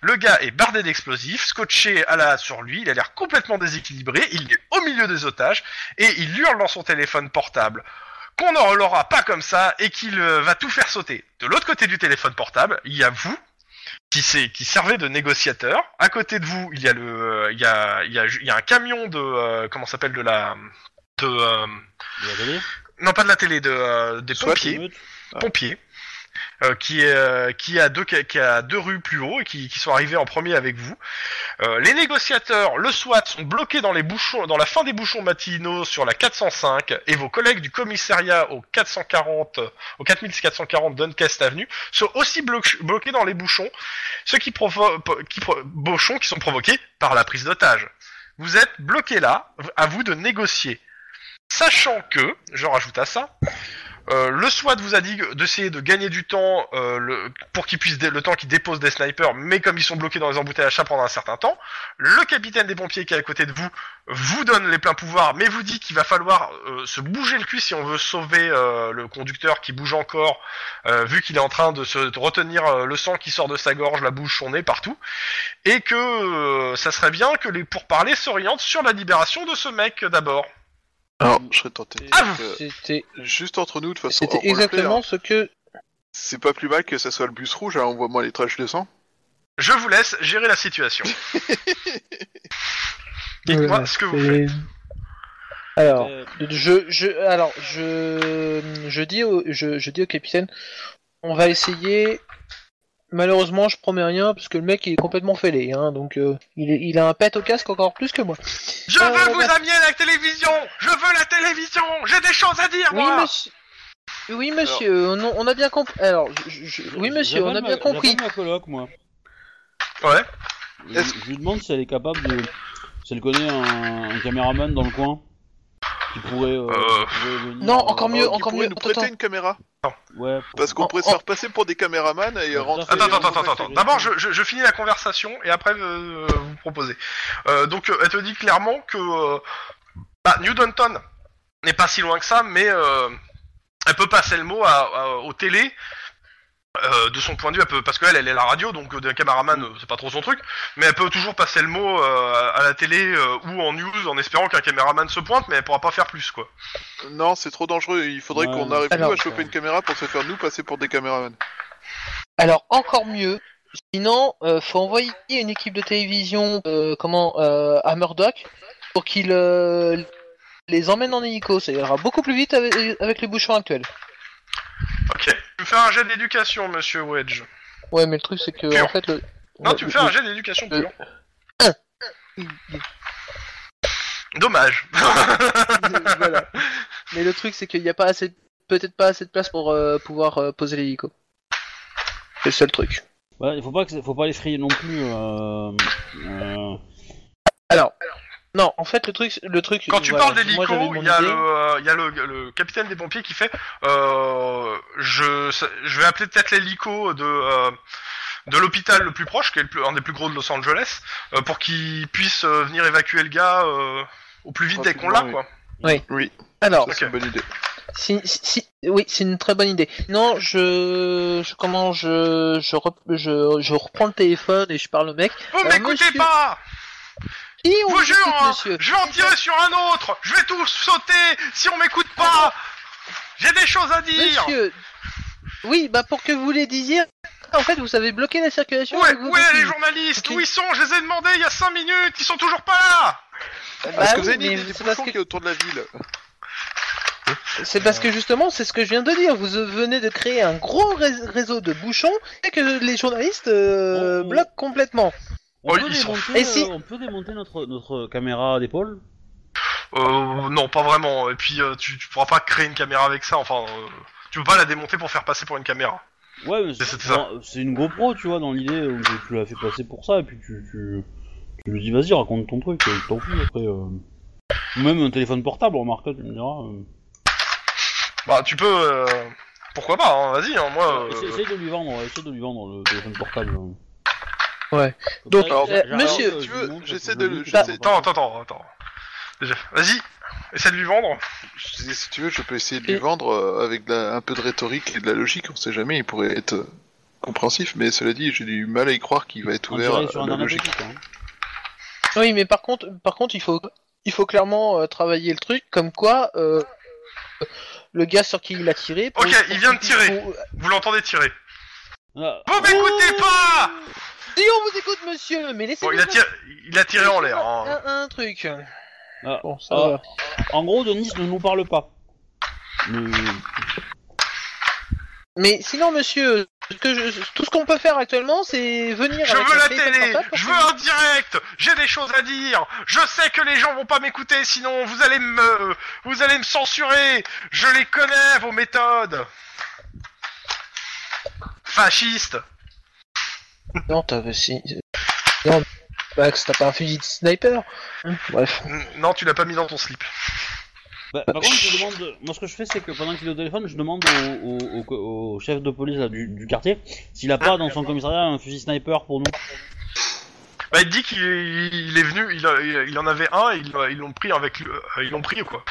[SPEAKER 2] Le gars est bardé d'explosifs, scotché à la sur lui, il a l'air complètement déséquilibré, il est au milieu des otages et il hurle dans son téléphone portable qu'on ne l'aura pas comme ça et qu'il euh, va tout faire sauter. De l'autre côté du téléphone portable, il y a vous qui, servait de négociateur. À côté de vous, il y a le, il y a, il y a, il y a un camion de, euh, comment ça s'appelle de la, de, euh,
[SPEAKER 1] De la télé?
[SPEAKER 2] non pas de la télé, de, euh, des
[SPEAKER 3] Soit
[SPEAKER 2] pompiers,
[SPEAKER 1] Émeute
[SPEAKER 2] pompiers, euh, euh, qui a deux, rues plus haut et qui, sont arrivés en premier avec vous. Euh, les négociateurs, le SWAT, sont bloqués dans les bouchons, dans la fin des bouchons matinaux sur la 405 et vos collègues du commissariat au 440, au 4440 Duncast Avenue sont aussi blo- bloqués dans les bouchons, ceux qui bouchons qui sont provoqués par la prise d'otage. Vous êtes bloqués là, à vous de négocier. Sachant que, je rajoute à ça, euh, le SWAT vous a dit d'essayer de gagner du temps euh, le, pour qu'ils puissent le temps qu'ils déposent des snipers, mais comme ils sont bloqués dans les embouteillages, ça prendra un certain temps. Le capitaine des pompiers qui est à côté de vous vous donne les pleins pouvoirs, mais vous dit qu'il va falloir euh, se bouger le cul si on veut sauver euh, le conducteur qui bouge encore, vu qu'il est en train de se retenir le sang qui sort de sa gorge, la bouche, son nez, partout, et que ça serait bien que les pourparlers s'orientent sur la libération de ce mec d'abord.
[SPEAKER 3] Alors, je serais tenté. de
[SPEAKER 2] Ah,
[SPEAKER 4] C'était
[SPEAKER 3] Juste entre nous, de toute façon,
[SPEAKER 4] c'était exactement
[SPEAKER 3] hein,
[SPEAKER 4] ce que.
[SPEAKER 3] c'est pas plus mal que ça soit le bus rouge, hein, envoie-moi les traits, je descends.
[SPEAKER 2] Je vous laisse gérer la situation. *laughs* Dites-moi
[SPEAKER 4] Voilà,
[SPEAKER 2] ce que vous faites.
[SPEAKER 4] Alors,
[SPEAKER 1] Euh,
[SPEAKER 4] je, je, alors, je, je dis au, je, je dis au capitaine, on va essayer. Malheureusement, je promets rien parce que le mec il est complètement fêlé, hein, donc euh, il, est- il a un pet au casque encore plus que moi.
[SPEAKER 2] Je
[SPEAKER 4] Euh,
[SPEAKER 2] veux vous
[SPEAKER 4] va-
[SPEAKER 2] amener la télévision Je veux la télévision J'ai des choses à dire,
[SPEAKER 4] Oui,
[SPEAKER 2] moi
[SPEAKER 4] monsieur. Oui, monsieur, on, on a bien compris. Alors, je- je- oui, monsieur, on a bien
[SPEAKER 1] ma-
[SPEAKER 4] compris.
[SPEAKER 1] j'appelle ma coloc, moi.
[SPEAKER 2] Ouais.
[SPEAKER 1] Je,
[SPEAKER 3] Est-ce-
[SPEAKER 1] je lui demande si elle est capable de. Si elle connaît un, un caméraman dans le coin qui pourrait, euh,
[SPEAKER 2] Euh.
[SPEAKER 1] qui pourrait venir.
[SPEAKER 4] Non, encore
[SPEAKER 1] euh,
[SPEAKER 4] mieux,
[SPEAKER 3] Euh, qui
[SPEAKER 4] encore mieux.
[SPEAKER 3] nous
[SPEAKER 4] Attends,
[SPEAKER 3] prêter
[SPEAKER 4] attends.
[SPEAKER 3] une caméra
[SPEAKER 1] Ouais.
[SPEAKER 3] Parce qu'on
[SPEAKER 4] En-
[SPEAKER 3] pourrait se faire passer pour des caméramans et rentrer.
[SPEAKER 2] Attends, attends,
[SPEAKER 3] en
[SPEAKER 2] attends, attends. D'abord, je, je, je finis la conversation et après euh, vous proposez. Euh, donc, euh, elle te dit clairement que euh, bah, New Downton n'est pas si loin que ça, mais euh, elle peut passer le mot à, à- aux télé. Euh, de son point de vue, elle peut, parce qu'elle, elle est la radio, donc euh, des caméraman, euh, c'est pas trop son truc, mais elle peut toujours passer le mot euh, à la télé euh, ou en news en espérant qu'un caméraman se pointe, mais elle pourra pas faire plus, quoi.
[SPEAKER 3] Non, c'est trop dangereux. Il faudrait
[SPEAKER 1] Ouais,
[SPEAKER 3] qu'on arrive
[SPEAKER 4] Alors-
[SPEAKER 3] nous à choper une caméra pour se faire nous passer pour des caméramans.
[SPEAKER 4] Alors encore mieux. Sinon, euh, faut envoyer une équipe de télévision, euh, comment, euh, à Murdoch, pour qu'il euh, les emmène en hélico. Ça ira beaucoup plus vite avec, avec les bouchons actuels.
[SPEAKER 2] Ok. Tu me fais un jet d'éducation, monsieur Wedge.
[SPEAKER 4] Ouais, mais le truc c'est que en fait le.
[SPEAKER 2] Non,
[SPEAKER 4] le-
[SPEAKER 2] tu me fais
[SPEAKER 4] le-
[SPEAKER 2] un jet d'éducation
[SPEAKER 4] le-
[SPEAKER 2] pure. Dommage. *laughs*
[SPEAKER 4] voilà. Mais le truc c'est qu'il n'y a pas assez, peut-être pas assez de place pour euh, pouvoir euh, poser l'hélico. C'est le seul truc.
[SPEAKER 1] Ouais, il faut pas que, faut pas les frayer non plus. Euh, euh,
[SPEAKER 4] Alors, non, en fait le truc, le truc.
[SPEAKER 2] Quand tu
[SPEAKER 4] voilà,
[SPEAKER 2] parles d'hélico,
[SPEAKER 4] j'avais mon
[SPEAKER 2] il y a,
[SPEAKER 4] idée.
[SPEAKER 2] le, euh, il y a le, le capitaine des pompiers qui fait euh, je, je vais appeler peut-être l'hélico de, euh, de l'hôpital le plus proche, qui est le plus- un des plus gros de Los Angeles, euh, pour qu'il puisse euh, venir évacuer le gars euh, au plus vite dès qu'on l'a. Quoi.
[SPEAKER 3] Oui,
[SPEAKER 4] Alors,
[SPEAKER 3] ça c'est une bonne idée.
[SPEAKER 4] Si, si, si- oui, c'est une très bonne idée. Non, je, je comment, je, je, rep- je, je reprends le téléphone et je parle au mec.
[SPEAKER 2] Vous
[SPEAKER 4] Euh,
[SPEAKER 2] m'écoutez
[SPEAKER 4] monsieur-
[SPEAKER 2] pas
[SPEAKER 4] On
[SPEAKER 2] Vous
[SPEAKER 4] vous
[SPEAKER 2] jure, hein,
[SPEAKER 4] monsieur.
[SPEAKER 2] je vais en tirer sur un autre Je vais tous sauter si on m'écoute pas J'ai des choses à dire
[SPEAKER 4] Monsieur, oui, bah pour que vous les disiez, en fait, vous avez bloqué la circulation.
[SPEAKER 2] Ouais, ouais, les journalistes, où ils sont Je les ai demandés il y a 5 minutes, ils sont toujours pas là
[SPEAKER 4] Bah
[SPEAKER 3] Est-ce que vous avez dit des
[SPEAKER 4] c'est parce
[SPEAKER 3] bouchons
[SPEAKER 4] que-
[SPEAKER 3] qui est autour de la ville
[SPEAKER 4] C'est parce que justement, c'est ce que je viens de dire. Vous venez de créer un gros ré- réseau de bouchons et que les journalistes euh,
[SPEAKER 1] Oh.
[SPEAKER 4] bloquent complètement.
[SPEAKER 1] On,
[SPEAKER 2] Oh,
[SPEAKER 1] peut
[SPEAKER 2] ils sont
[SPEAKER 1] démonter,
[SPEAKER 4] Et si-
[SPEAKER 1] euh, on peut démonter notre, notre caméra d'épaule
[SPEAKER 2] Euh, non, pas vraiment. Et puis, euh, tu, tu pourras pas créer une caméra avec ça. Enfin, euh, tu peux pas la démonter pour faire passer pour une caméra.
[SPEAKER 1] Ouais, mais
[SPEAKER 2] C'est
[SPEAKER 1] c'est
[SPEAKER 2] ça.
[SPEAKER 1] c'est une GoPro, tu vois, dans l'idée où tu, l'as fait passer pour ça, et puis tu, tu, tu lui dis vas-y, raconte ton truc, t'en fous après. euh. Ou même un téléphone portable, remarque, tu me diras. euh.
[SPEAKER 2] Bah, tu peux. euh, Pourquoi pas hein, Vas-y, hein, moi.
[SPEAKER 1] Essaye,
[SPEAKER 2] euh,
[SPEAKER 1] essaye de lui vendre, essaye de lui vendre le téléphone portable. hein.
[SPEAKER 4] Ouais. Donc,
[SPEAKER 3] alors,
[SPEAKER 1] j'ai
[SPEAKER 4] monsieur,
[SPEAKER 3] tu veux, j'essaie
[SPEAKER 1] je
[SPEAKER 3] de
[SPEAKER 1] lui
[SPEAKER 3] le- j'essaie-
[SPEAKER 1] va
[SPEAKER 2] Attends, attends, attends, attends. Déjà, Vas-y, essaie de lui vendre.
[SPEAKER 3] Je disais, si tu veux, je peux essayer de lui
[SPEAKER 4] Et-
[SPEAKER 3] vendre euh, avec de la- un peu de rhétorique et de la logique, on sait jamais, il pourrait être euh, compréhensif, mais cela dit, j'ai du mal à y croire qu'il va être ouvert à
[SPEAKER 1] sur
[SPEAKER 3] la logique.
[SPEAKER 1] hein.
[SPEAKER 4] Oui, mais par contre, par contre, il faut, il faut clairement euh, travailler le truc, comme quoi euh, le gars sur qui il a tiré. pour-
[SPEAKER 2] Ok, il vient de tirer.
[SPEAKER 4] pour-
[SPEAKER 2] Vous l'entendez tirer.
[SPEAKER 1] Ah,
[SPEAKER 2] Vous m'écoutez pas
[SPEAKER 4] Si on vous écoute, monsieur, mais laissez.
[SPEAKER 2] Bon, il a tiré, il a tiré en l'air. hein.
[SPEAKER 4] Un, un truc.
[SPEAKER 1] ah,
[SPEAKER 4] Bon, ça
[SPEAKER 1] ah,
[SPEAKER 4] va.
[SPEAKER 1] En gros, Denis ne nous parle pas. Mais...
[SPEAKER 4] Mais sinon, monsieur, ce que je- tout ce qu'on peut faire actuellement, c'est venir.
[SPEAKER 2] Je
[SPEAKER 4] avec
[SPEAKER 2] veux la
[SPEAKER 4] téléphone
[SPEAKER 2] télé,
[SPEAKER 4] portable pour
[SPEAKER 2] je
[SPEAKER 4] que-
[SPEAKER 2] veux un direct, j'ai des choses à dire. Je sais que les gens vont pas m'écouter, sinon vous allez me, vous allez me censurer. Je les connais vos méthodes. Fasciste.
[SPEAKER 4] Non, t'as si. Non, Max, t'as pas un fusil de sniper Hum, Bref.
[SPEAKER 2] Non, tu l'as pas mis dans ton slip.
[SPEAKER 1] Bah, par contre, je demande. Moi, ce que je fais, c'est que pendant qu'il est au téléphone, je demande au, au, au- au chef de police là, du, du quartier s'il a pas dans son commissariat un fusil sniper pour nous.
[SPEAKER 2] Bah, il dit qu'il il est venu, il, a- il, en avait un, et ils ils l'ont pris avec, le- euh, ils l'ont pris quoi.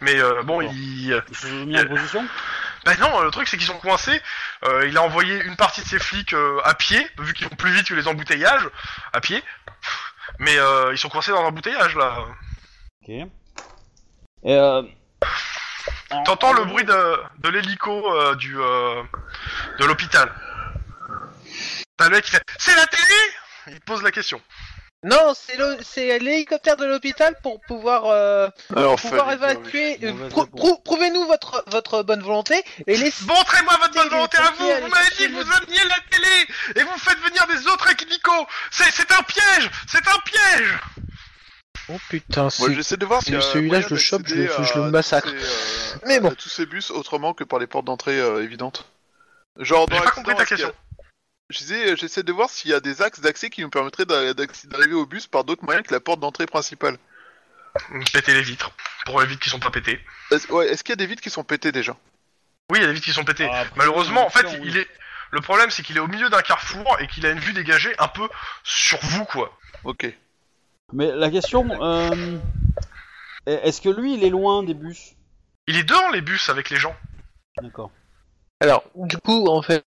[SPEAKER 2] Mais euh, bon, il,
[SPEAKER 1] Ils se sont mis en position.
[SPEAKER 2] Bah non, le truc c'est qu'ils sont coincés. Euh, il a envoyé une partie de ses flics euh, à pied, vu qu'ils vont plus vite que les embouteillages, à pied. Mais euh, ils sont coincés dans l'embouteillage là.
[SPEAKER 1] Ok. Et euh... en-
[SPEAKER 2] T'entends
[SPEAKER 1] en
[SPEAKER 2] le bruit de, de l'hélico euh, du euh, de l'hôpital. T'as le mec qui fait C'est la télé? Il te pose la question.
[SPEAKER 4] Non, c'est le- c'est l'hélicoptère de l'hôpital pour pouvoir, euh,
[SPEAKER 3] Alors,
[SPEAKER 4] pouvoir
[SPEAKER 3] fallait dire,
[SPEAKER 4] évacuer.
[SPEAKER 1] oui.
[SPEAKER 4] euh,
[SPEAKER 1] Mauvaise
[SPEAKER 4] prou-
[SPEAKER 1] réponse.
[SPEAKER 4] prou- Prouvez-nous votre, votre bonne volonté et laissez. *laughs*
[SPEAKER 2] Montrez-moi votre bonne volonté à vous Vous m'avez dit que vous ameniez la télé Et vous faites venir des autres hélicos C'est c'est un piège C'est un piège
[SPEAKER 4] Oh putain,
[SPEAKER 3] Moi,
[SPEAKER 4] c'est.
[SPEAKER 3] j'essaie de voir si
[SPEAKER 4] celui-là, je le chope, je le- je le massacre. Mais bon.
[SPEAKER 3] tous ces bus autrement que par les portes d'entrée euh, évidentes. Genre, dans
[SPEAKER 2] J'ai pas compris ta
[SPEAKER 3] l'accident, est-ce qu'il y a-
[SPEAKER 2] question.
[SPEAKER 3] J'essaie de voir s'il y a des axes d'accès qui nous permettraient d'arriver au bus par d'autres moyens que la porte d'entrée principale.
[SPEAKER 2] Péter les vitres. Pour les vitres qui sont pas pétées.
[SPEAKER 3] Est-ce ouais, est-ce qu'il y a des vitres qui sont pétées déjà?
[SPEAKER 2] Oui, il y a des vitres qui sont pétées.
[SPEAKER 1] Ah, après,
[SPEAKER 2] Malheureusement, en fait,
[SPEAKER 1] sûr, oui.
[SPEAKER 2] il est. Le problème, c'est qu'il est au milieu d'un carrefour et qu'il a une vue dégagée un peu sur vous, quoi.
[SPEAKER 3] Ok.
[SPEAKER 1] Mais la question, euh, est-ce que lui, il est loin des bus?
[SPEAKER 2] Il est devant les bus avec les gens.
[SPEAKER 1] D'accord.
[SPEAKER 4] Alors, du coup, en fait,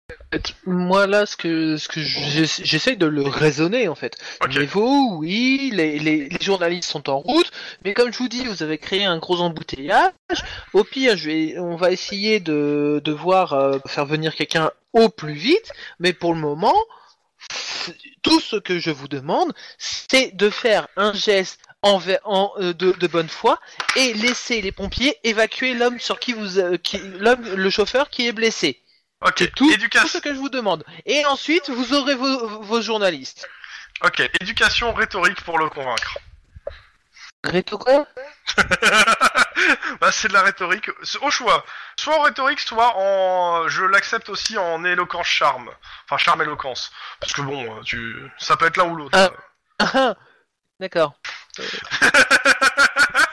[SPEAKER 4] moi là, ce que, ce que j'essa- j'essaye de le raisonner, en fait. Mais vous, oui, les, les, les journalistes sont en route, mais comme je vous dis, vous avez créé un gros embouteillage. Au pire, je vais, on va essayer de, de voir euh, faire venir quelqu'un au plus vite, mais pour le moment, tout ce que je vous demande, c'est de faire un geste en, euh, de, de bonne foi et laisser les pompiers évacuer l'homme sur qui vous, euh, qui, l'homme, le chauffeur qui est blessé.
[SPEAKER 2] Ok.
[SPEAKER 4] C'est tout, ce que je vous demande. Et ensuite, vous aurez vos, vos journalistes.
[SPEAKER 2] Ok. Éducation rhétorique pour le convaincre.
[SPEAKER 4] Réto quoi *laughs*
[SPEAKER 2] bah, c'est de la rhétorique. Au choix. Soit en rhétorique, soit en. Je l'accepte aussi en éloquence charme. Enfin, charme éloquence. Parce que bon, tu. Ça peut être l'un ou l'autre.
[SPEAKER 4] Ah. Ah, D'accord.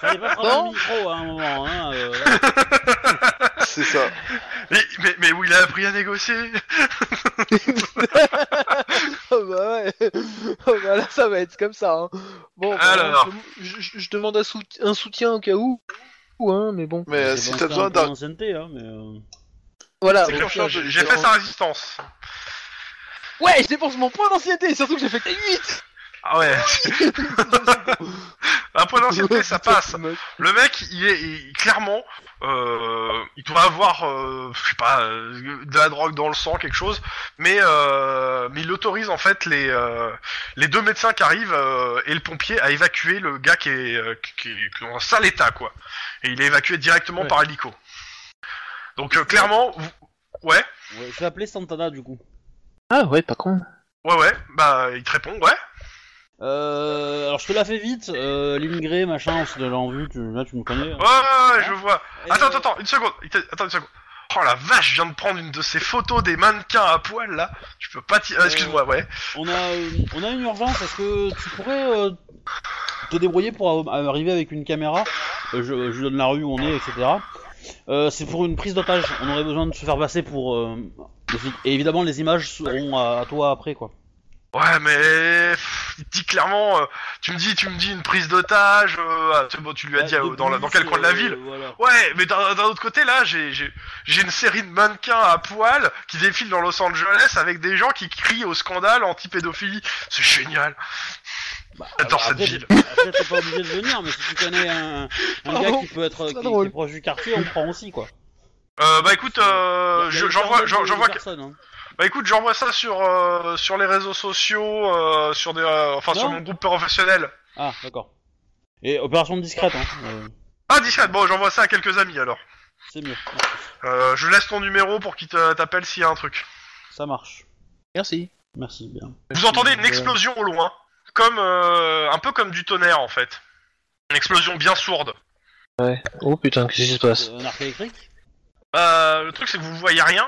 [SPEAKER 1] Fallait pas prendre
[SPEAKER 4] Bon.
[SPEAKER 1] le micro à un moment, hein. euh, *laughs*
[SPEAKER 3] C'est ça.
[SPEAKER 2] Mais, mais, mais où il a appris à négocier *laughs*
[SPEAKER 4] Oh bah ouais. Oh bah là, ça va être comme ça. Hein. Bon, bah,
[SPEAKER 2] Alors.
[SPEAKER 4] je, je- je demande un, sout- un soutien au cas où. Ou, Hein, mais bon.
[SPEAKER 3] Mais euh, si t'as besoin d'un.
[SPEAKER 1] d'ancienneté, hein, mais. euh,
[SPEAKER 4] Voilà.
[SPEAKER 3] C'est
[SPEAKER 2] J'ai fait sa résistance.
[SPEAKER 4] Ouais, je dépense mon point d'ancienneté, surtout que j'ai fait 8
[SPEAKER 2] Ah ouais. Un point d'ancienneté, ça passe. Le mec, il est il- clairement, euh, il doit avoir, euh, je sais pas, euh, de la drogue dans le sang, quelque chose, mais euh, mais il autorise en fait les euh, les deux médecins qui arrivent euh, et le pompier à évacuer le gars qui est euh, qui, qui est dans un sale état quoi. Et il est évacué directement
[SPEAKER 4] Ouais.
[SPEAKER 2] par hélico. Donc euh, clairement, vous- ouais,
[SPEAKER 1] ouais, je vais appeler Santana du coup.
[SPEAKER 4] Ah ouais, pas con.
[SPEAKER 2] ouais, ouais, bah il te répond, ouais.
[SPEAKER 1] Euh, alors je te la fais vite, euh, l'immigré, machin, on se l'a vu, tu, là tu me connais.
[SPEAKER 2] Ouais, ouais, ouais, je vois.
[SPEAKER 1] Et,
[SPEAKER 2] Attends,
[SPEAKER 1] euh,
[SPEAKER 2] attends, attends, une seconde. Attends une seconde. Oh la vache, je viens de prendre une de ces photos des mannequins à poil là. Je peux pas t'y... ah, Excuse-moi, ouais.
[SPEAKER 1] On a, euh, on a une urgence, est-ce que tu pourrais euh, te débrouiller pour arriver avec une caméra? Euh, je, je lui donne la rue où on est, etc. Euh, c'est pour une prise d'otage, on aurait besoin de se faire passer pour... euh. Et évidemment les images seront à, à toi après quoi.
[SPEAKER 2] Ouais, mais il te dit clairement. euh, tu me dis, tu me dis une prise d'otage. Euh, ah, bon, tu lui as dit
[SPEAKER 1] Ouais,
[SPEAKER 2] euh, dans, la- dans
[SPEAKER 1] bus,
[SPEAKER 2] quel coin de la
[SPEAKER 1] euh,
[SPEAKER 2] ville
[SPEAKER 1] voilà.
[SPEAKER 2] Ouais, mais d'un d'un autre côté, là, j'ai j'ai j'ai une série de mannequins à poil qui défilent dans Los Angeles avec des gens qui crient au scandale anti-pédophilie. C'est génial.
[SPEAKER 1] Bah,
[SPEAKER 2] J'adore cette
[SPEAKER 1] après,
[SPEAKER 2] ville.
[SPEAKER 1] t'es- Après t'es pas obligé de venir, mais si tu connais un, un
[SPEAKER 4] Pardon,
[SPEAKER 1] gars qui peut être qui, qui
[SPEAKER 4] drôle.
[SPEAKER 1] est proche du quartier, on prend aussi quoi.
[SPEAKER 2] Euh, bah écoute, euh, j'envoie, j'envoie,
[SPEAKER 1] hein.
[SPEAKER 2] Bah écoute, j'envoie ça sur euh, sur les réseaux sociaux, euh, sur des, euh, enfin sur mon groupe professionnel.
[SPEAKER 1] Ah d'accord. Et opération discrète, hein. euh,
[SPEAKER 2] Ah discrète, bon, j'envoie ça à quelques amis alors.
[SPEAKER 1] c'est mieux.
[SPEAKER 2] Euh, je laisse ton numéro pour qu'ils te- t'appellent s'il y a un truc.
[SPEAKER 1] Ça marche.
[SPEAKER 4] Merci.
[SPEAKER 1] Merci bien.
[SPEAKER 2] Vous entendez une
[SPEAKER 1] Euh,
[SPEAKER 2] explosion au loin, comme euh, un peu comme du tonnerre en fait. Une explosion bien sourde.
[SPEAKER 4] Ouais. Oh putain, qu'est-ce qui se passe?
[SPEAKER 1] Un arc électrique?
[SPEAKER 2] Euh, le truc c'est que vous voyez rien,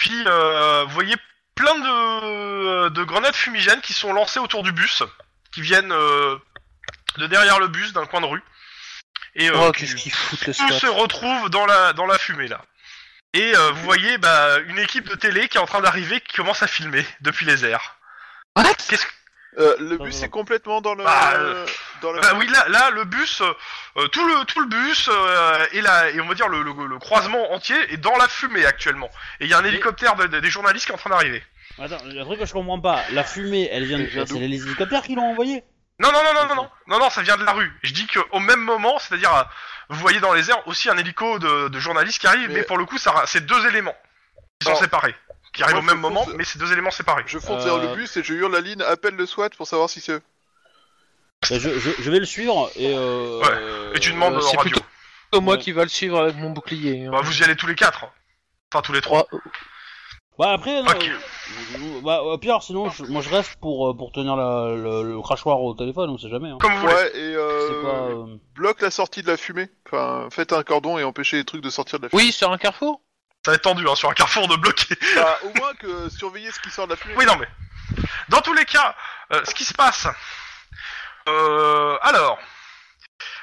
[SPEAKER 2] puis euh, vous voyez plein de, de grenades fumigènes qui sont lancées autour du bus, qui viennent euh, de derrière le bus d'un coin de rue. Et euh,
[SPEAKER 4] Oh,
[SPEAKER 2] qui-
[SPEAKER 4] qu'est-ce qu'ils foutent le
[SPEAKER 2] tout se retrouve dans la dans la fumée là. Et euh, vous voyez bah, une équipe de télé qui est en train d'arriver, qui commence à filmer depuis les airs.
[SPEAKER 4] What?
[SPEAKER 2] Qu'est-ce que
[SPEAKER 3] Euh, le bus est complètement dans le.
[SPEAKER 2] Bah, euh,
[SPEAKER 3] dans le.
[SPEAKER 2] Bah oui, là, là, le bus, euh, tout le tout le bus euh, et la et on va dire le, le, le croisement entier est dans la fumée actuellement. Et il y a un hélicoptère de- de- des journalistes qui est en train d'arriver.
[SPEAKER 1] Attends, le truc que je comprends pas, la fumée, elle vient de... C'est les hélicoptères qui l'ont envoyée
[SPEAKER 2] Non, non, non, non, non, non, non, non, ça vient de la rue. Je dis qu'au même moment, c'est-à-dire, euh, vous voyez dans les airs aussi un hélico de, de journalistes qui arrive, mais,
[SPEAKER 3] Mais-
[SPEAKER 2] pour le coup, ça, c'est deux éléments qui sont
[SPEAKER 3] Alors,
[SPEAKER 2] séparés, qui arrivent au même moment, mais c'est deux éléments séparés.
[SPEAKER 3] Je fonce
[SPEAKER 1] Euh,
[SPEAKER 3] vers le bus et je hurle la ligne appelle le SWAT pour savoir si c'est eux.
[SPEAKER 1] Je, je, je vais le suivre et... Euh,
[SPEAKER 2] Ouais, Et tu demandes
[SPEAKER 4] euh,
[SPEAKER 2] en
[SPEAKER 4] c'est
[SPEAKER 2] radio.
[SPEAKER 4] plutôt- C'est moi
[SPEAKER 1] Ouais.
[SPEAKER 4] qui va le suivre avec mon bouclier. hein.
[SPEAKER 2] Bah, vous y allez tous les quatre, enfin tous les trois.
[SPEAKER 1] Bah après, non, euh, bah, au pire, sinon, je- moi je reste pour, euh, pour tenir la, le, le crachoir au téléphone, on sait jamais. Hein.
[SPEAKER 2] Comme vous voulez.
[SPEAKER 3] Ouais, et euh,
[SPEAKER 1] pas... euh,
[SPEAKER 3] bloque la sortie de la fumée. Enfin, faites un cordon et empêchez les trucs de sortir de la fumée.
[SPEAKER 4] Oui, sur un carrefour?
[SPEAKER 2] Ça va être tendu hein, sur un carrefour de bloqué.
[SPEAKER 3] Bah, au moins que surveiller ce qui sort de la fumée.
[SPEAKER 2] Oui, non, mais. Dans tous les cas, euh, ce qui se passe. Euh, alors.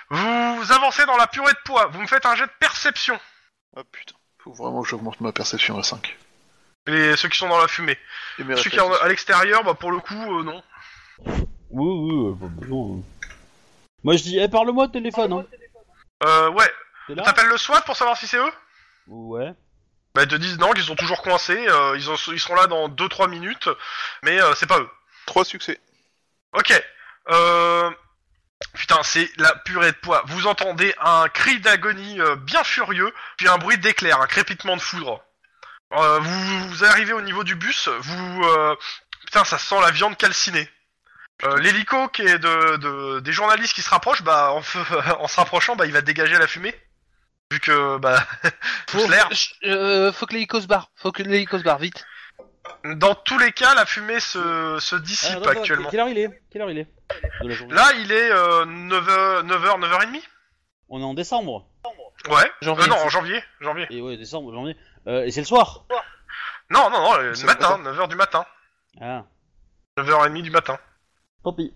[SPEAKER 2] Vous avancez dans la purée de poids. Vous me faites un jet de perception.
[SPEAKER 3] Ah putain, faut vraiment que j'augmente ma perception à 5.
[SPEAKER 2] Les, ceux qui sont dans la fumée.
[SPEAKER 3] Et mes
[SPEAKER 2] Ceux qui sont à l'extérieur, bah pour le coup, euh, non.
[SPEAKER 1] Oui, oui, euh, hein. Moi je dis, eh, parle-moi au téléphone, hein.
[SPEAKER 2] Euh, ouais. T'appelles le SWAT pour savoir si c'est eux?
[SPEAKER 1] Ouais.
[SPEAKER 2] Bah ils te disent non, qu'ils sont toujours coincés. euh, ils, ont- ils seront là dans 2-3 minutes. Mais euh, c'est pas eux.
[SPEAKER 3] 3 succès.
[SPEAKER 2] Ok. Euh... Putain, c'est la purée de poids. Vous entendez un cri d'agonie euh, bien furieux, puis un bruit d'éclair, un crépitement de foudre. Euh, vous, vous arrivez au niveau du bus, vous... euh, Putain, ça sent la viande calcinée. Euh, L'hélico qui est de, de- des journalistes qui se rapprochent, bah en, *laughs* se rapprochant, bah il va dégager la fumée. Vu que bah *laughs*
[SPEAKER 4] Faut,
[SPEAKER 2] pousse l'air.
[SPEAKER 4] Euh, faut que l'hélico se barre. Faut que l'hélico se barre, vite.
[SPEAKER 2] Dans tous les cas, la fumée se, se
[SPEAKER 1] Ah,
[SPEAKER 2] dissipe
[SPEAKER 1] attends,
[SPEAKER 2] actuellement.
[SPEAKER 1] Quelle heure il est? Quelle heure il est? De la journée
[SPEAKER 2] Là, il est euh, 9h, 9h, 9h30
[SPEAKER 1] On est en décembre.
[SPEAKER 2] Ouais.
[SPEAKER 4] Janvier,
[SPEAKER 2] Euh, non,
[SPEAKER 4] c'est-
[SPEAKER 2] en janvier. janvier.
[SPEAKER 1] Et ouais, décembre, janvier. Euh, et c'est le soir
[SPEAKER 2] Non, non, non, le
[SPEAKER 3] C'est
[SPEAKER 2] matin,
[SPEAKER 3] le
[SPEAKER 2] 9h du matin.
[SPEAKER 1] Ah,
[SPEAKER 2] 9h30 du matin. *laughs*
[SPEAKER 1] tant pis.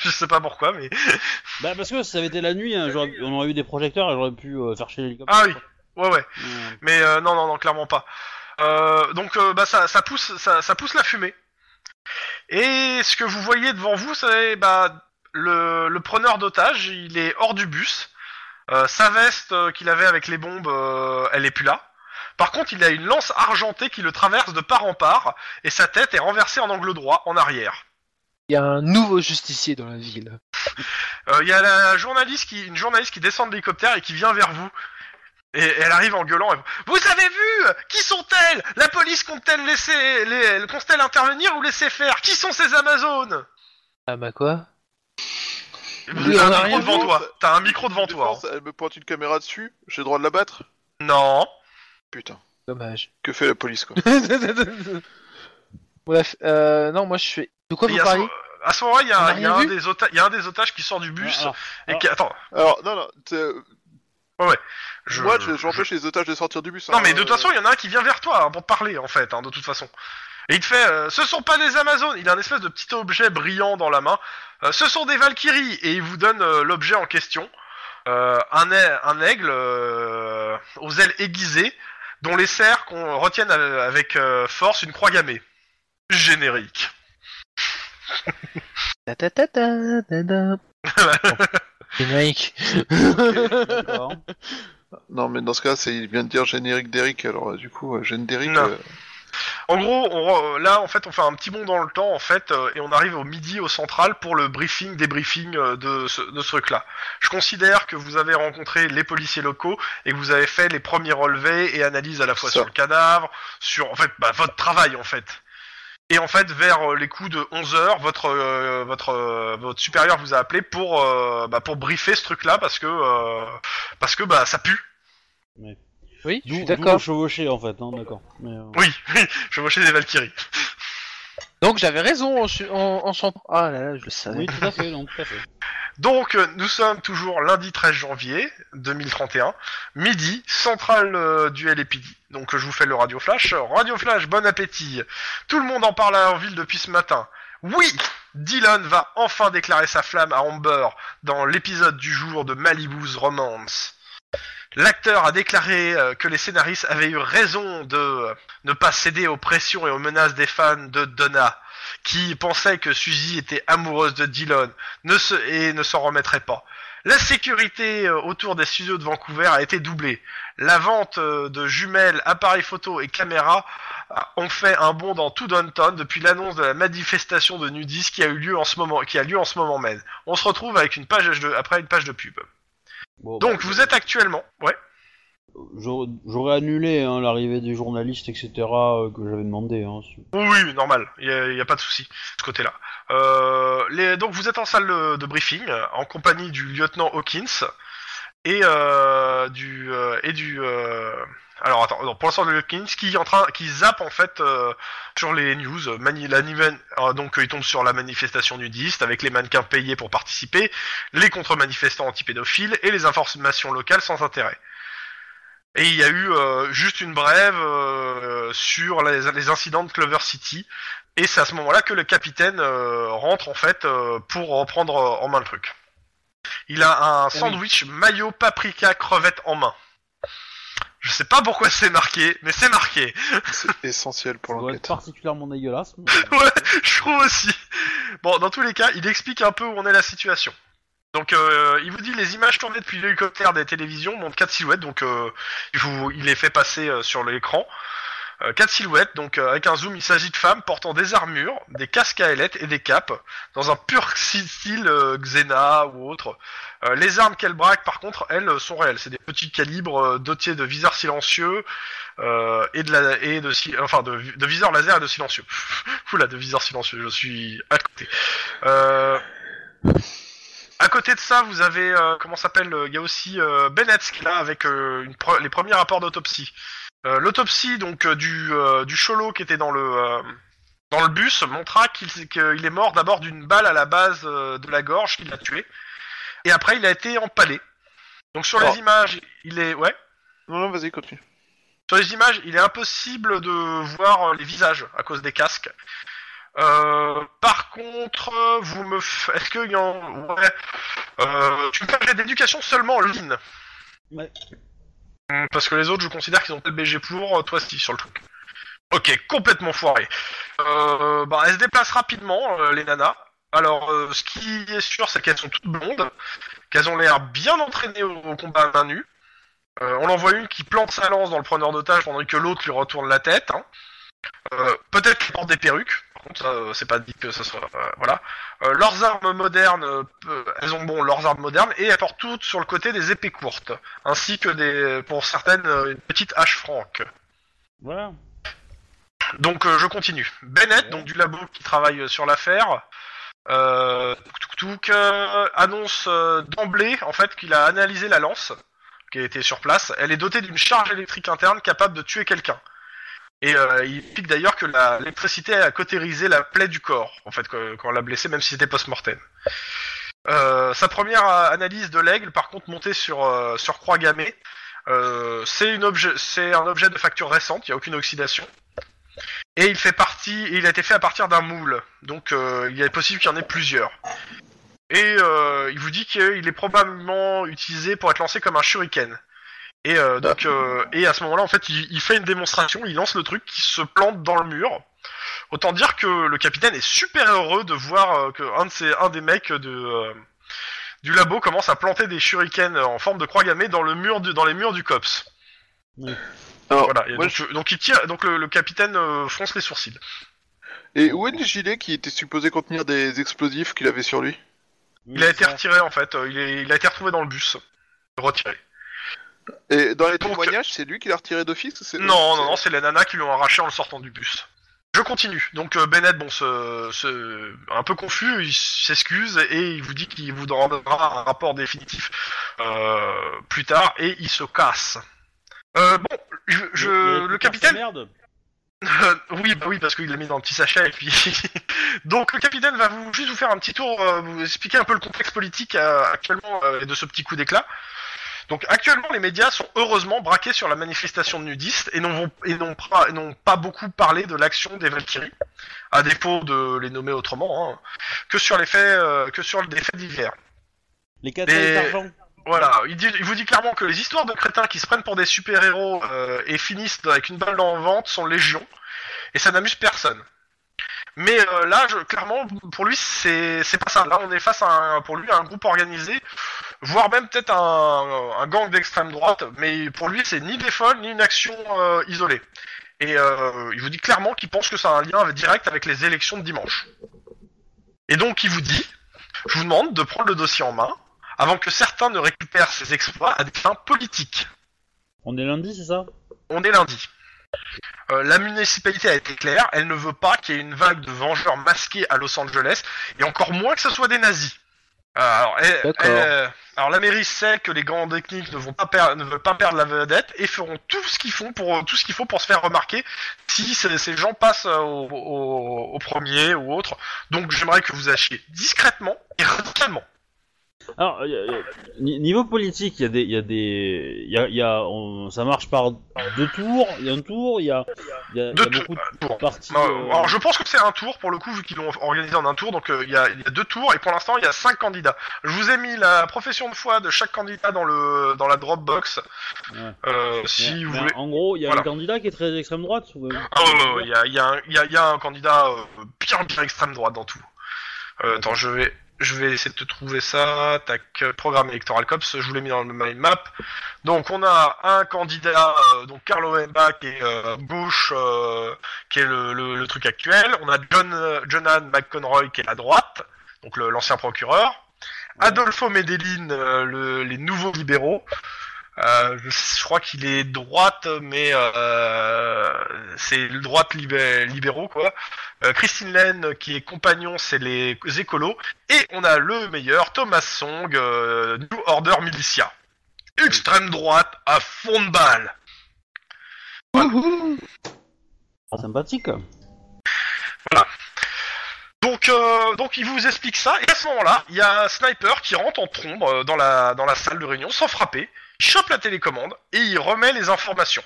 [SPEAKER 2] je sais pas pourquoi, mais... *laughs*
[SPEAKER 1] Bah parce que si ça avait été la nuit, hein, j'aurais- on aurait eu des projecteurs et j'aurais pu euh, faire chez l'hélicoptère.
[SPEAKER 2] Ah oui, ouais, ouais.
[SPEAKER 1] Euh,
[SPEAKER 2] Mais euh, non, non, non, clairement pas. Euh, donc, euh, bah, ça, ça, pousse, ça, ça pousse la fumée. Et ce que vous voyez devant vous, c'est bah, le, le preneur d'otage, il est hors du bus. Euh, sa veste euh, qu'il avait avec les bombes, euh, elle est plus là. Par contre, il a une lance argentée qui le traverse de part en part, et sa tête est renversée en angle droit, en arrière.
[SPEAKER 4] Il y a un nouveau justicier dans la ville.
[SPEAKER 2] Il y a la journaliste qui, une journaliste qui descend de l'hélicoptère et qui vient vers vous. Et elle arrive en gueulant. et- Vous avez vu Qui sont-elles La police compte-t-elle laisser, les, compte-t-elle intervenir ou laisser faire Qui sont ces Amazones
[SPEAKER 4] Ah bah quoi
[SPEAKER 2] T'as un micro devant toi. T'as un micro devant toi.
[SPEAKER 3] Défense, Elle me pointe une caméra dessus, j'ai le droit de la battre
[SPEAKER 2] hein. Non.
[SPEAKER 3] Putain,
[SPEAKER 4] Dommage.
[SPEAKER 3] que fait la police quoi *laughs* *laughs*
[SPEAKER 4] Bref, euh, non, moi je fais. De quoi
[SPEAKER 2] Et
[SPEAKER 4] vous
[SPEAKER 2] à,
[SPEAKER 4] parlez
[SPEAKER 2] ce, à ce moment-là, il y a, un des ota- il y a un des otages qui sort du bus
[SPEAKER 1] alors,
[SPEAKER 2] et qui attends.
[SPEAKER 3] Alors, non, non, t'es-
[SPEAKER 2] Je,
[SPEAKER 3] moi je- j'empêche les otages de sortir du bus.
[SPEAKER 2] Non
[SPEAKER 3] hein,
[SPEAKER 2] mais de
[SPEAKER 3] euh,
[SPEAKER 2] toute façon, il y en a un qui vient vers toi hein, pour te parler en fait, hein, de toute façon. Et il te fait, euh, ce sont pas des Amazones. Il a un espèce de petit objet brillant dans la main. Euh, ce sont des Valkyries et il vous donne euh, l'objet en question. Euh, un, un aigle euh, aux ailes aiguisées, dont les serres qu'on retienne euh, avec euh, force une croix gammée. Générique.
[SPEAKER 4] Ta ta ta ta ta ta. *laughs* Générique.
[SPEAKER 1] d'accord.
[SPEAKER 3] Non, mais dans ce cas, c'est il vient de dire générique d'Eric, alors euh, du coup, euh, gêne d'Eric.
[SPEAKER 2] Non.
[SPEAKER 3] euh,
[SPEAKER 2] En gros, on re- là, en fait, on fait un petit bond dans le temps, en fait, euh, et on arrive au midi au central pour le briefing, débriefing euh, de ce, de ce truc-là. Je considère que vous avez rencontré les policiers locaux et que vous avez fait les premiers relevés et analyses à la fois
[SPEAKER 3] Ça.
[SPEAKER 2] sur le cadavre, sur, en fait, bah, votre travail, en fait. Et en fait, vers euh, les coups de 11 heures, votre euh, votre euh, votre supérieur vous a appelé pour euh, bah, pour briefer ce truc-là parce que euh, parce que bah ça pue.
[SPEAKER 4] Oui, je suis d'accord.
[SPEAKER 1] chevauché en fait, hein, d'accord. Mais, euh,
[SPEAKER 2] Oui, *laughs* je mochais des Valkyries.
[SPEAKER 4] Donc j'avais raison en, su- en, en son. Ah là là, je le savais.
[SPEAKER 1] Oui, tout à fait, non, tout à fait.
[SPEAKER 2] Donc, euh, nous sommes toujours lundi 13 janvier 2031, midi, centrale euh, du LAPD. Donc, euh, je vous fais le Radio Flash. Radio Flash, bon appétit. Tout le monde en parle en ville depuis ce matin. Oui, Dylan va enfin déclarer sa flamme à Amber dans l'épisode du jour de Malibu's Romance. L'acteur a déclaré euh, que les scénaristes avaient eu raison de euh, ne pas céder aux pressions et aux menaces des fans de Donna, qui pensaient que Suzy était amoureuse de Dylan ne et ne s'en remettrait pas. La sécurité euh, autour des studios de Vancouver a été doublée. La vente de jumelles, appareils photo et caméras ont fait un bond dans tout Downton depuis l'annonce de la manifestation de nudistes qui a eu lieu en ce moment, qui a lieu en ce moment même. On se retrouve avec une page de, après une page de pub.
[SPEAKER 1] Bon,
[SPEAKER 2] Donc
[SPEAKER 1] bah,
[SPEAKER 2] vous êtes actuellement, ouais.
[SPEAKER 1] j'aurais annulé hein, l'arrivée des journalistes, etc. euh, que j'avais demandé. Hein, si-
[SPEAKER 2] Oui, normal, il y a, pas de souci de ce côté-là. Euh, les, donc vous êtes en salle de, briefing en compagnie du lieutenant Hawkins et euh, du euh, et du euh, alors attends, non, pour l'instant le Hawkins qui est en train qui zappe en fait euh, sur les news, euh, euh, donc il tombe sur la manifestation nudiste avec les mannequins payés pour participer, les contre-manifestants anti-pédophiles et les informations locales sans intérêt. Et il y a eu juste une brève sur les, les incidents de Clover City. Et c'est à ce moment-là que le capitaine rentre en fait pour reprendre en main le truc. Il a un sandwich mayo paprika crevette en main. Je sais pas pourquoi c'est marqué, mais c'est marqué.
[SPEAKER 3] C'est *laughs* essentiel pour
[SPEAKER 1] Ça doit être
[SPEAKER 3] l'enquête.
[SPEAKER 1] particulièrement dégueulasse. mais- *laughs*
[SPEAKER 2] Ouais, je trouve aussi. Bon, dans tous les cas, il explique un peu où on est la situation. Donc, euh, il vous dit les images tournées depuis l'hélicoptère des télévisions montrent quatre silhouettes. Donc, euh, il, vous, il les fait passer euh, sur l'écran. Euh, quatre silhouettes. Donc, euh, avec un zoom, il s'agit de femmes portant des armures, des casques à ailettes et des capes, dans un pur style euh, Xena ou autre. Euh, les armes qu'elles braquent, par contre, elles euh, sont réelles. C'est des petits calibres euh, dotés de viseurs silencieux et de la de si- enfin de, de viseurs laser et de silencieux. *laughs* Oula, de viseurs silencieux, je suis à côté. À côté de ça, vous avez comment s'appelle Il y a aussi Bennett qui est là avec les premiers rapports d'autopsie. Euh, L'autopsie donc euh, du euh, du cholo qui était dans le euh, dans le bus montra qu'il est mort d'abord d'une balle à la base euh, de la gorge qui l'a tué, et après il a été empalé. Donc sur les
[SPEAKER 3] Oh.
[SPEAKER 2] images, il est ouais.
[SPEAKER 3] Non, non, vas-y, continue.
[SPEAKER 2] Sur les images, il est impossible de voir les visages à cause des casques. Euh, par contre, vous me, f- est-ce qu'il y en, ouais, euh, tu me fais d'éducation seulement en ligne.
[SPEAKER 1] Ouais.
[SPEAKER 2] Hum, Parce que les autres, je considère qu'ils ont pas le BG pour, euh, toi si sur le truc. Ok, complètement foiré. Euh, bah, elles se déplacent rapidement, euh, les nanas. Alors, ce qui est sûr, c'est qu'elles sont toutes blondes, qu'elles ont l'air bien entraînées au, combat à main nue. On en voit une qui plante sa lance dans le preneur d'otage pendant que l'autre lui retourne la tête. hein. Peut-être qu'elles portent des perruques. Contre, ça, euh, c'est pas dit que ça soit. euh, voilà. Euh, leurs armes modernes, euh, peu- elles ont bon leurs armes modernes et elles portent toutes sur le côté des épées courtes, ainsi que des, pour certaines, euh, une petite hache franque.
[SPEAKER 1] Voilà.
[SPEAKER 2] Donc euh, je continue. Bennett, donc du labo qui travaille euh, sur l'affaire, euh, euh, annonce euh, d'emblée en fait qu'il a analysé la lance qui a été sur place. Elle est dotée d'une charge électrique interne capable de tuer quelqu'un. Et euh, il explique d'ailleurs que l'électricité a cautérisé la plaie du corps, en fait, quand on l'a blessé, même si c'était post-mortem. Euh, sa première euh, analyse de l'aigle, par contre, montée sur, euh, sur croix gammée, euh, c'est un objet de facture récente, il n'y a aucune oxydation. Et il fait partie, et il a été fait à partir d'un moule, donc euh, il est possible qu'il y en ait plusieurs. Et il vous dit qu'il est probablement utilisé pour être lancé comme un shuriken. Et euh, donc, euh, et à ce moment-là, en fait, il, il fait une démonstration, il lance le truc qui se plante dans le mur. Autant dire que le capitaine est super heureux de voir euh, que un de ces, un des mecs de euh, du labo commence à planter des shurikens en forme de croix gammée dans le mur du, dans les murs du cops.
[SPEAKER 3] Alors,
[SPEAKER 2] Voilà. Et
[SPEAKER 3] moi,
[SPEAKER 2] donc, donc il tire, donc le, le capitaine euh, fronce les sourcils.
[SPEAKER 3] Et où est le gilet qui était supposé contenir des explosifs qu'il avait sur lui?
[SPEAKER 2] Il a été retiré en fait. Il, est, il a été retrouvé dans le bus. Retiré.
[SPEAKER 3] Et dans les
[SPEAKER 2] Donc-
[SPEAKER 3] témoignages, c'est lui qui l'a retiré d'office
[SPEAKER 2] Non, non, non, c'est les nanas qui l'ont arraché en le sortant du bus. Je continue. Donc euh, Bennett, bon, se, se- un peu confus, il s'excuse et il vous dit qu'il vous rendra un rapport définitif euh, plus tard et il se casse. Euh, bon, je, je- le
[SPEAKER 1] récupéré
[SPEAKER 2] capitaine.
[SPEAKER 1] Merde.
[SPEAKER 2] Euh, *laughs* oui, bah oui, parce qu'il l'a mis dans le petit sachet et puis. *laughs* Donc le capitaine va vous juste vous faire un petit tour, euh, vous expliquer un peu le contexte politique euh, actuellement euh, et de ce petit coup d'éclat. Donc actuellement, les médias sont heureusement braqués sur la manifestation de nudistes et n'ont vont- et n'ont pas, beaucoup parlé de l'action des Valkyries, à défaut de les nommer autrement, hein, que sur les faits, euh, que sur des faits divers.
[SPEAKER 1] Les
[SPEAKER 2] Mais-
[SPEAKER 1] d'argent.
[SPEAKER 2] Voilà, il, dit, il vous dit clairement que les histoires de crétins qui se prennent pour des super-héros euh, et finissent avec une balle dans le ventre sont légion, et ça n'amuse personne. Mais euh, là, je, clairement, pour lui, c'est c'est pas ça. Là, on est face à un, pour lui à un groupe organisé, voire même peut-être un, un gang d'extrême droite, mais pour lui, c'est ni des folles, ni une action euh, isolée. Et euh, il vous dit clairement qu'il pense que ça a un lien direct avec les élections de dimanche. Et donc, il vous dit, je vous demande de prendre le dossier en main, avant que certains ne récupèrent ces exploits à des fins politiques.
[SPEAKER 1] On est lundi, c'est ça?
[SPEAKER 2] On est lundi. Euh, la municipalité a été claire, elle ne veut pas qu'il y ait une vague de vengeurs masqués à Los Angeles, et encore moins que ce soit des nazis. Euh, alors, elle-
[SPEAKER 4] D'accord.
[SPEAKER 2] elle, euh, alors la mairie sait que les grandes techniques ne vont pas ne veulent pas perdre la vedette et feront tout ce qu'ils font pour tout ce qu'il faut pour se faire remarquer si ces, ces gens passent euh, au, au, au premier ou autre. Donc j'aimerais que vous achiez discrètement et radicalement.
[SPEAKER 1] Alors, ni- niveau politique, il y a des, il y a des, il y a, y a- on- ça marche par deux tours. Il y a un tour, il y a, il y a, beaucoup de
[SPEAKER 2] tours.
[SPEAKER 1] parties.
[SPEAKER 2] Euh,
[SPEAKER 1] euh,
[SPEAKER 2] Alors je pense que c'est un tour pour le coup vu qu'ils l'ont organisé en un tour donc euh, il y, a, deux tours et pour l'instant il y a cinq candidats. Je vous ai mis la profession de foi de chaque candidat dans le dans la Dropbox
[SPEAKER 1] Ouais.
[SPEAKER 2] euh,
[SPEAKER 1] mais-
[SPEAKER 2] si vous
[SPEAKER 1] mais
[SPEAKER 2] voulez.
[SPEAKER 1] En gros, il y a
[SPEAKER 2] Voilà.
[SPEAKER 1] un candidat qui est très extrême droite.
[SPEAKER 2] Ah il y a, il y, a un- il y, a, il y a un candidat euh, bien bien extrême droite dans tout. Euh, attends je vais je vais essayer de te trouver ça. Tac programme électoral cops je vous l'ai mis dans le mind map. Donc on a un candidat euh, donc Carlo Mbach qui est euh, Bush euh, qui est le, le, le truc actuel. On a John euh, Jonan McConroy qui est la droite, donc l'ancien procureur. Adolfo Medellin, euh, le- les nouveaux libéraux. Euh, je, je crois qu'il est droite, mais euh, c'est droite libé- libéraux quoi. Euh, Christine Lane qui est compagnon, c'est les écolos. Et on a le meilleur, Thomas Song, New Order Militia. Extrême droite à fond de balle.
[SPEAKER 1] Ah, sympathique.
[SPEAKER 2] Donc, euh, donc il vous explique ça, et à ce moment-là, il y a un sniper qui rentre en trombe dans la, dans la salle de réunion sans frapper, chope la télécommande et il remet les informations.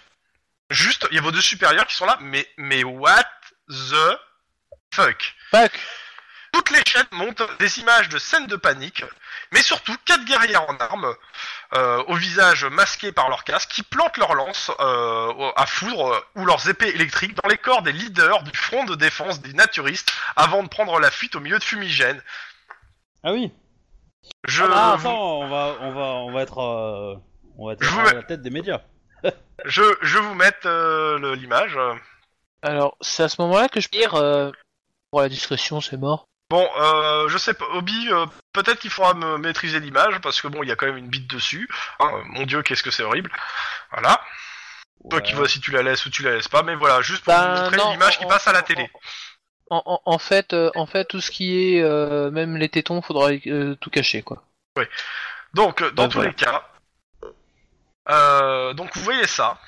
[SPEAKER 2] Juste, il y a vos deux supérieurs qui sont là, mais, mais what the fuck?
[SPEAKER 4] Fuck
[SPEAKER 2] Toutes les chaînes montent des images de scènes de panique, mais surtout quatre guerrières en armes, euh, au visage masqué par leur casque, qui plantent leurs lances euh, à foudre euh, ou leurs épées électriques dans les corps des leaders du front de défense des naturistes avant de prendre la fuite au milieu de fumigènes.
[SPEAKER 1] Ah oui.
[SPEAKER 2] Je,
[SPEAKER 1] Ah, bah, attends, on va, on va, on va être, euh, on va être
[SPEAKER 2] Je vous
[SPEAKER 1] à la tête des médias. *laughs*
[SPEAKER 2] je, je vous mette euh, le- l'image.
[SPEAKER 4] Alors, c'est à ce moment-là que je peux dire euh, pour la discrétion, c'est mort.
[SPEAKER 2] Bon, euh, je sais pas, Obi, euh, peut-être qu'il faudra me maîtriser l'image parce que bon, il y a quand même une bite dessus. Hein, mon Dieu, qu'est-ce que c'est horrible. Voilà. Toi qui vois si tu la laisses ou tu la laisses pas, mais voilà, juste pour
[SPEAKER 4] Ben,
[SPEAKER 2] vous montrer
[SPEAKER 4] non,
[SPEAKER 2] l'image
[SPEAKER 4] en-
[SPEAKER 2] qui passe à la
[SPEAKER 4] en-
[SPEAKER 2] télé.
[SPEAKER 4] En, en, en fait, euh, en fait, tout ce qui est, euh, même les tétons, faudra euh, tout cacher, quoi.
[SPEAKER 2] Donc, euh, dans
[SPEAKER 4] Ben,
[SPEAKER 2] tous
[SPEAKER 4] voilà.
[SPEAKER 2] les cas, donc vous voyez ça.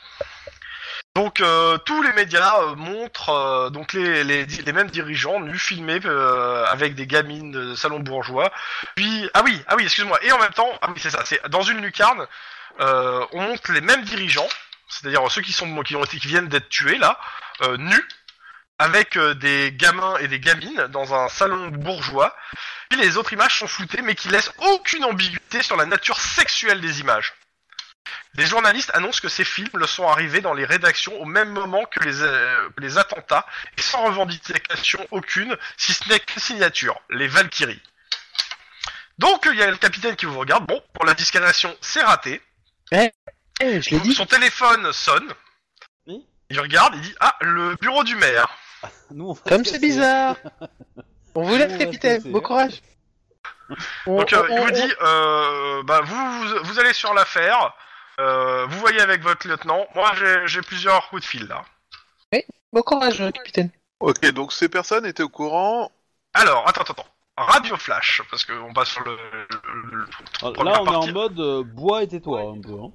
[SPEAKER 2] Donc euh, tous les médias euh, montrent euh, donc les, mêmes dirigeants nus filmés euh, avec des gamines de salon bourgeois. Puis ah oui ah oui excuse-moi et en même temps ah oui c'est ça c'est dans une lucarne euh, on montre les mêmes dirigeants c'est-à-dire ceux qui sont qui ont été qui viennent d'être tués là euh, nus avec euh, des gamins et des gamines dans un salon bourgeois. Puis les autres images sont floutées mais qui laissent aucune ambiguïté sur la nature sexuelle des images. Les journalistes annoncent que ces films le sont arrivés dans les rédactions au même moment que les, euh, les attentats et sans revendication aucune, si ce n'est qu'une signature, les Valkyries. Donc il y a le capitaine qui vous regarde. Bon, pour la discrétion, c'est raté.
[SPEAKER 4] Eh, je l'ai dit.
[SPEAKER 2] Son téléphone sonne.
[SPEAKER 1] Oui.
[SPEAKER 2] Il regarde, il dit ah le bureau du maire. *laughs*
[SPEAKER 1] Nous, on va
[SPEAKER 4] Comme c'est bizarre. *laughs* On vous laisse, capitaine. Bon courage. On-
[SPEAKER 2] Donc euh,
[SPEAKER 4] on-
[SPEAKER 2] il vous
[SPEAKER 4] on-
[SPEAKER 2] dit euh, bah vous, vous vous allez sur l'affaire. Euh, vous voyez avec votre lieutenant. Moi j'ai plusieurs coups de fil là.
[SPEAKER 4] Bon courage, capitaine.
[SPEAKER 3] Ok, donc ces personnes étaient au courant.
[SPEAKER 2] Alors attends attends. attends. Radio Flash, parce qu'on passe sur le, le-
[SPEAKER 1] Alors,
[SPEAKER 2] première
[SPEAKER 1] Là, on est en mode euh, bois et tais-toi un peu. Hein.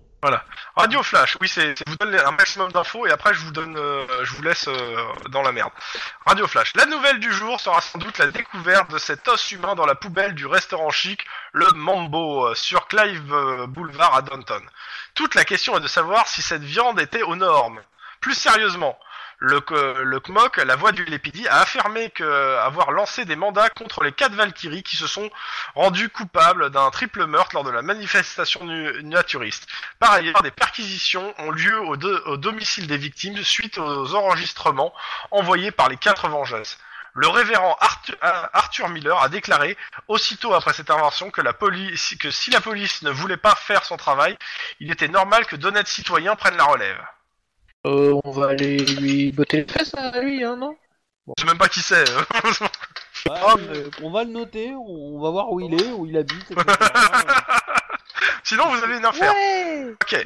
[SPEAKER 2] Radio Flash, oui, c'est c'est- je vous donne un maximum d'infos et après je vous donne, euh, je vous laisse euh, dans la merde. Radio Flash. La nouvelle du jour sera sans doute la découverte de cet os humain dans la poubelle du restaurant chic, le Mambo, euh, sur Clive euh, Boulevard à Downton. Toute la question est de savoir si cette viande était aux normes. Plus sérieusement, le, le la voix du LPD, a affirmé que avoir lancé des mandats contre les quatre Valkyries qui se sont rendus coupables d'un triple meurtre lors de la manifestation nu- naturiste. Par ailleurs, des perquisitions ont lieu au, au domicile des victimes suite aux enregistrements envoyés par les quatre vengeuses. Le révérend Arthur, Arthur Miller a déclaré aussitôt après cette intervention que, la police, que si la police ne voulait pas faire son travail, il était normal que d'honnêtes citoyens prennent la relève.
[SPEAKER 4] Euh, on va aller lui botter les fesses à lui, hein, non?
[SPEAKER 2] Je sais même pas qui c'est. euh.
[SPEAKER 1] Ouais, *laughs*
[SPEAKER 4] Ah,
[SPEAKER 1] euh, On va le noter, on on va voir où il est, où il habite. etc. *laughs*
[SPEAKER 2] Sinon, vous avez une affaire.
[SPEAKER 4] Ouais
[SPEAKER 2] Ok.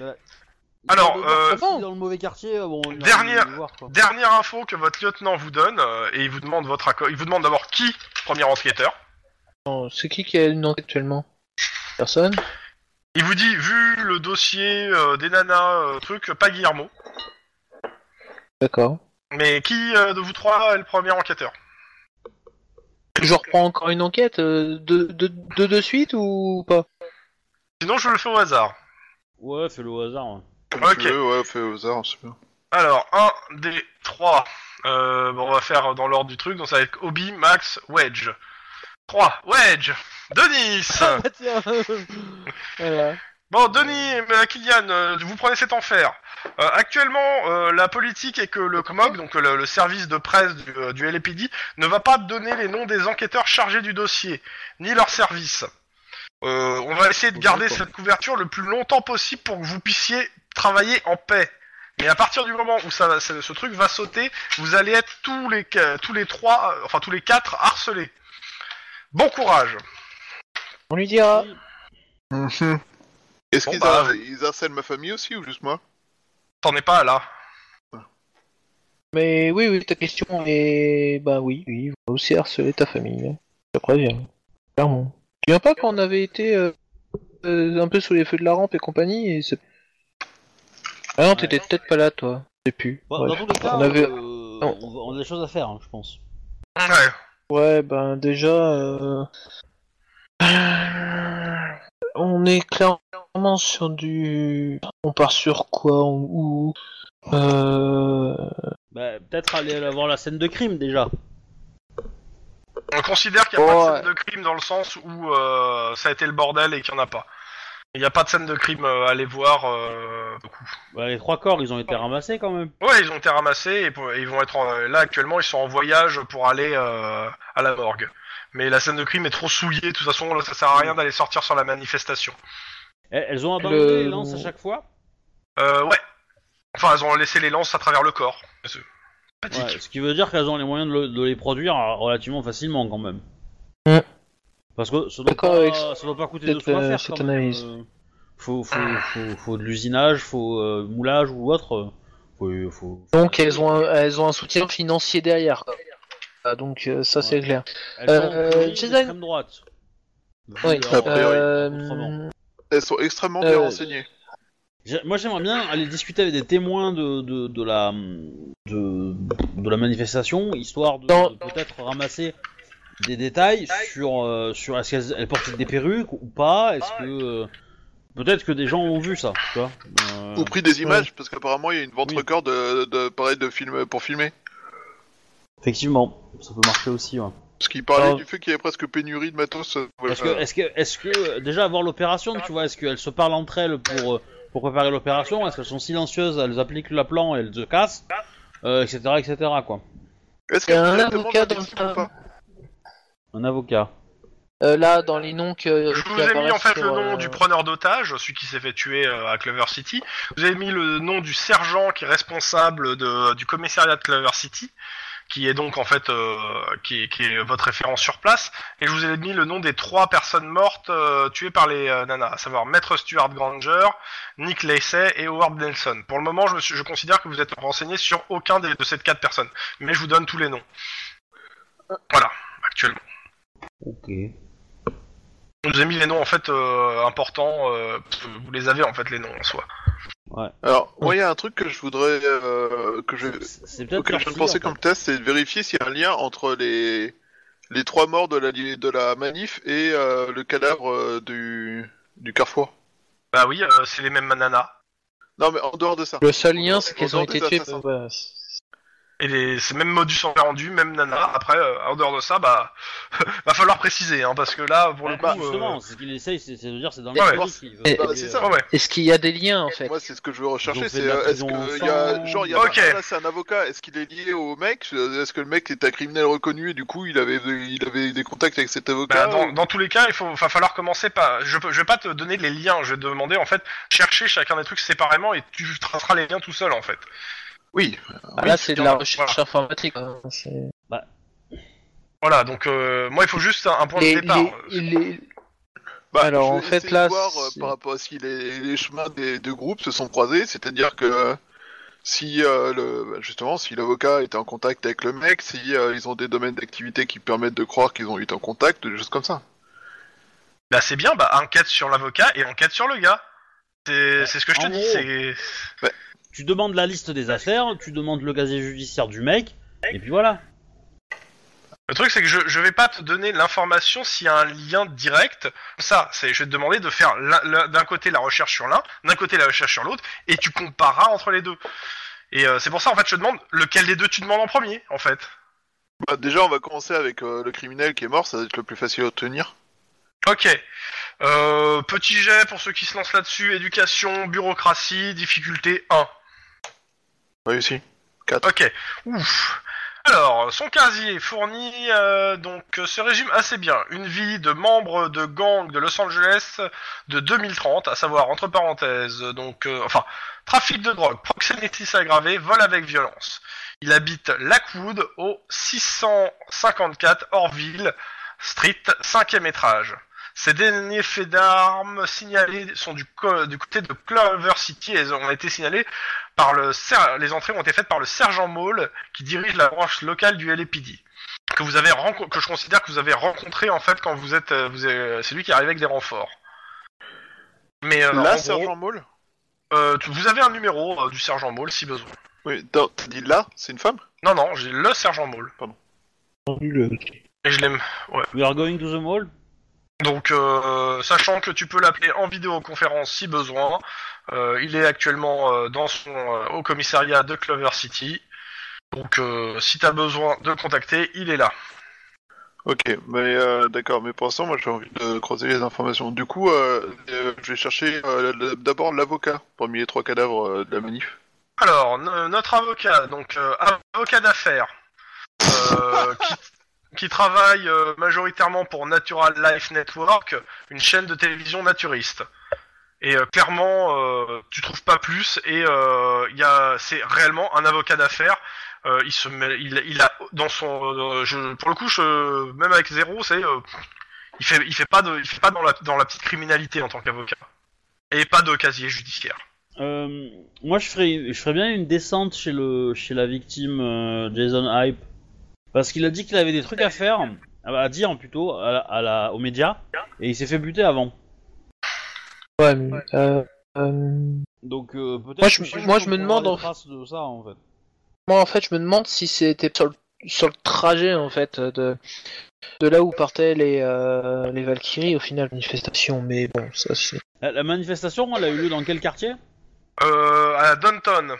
[SPEAKER 2] Alors,
[SPEAKER 1] devoir
[SPEAKER 2] euh,
[SPEAKER 1] passer dans le mauvais quartier, bon, il va
[SPEAKER 2] Dernière-
[SPEAKER 1] le voir, quoi.
[SPEAKER 2] Dernière info que votre lieutenant vous donne, euh, et il vous demande votre accord. Il vous demande d'abord qui, premier enquêteur.
[SPEAKER 4] C'est qui qui a une enquête actuellement? Personne?
[SPEAKER 2] Il vous dit, vu le dossier euh, des nanas, euh, truc, pas Guillermo.
[SPEAKER 4] D'accord.
[SPEAKER 2] Mais qui euh, de vous trois est le premier enquêteur?
[SPEAKER 4] Je reprends encore une enquête euh, de, de, de, de suite ou pas?
[SPEAKER 2] Sinon, je le fais au hasard.
[SPEAKER 1] Ouais, fais le au hasard. ouais.
[SPEAKER 3] Comme
[SPEAKER 2] Ok.
[SPEAKER 3] tu veux, ouais, fais au hasard, c'est bien.
[SPEAKER 2] Alors, 1 des 3. Euh, bon, on va faire dans l'ordre du truc. Donc, ça va être Obi, Max, Wedge. 3. Wedge Denis *laughs*
[SPEAKER 4] Ah, tiens *laughs* Voilà.
[SPEAKER 2] Bon, Denis, euh, Kylian, euh, vous prenez cet enfer. Euh, actuellement, euh, la politique est que le CMOG, donc le, le service de presse du, euh, du LAPD, ne va pas donner les noms des enquêteurs chargés du dossier, ni leur service. Euh, on va essayer de garder cette couverture le plus longtemps possible pour que vous puissiez travailler en paix. Mais à partir du moment où ça, va- ce, truc va sauter, vous allez être tous les qu- tous les trois, euh, enfin tous les quatre harcelés. Bon courage.
[SPEAKER 4] On lui dira.
[SPEAKER 3] Mhm. Est-ce
[SPEAKER 2] Bon,
[SPEAKER 3] qu'ils
[SPEAKER 2] bah,
[SPEAKER 3] har- ils harcèlent ma famille aussi ou juste moi?
[SPEAKER 2] T'en es pas là.
[SPEAKER 4] Mais oui, oui, ta question est... Bah oui, oui, on va aussi harceler ta famille. Je te préviens. Clairement. Tu viens pas quand on avait été euh, euh, un peu sous les feux de la rampe et compagnie et c'est... Ah non, t'étais peut-être pas là, toi. Je sais plus.
[SPEAKER 1] Bon,
[SPEAKER 4] Bref.
[SPEAKER 1] dans tous les cas,
[SPEAKER 4] on avait...
[SPEAKER 1] euh, on, a des choses à faire, hein, je pense.
[SPEAKER 2] Ouais.
[SPEAKER 4] Ouais, ben déjà... euh, On est clairement sur du... On part sur quoi on- Ou... Euh...
[SPEAKER 1] Bah, peut-être aller voir la scène de crime déjà.
[SPEAKER 2] On considère qu'il n'y a pas de
[SPEAKER 4] Ouais.
[SPEAKER 2] scène de crime dans le sens où euh, ça a été le bordel et qu'il n'y en a pas. Il n'y a pas de scène de crime euh, à aller voir. Euh... beaucoup.
[SPEAKER 1] Bah, les trois corps, ils ont été ramassés quand même.
[SPEAKER 2] Ouais, ils ont été ramassés et, pour- et ils vont être en- là actuellement. Ils sont en voyage pour aller euh, à la morgue. Mais la scène de crime est trop souillée. De toute façon, là, ça sert à rien d'aller sortir sur la manifestation.
[SPEAKER 1] Elles, elles ont abandonné
[SPEAKER 4] Le-
[SPEAKER 1] les lances à chaque fois?
[SPEAKER 2] Euh, ouais. Enfin, elles ont laissé les lances à travers le corps.
[SPEAKER 1] Ouais, ce qui veut dire qu'elles ont les moyens de, le- de les produire euh, relativement facilement quand même.
[SPEAKER 4] Mm.
[SPEAKER 1] Parce que ça doit,
[SPEAKER 4] D'accord
[SPEAKER 1] pas,
[SPEAKER 4] avec
[SPEAKER 1] ça doit pas coûter de
[SPEAKER 4] cette,
[SPEAKER 1] sous à
[SPEAKER 4] euh,
[SPEAKER 1] faire.
[SPEAKER 4] cette
[SPEAKER 1] quand même,
[SPEAKER 4] analyse.
[SPEAKER 1] euh. Faut, faut, faut, faut de l'usinage, faut euh, moulage ou autre. euh. Faut, faut-
[SPEAKER 4] Donc elles ont un, elles ont un soutien financier derrière. quoi. Ah, donc euh, ça c'est
[SPEAKER 1] Ouais.
[SPEAKER 4] clair.
[SPEAKER 1] Elles sont
[SPEAKER 4] Euh, Jason-
[SPEAKER 1] d'extrême droite. Vu
[SPEAKER 4] Oui.
[SPEAKER 1] leur-
[SPEAKER 3] A priori.
[SPEAKER 1] autrement.
[SPEAKER 4] Euh,
[SPEAKER 3] Elles sont extrêmement bien
[SPEAKER 4] Euh,
[SPEAKER 3] renseignées.
[SPEAKER 1] Moi j'aimerais bien aller discuter avec des témoins de, de, de la de, de la manifestation, histoire de, peut-être ramasser des détails sur euh, sur est-ce qu'elles elles portent des perruques ou pas, est-ce que euh, peut-être que des gens ont vu ça, tu vois. euh,
[SPEAKER 3] Au prix des images, parce qu'apparemment il y a une vente
[SPEAKER 1] Oui.
[SPEAKER 3] record de, de pareil de film pour filmer.
[SPEAKER 1] Effectivement, ça peut marcher aussi. Ouais.
[SPEAKER 3] Parce qu'il parlait
[SPEAKER 4] Alors-
[SPEAKER 3] du fait qu'il y avait presque pénurie de matos. euh,
[SPEAKER 1] Est-ce que est-ce que est-ce que déjà avant l'opération, tu vois, est-ce qu'elles se parlent entre elles pour euh, pour préparer l'opération, est-ce qu'elles sont silencieuses, elles appliquent la plan et elles se cassent, euh, etc etc quoi.
[SPEAKER 3] Est-ce
[SPEAKER 4] Il y a un avocat dans le
[SPEAKER 1] Un avocat.
[SPEAKER 4] euh, là dans les noms que
[SPEAKER 2] Je vous ai mis en fait
[SPEAKER 4] sur,
[SPEAKER 2] le nom
[SPEAKER 4] euh,
[SPEAKER 2] du preneur d'otage, celui qui s'est fait tuer euh, à Clover City. Vous avez mis le nom du sergent qui est responsable de, du commissariat de Clover City, qui est donc en fait euh, qui, est, qui est votre référence sur place. Et je vous ai mis le nom des trois personnes mortes euh, tuées par les euh, nanas, à savoir Maître Stuart Granger, Nick Lacey et Howard Nelson. Pour le moment, je, me suis- je considère que vous êtes renseigné sur aucun des, de ces quatre personnes, mais je vous donne tous les noms. Voilà, actuellement.
[SPEAKER 1] Ok.
[SPEAKER 2] Je vous ai mis les noms en fait euh, importants. euh, parce que vous les avez en fait les noms en soi.
[SPEAKER 3] Alors, moi il y a un truc que je voudrais euh, que je
[SPEAKER 1] C'est peut-être
[SPEAKER 3] auquel
[SPEAKER 1] leur
[SPEAKER 3] je viens de penser
[SPEAKER 1] en
[SPEAKER 3] comme
[SPEAKER 1] fait.
[SPEAKER 3] test, c'est de vérifier s'il y a un lien entre les les trois morts de la li- de la manif et euh, le cadavre euh, du du carrefour.
[SPEAKER 2] Bah oui, euh, c'est les mêmes nanas.
[SPEAKER 3] Non mais en dehors de ça.
[SPEAKER 4] Le seul lien c'est qu'elles ont été tuées.
[SPEAKER 3] assassins.
[SPEAKER 2] Et les, c'est même modus operandi, même nana. Après, euh, en dehors de ça, bah, *laughs* va falloir préciser, hein, parce que là, pour le coup,
[SPEAKER 1] Bah,
[SPEAKER 2] euh,
[SPEAKER 1] justement, c'est ce qu'il essaye, c'est de dire c'est dans
[SPEAKER 2] Ouais,
[SPEAKER 1] les veut
[SPEAKER 4] Et-
[SPEAKER 3] Bah, c'est
[SPEAKER 1] euh,
[SPEAKER 3] ça.
[SPEAKER 2] ouais, ouais.
[SPEAKER 4] Est-ce qu'il y a des liens en fait
[SPEAKER 3] Moi c'est ce que je veux rechercher, c'est euh, est-ce que y a genre il y a
[SPEAKER 2] Ok.
[SPEAKER 3] là c'est un avocat, est-ce qu'il est lié au mec? Est-ce que le mec est un criminel reconnu et du coup il avait il avait des contacts avec cet avocat?
[SPEAKER 2] Bah, dans,
[SPEAKER 3] ou-
[SPEAKER 2] dans tous les cas, il faut, va falloir commencer par. Je, peux, je vais pas te donner les liens. Je vais te demander en fait chercher chacun des trucs séparément et tu traceras les liens tout seul en fait.
[SPEAKER 3] Oui.
[SPEAKER 4] Ah, Là c'est de la
[SPEAKER 2] voilà.
[SPEAKER 4] recherche informatique. hein, c'est-
[SPEAKER 2] Voilà. Donc euh, moi, il faut juste un, un point
[SPEAKER 4] Les-
[SPEAKER 2] de départ.
[SPEAKER 4] les- les-
[SPEAKER 3] Bah,
[SPEAKER 4] Alors,
[SPEAKER 3] je
[SPEAKER 4] en fait, là,
[SPEAKER 3] voir euh,
[SPEAKER 4] c'est-
[SPEAKER 3] par rapport à si les, les chemins des deux groupes se sont croisés, c'est-à-dire que euh, si euh, le bah, justement si l'avocat était en contact avec le mec, si euh, ils ont des domaines d'activité qui permettent de croire qu'ils ont été en contact, des choses comme ça.
[SPEAKER 2] Bah c'est bien. Bah enquête sur l'avocat et enquête sur le gars. C'est c'est ce que je te dis. C'est
[SPEAKER 1] Tu demandes la liste des affaires, tu demandes le casier judiciaire du mec, et puis voilà.
[SPEAKER 2] Le truc, c'est que je, je vais pas te donner l'information s'il y a un lien direct. Ça, c'est, je vais te demander de faire l'un- l'un- d'un côté la recherche sur l'un, d'un côté la recherche sur l'autre, et tu compareras entre les deux. Et euh, c'est pour ça, en fait, je te demande lequel des deux tu demandes en premier, en fait.
[SPEAKER 3] Bah, déjà, on va commencer avec euh, le criminel qui est mort, ça va être le plus facile à obtenir.
[SPEAKER 2] Ok. Euh, petit jet pour ceux qui se lancent là-dessus. Éducation, bureaucratie, difficulté 1.
[SPEAKER 3] Réussi.
[SPEAKER 2] Ok. Ouf. Alors, son casier fournit euh, donc euh, se résume assez bien. Une vie de membre de gang de Los Angeles de 2030, à savoir entre parenthèses, donc euh, enfin trafic de drogue, proxénétisme aggravé, vol avec violence. Il habite Lakewood au 654 Orville Street, cinquième étage. Ces derniers faits d'armes signalés sont du, co- du côté de Clover City. Et ont été signalés par le ser- les entrées ont été faites par le sergent Maul qui dirige la branche locale du LAPD que vous avez renco- que je considère que vous avez rencontré en fait quand vous êtes euh, vous êtes- c'est lui qui arrive avec des renforts. Mais euh, en
[SPEAKER 3] là,
[SPEAKER 2] gros,
[SPEAKER 3] Sergent Maul?
[SPEAKER 2] euh, tu- vous avez un numéro euh, du sergent Maul si besoin.
[SPEAKER 3] Oui, t'as t'as dit là, c'est une femme?
[SPEAKER 2] Non non, j'ai le sergent Maul.
[SPEAKER 4] Le-
[SPEAKER 2] et je l'aime.
[SPEAKER 1] We are going to the mall
[SPEAKER 2] Donc euh, sachant que tu peux l'appeler en vidéoconférence si besoin, euh, il est actuellement euh, dans son euh, au commissariat de Clover City. Donc euh, si t'as besoin de le contacter, il est là.
[SPEAKER 3] Ok, mais d'accord, mais pour l'instant, moi j'ai envie de creuser les informations. Du coup, je vais chercher euh, d'abord l'avocat parmi les trois cadavres de la manif.
[SPEAKER 2] Alors, no- notre avocat, donc euh, avocat d'affaires, *laughs* qui, qui travaille euh, majoritairement pour Natural Life Network, une chaîne de télévision naturiste. Et euh, clairement, euh, tu trouves pas plus. Et euh, il c'est réellement un avocat d'affaires. Il se, il, a dans son, pour le coup, même avec zéro, c'est, il fait, il fait pas de, il fait pas dans la, dans la petite criminalité en tant qu'avocat. Et pas de casier judiciaire.
[SPEAKER 1] Moi, je ferais, je ferais bien une descente chez le, chez la victime Jason Hype, parce qu'il a dit qu'il avait des trucs à faire, à dire plutôt, à la, à la- aux médias, et il s'est fait buter avant.
[SPEAKER 4] Ouais, mais, euh, euh,
[SPEAKER 1] Donc euh, peut-être.
[SPEAKER 4] Moi, je- moi, me demande, en-
[SPEAKER 1] traces de ça en fait.
[SPEAKER 4] moi en fait je me demande si c'était sur le, sur le trajet en fait de de là où partaient les euh, les Valkyries au final manifestation, mais bon ça c'est.
[SPEAKER 1] La, la manifestation, elle a eu lieu dans quel quartier?
[SPEAKER 2] Euh, à Downton.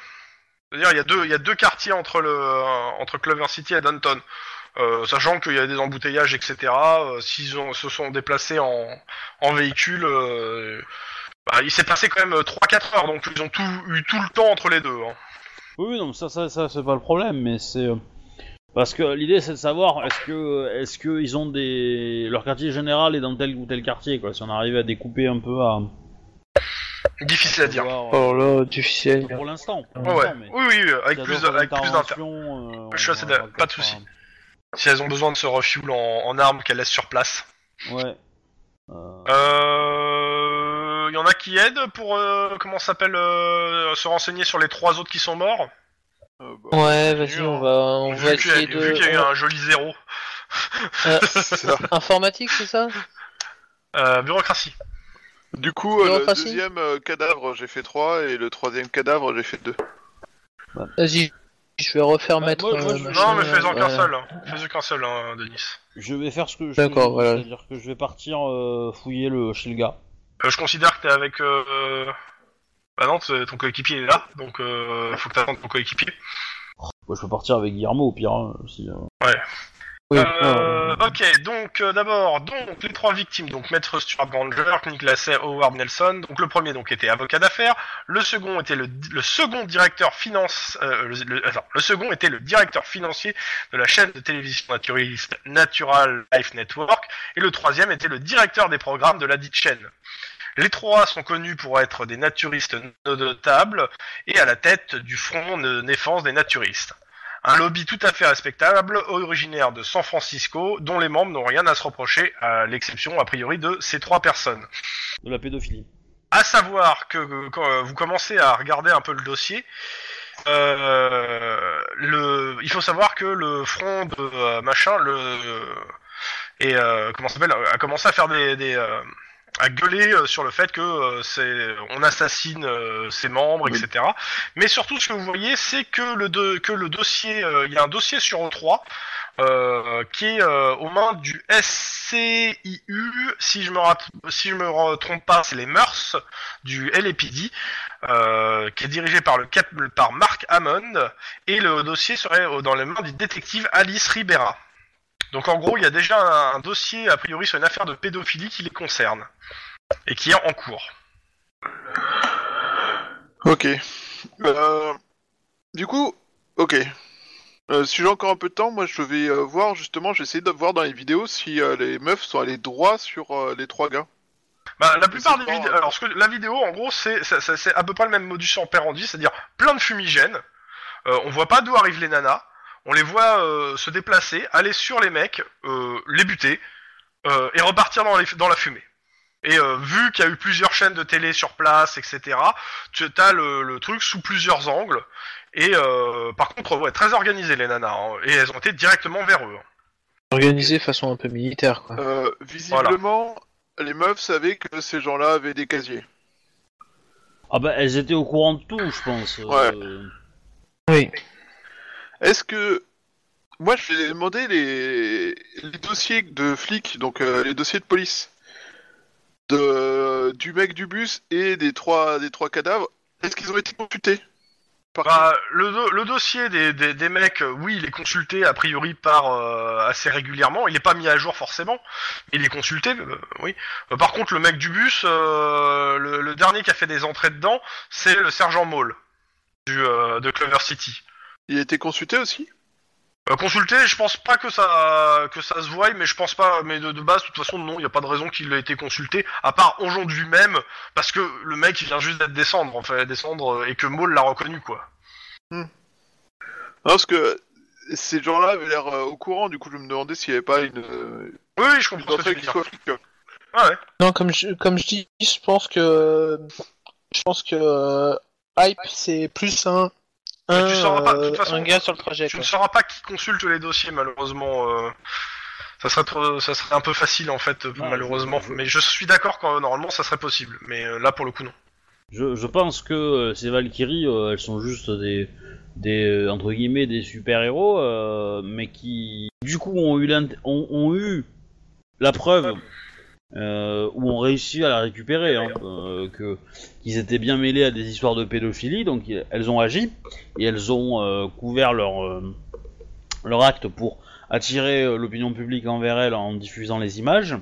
[SPEAKER 2] C'est-à-dire, il y a deux, y a deux quartiers entre le, euh, entre Clover City et Downton. Euh, sachant qu'il y a des embouteillages, etc. euh, S'ils se sont déplacés en, en véhicule, euh, bah, il s'est passé quand même 3-4 heures, donc ils ont tout, eu tout le temps entre les deux. Hein.
[SPEAKER 1] Oui, non, ça, ça, ça c'est pas le problème, mais c'est euh, parce que l'idée c'est de savoir est-ce que, est-ce que ils ont des, leur quartier général est dans tel ou tel quartier quoi. Si on arrive à découper un peu à.
[SPEAKER 2] Difficile à dire.
[SPEAKER 4] Oh là difficile.
[SPEAKER 1] Pour l'instant. pour
[SPEAKER 2] Ouais, ouais.
[SPEAKER 1] l'instant, mais
[SPEAKER 2] Oui, oui, euh, avec plus, avec plus d'inter.
[SPEAKER 1] euh,
[SPEAKER 2] Je suis
[SPEAKER 1] on
[SPEAKER 2] assez
[SPEAKER 1] verra
[SPEAKER 2] d'accord, pas de
[SPEAKER 1] peut-être,
[SPEAKER 2] souci. Si elles ont besoin de se refuel en, en armes qu'elles laissent sur place.
[SPEAKER 1] euh, Ouais. Euh,
[SPEAKER 2] Euh, Il y en a qui aident pour, euh, comment ça s'appelle, euh, se renseigner sur les trois autres qui sont morts?
[SPEAKER 3] Euh, bah,
[SPEAKER 4] Ouais, vas-y,
[SPEAKER 3] hein.
[SPEAKER 4] on va, on va
[SPEAKER 2] vu qu'il y a,
[SPEAKER 4] essayer de.
[SPEAKER 2] vu qu'il y a eu un joli zéro.
[SPEAKER 4] Euh, *laughs*
[SPEAKER 3] C'est ça.
[SPEAKER 4] Informatique, c'est ça?
[SPEAKER 2] Euh, bureaucratie.
[SPEAKER 3] Du coup, euh, le deuxième euh, cadavre, j'ai fait 3, et le troisième cadavre, j'ai fait 2.
[SPEAKER 4] Vas-y, je vais refaire
[SPEAKER 1] Bah,
[SPEAKER 4] mettre.
[SPEAKER 1] moi- moi,
[SPEAKER 4] euh,
[SPEAKER 1] je-
[SPEAKER 4] machin,
[SPEAKER 2] Non, mais fais-en qu'un seul. hein. Fais-en qu'un seul, hein, Denis.
[SPEAKER 1] Je vais faire ce que je
[SPEAKER 4] D'accord,
[SPEAKER 1] dis,
[SPEAKER 4] voilà.
[SPEAKER 1] c'est-à-dire que je vais partir euh, fouiller le chez le gars.
[SPEAKER 2] Euh, je considère que t'es avec. Euh... euh, Bah non, t'es- ton coéquipier est là, donc euh, faut que t'attendes ton coéquipier.
[SPEAKER 1] Moi, je peux partir avec Guillermo au pire. hein, si, euh.
[SPEAKER 4] Oui,
[SPEAKER 2] Euh, ok, donc euh, d'abord, donc les trois victimes, donc Maître Stuart Granger, Nicholas Howard Nelson. Donc le premier donc était avocat d'affaires, le second était le, le second directeur finance, euh, le, le- attends, le second était le directeur financier de la chaîne de télévision naturiste Natural Life Network, et le troisième était le directeur des programmes de la dite chaîne. Les trois sont connus pour être des naturistes notables et à la tête du front de défense des naturistes. Un lobby tout à fait respectable, originaire de San Francisco, dont les membres n'ont rien à se reprocher, à l'exception a priori de ces trois personnes.
[SPEAKER 1] De la pédophilie.
[SPEAKER 2] À savoir que quand euh, vous commencez à regarder un peu le dossier, euh, le, il faut savoir que le front de euh, machin, le et euh, comment ça s'appelle, a commencé à faire des des, euh, à gueuler euh, sur le fait que euh, c'est on assassine euh, ses membres,
[SPEAKER 3] Oui.
[SPEAKER 2] etc. Mais surtout, ce que vous voyez, c'est que le que le dossier, euh, il y a un dossier sur O3 euh, qui est euh, aux mains du SCIU, si je me si je me trompe pas, c'est les mœurs du LAPD, euh, qui est dirigé par le cap par Mark Hammond, et le dossier serait dans les mains du détective Alice Ribera. Donc en gros, il y a déjà un, un dossier a priori sur une affaire de pédophilie qui les concerne et qui est en cours.
[SPEAKER 3] Ok. Euh, du coup, ok. Euh, si j'ai encore un peu de temps, moi je vais euh, voir justement, j'essaie de voir dans les vidéos si les meufs sont allées droit sur les trois gars.
[SPEAKER 2] Bah, la plupart des vidéos, alors ce que la vidéo, en gros, c'est à peu près le même modus operandi, c'est-à-dire plein de fumigènes. Euh, on voit pas d'où arrivent les nanas. On les voit euh, se déplacer, aller sur les mecs, euh, les buter euh, et repartir dans, les, dans la fumée. Et euh, vu qu'il y a eu plusieurs chaînes de télé sur place, etc., tu as le, le truc sous plusieurs angles. Et euh, par contre, ouais, très organisé les nanas, hein, et elles ont été directement vers eux. hein.
[SPEAKER 4] Organisé de façon un peu militaire, quoi.
[SPEAKER 3] Euh, visiblement, les meufs savaient que ces gens-là avaient des casiers.
[SPEAKER 1] Ah bah elles étaient au courant de tout, je pense. euh,
[SPEAKER 4] Oui.
[SPEAKER 3] Est-ce que moi je vais demander les, dossiers de flics, donc euh, les dossiers de police, de du mec du bus et des trois des trois cadavres. Est-ce qu'ils ont été consultés?
[SPEAKER 2] Bah, le, do- le dossier des, des, mecs, euh, oui, il est consulté a priori par euh, assez régulièrement. Il n'est pas mis à jour forcément, il est consulté, oui. Par contre, le mec du bus, le, le dernier qui a fait des entrées dedans, c'est le sergent Maul du de Clover City.
[SPEAKER 3] Il a été consulté aussi?
[SPEAKER 2] Euh, consulté, je pense pas que ça que ça se voie, mais je pense pas. Mais de, de base, de toute façon, non, il y a pas de raison qu'il ait été consulté, à part aujourd'hui lui-même, parce que le mec il vient juste d'être descendre, en fait, descendre euh, et que Maul l'a reconnu quoi.
[SPEAKER 3] Non, parce que ces gens-là avaient l'air euh, au courant, du coup je me demandais s'il n'y avait pas une, euh,
[SPEAKER 2] Oui, je
[SPEAKER 3] une
[SPEAKER 2] comprends ce que tu
[SPEAKER 3] entrée
[SPEAKER 2] veux
[SPEAKER 3] qui
[SPEAKER 2] dire.
[SPEAKER 3] soit.
[SPEAKER 2] Ah ouais.
[SPEAKER 4] Non, comme je, comme je dis, je pense que je pense que euh, hype c'est plus un un,
[SPEAKER 2] tu sauras pas, de toute façon,
[SPEAKER 4] un gars sur le trajet.
[SPEAKER 2] Tu
[SPEAKER 4] quoi.
[SPEAKER 2] ne sauras pas qui consulte les dossiers, malheureusement. euh, ça serait trop, ça serait un peu facile en fait, malheureusement.
[SPEAKER 1] je-
[SPEAKER 2] Mais je suis d'accord quand normalement ça serait possible. Mais euh, là pour le coup non.
[SPEAKER 1] Je, je pense que euh, ces Valkyries, elles sont juste des, des entre guillemets des super héros, mais qui du coup ont eu, ont eu la preuve euh, ou ont réussi à la récupérer, hein, euh, que qu'ils étaient bien mêlés à des histoires de pédophilie, donc elles ont agi et elles ont euh, couvert leur euh, leur acte pour attirer euh, l'opinion publique envers elles en diffusant les images.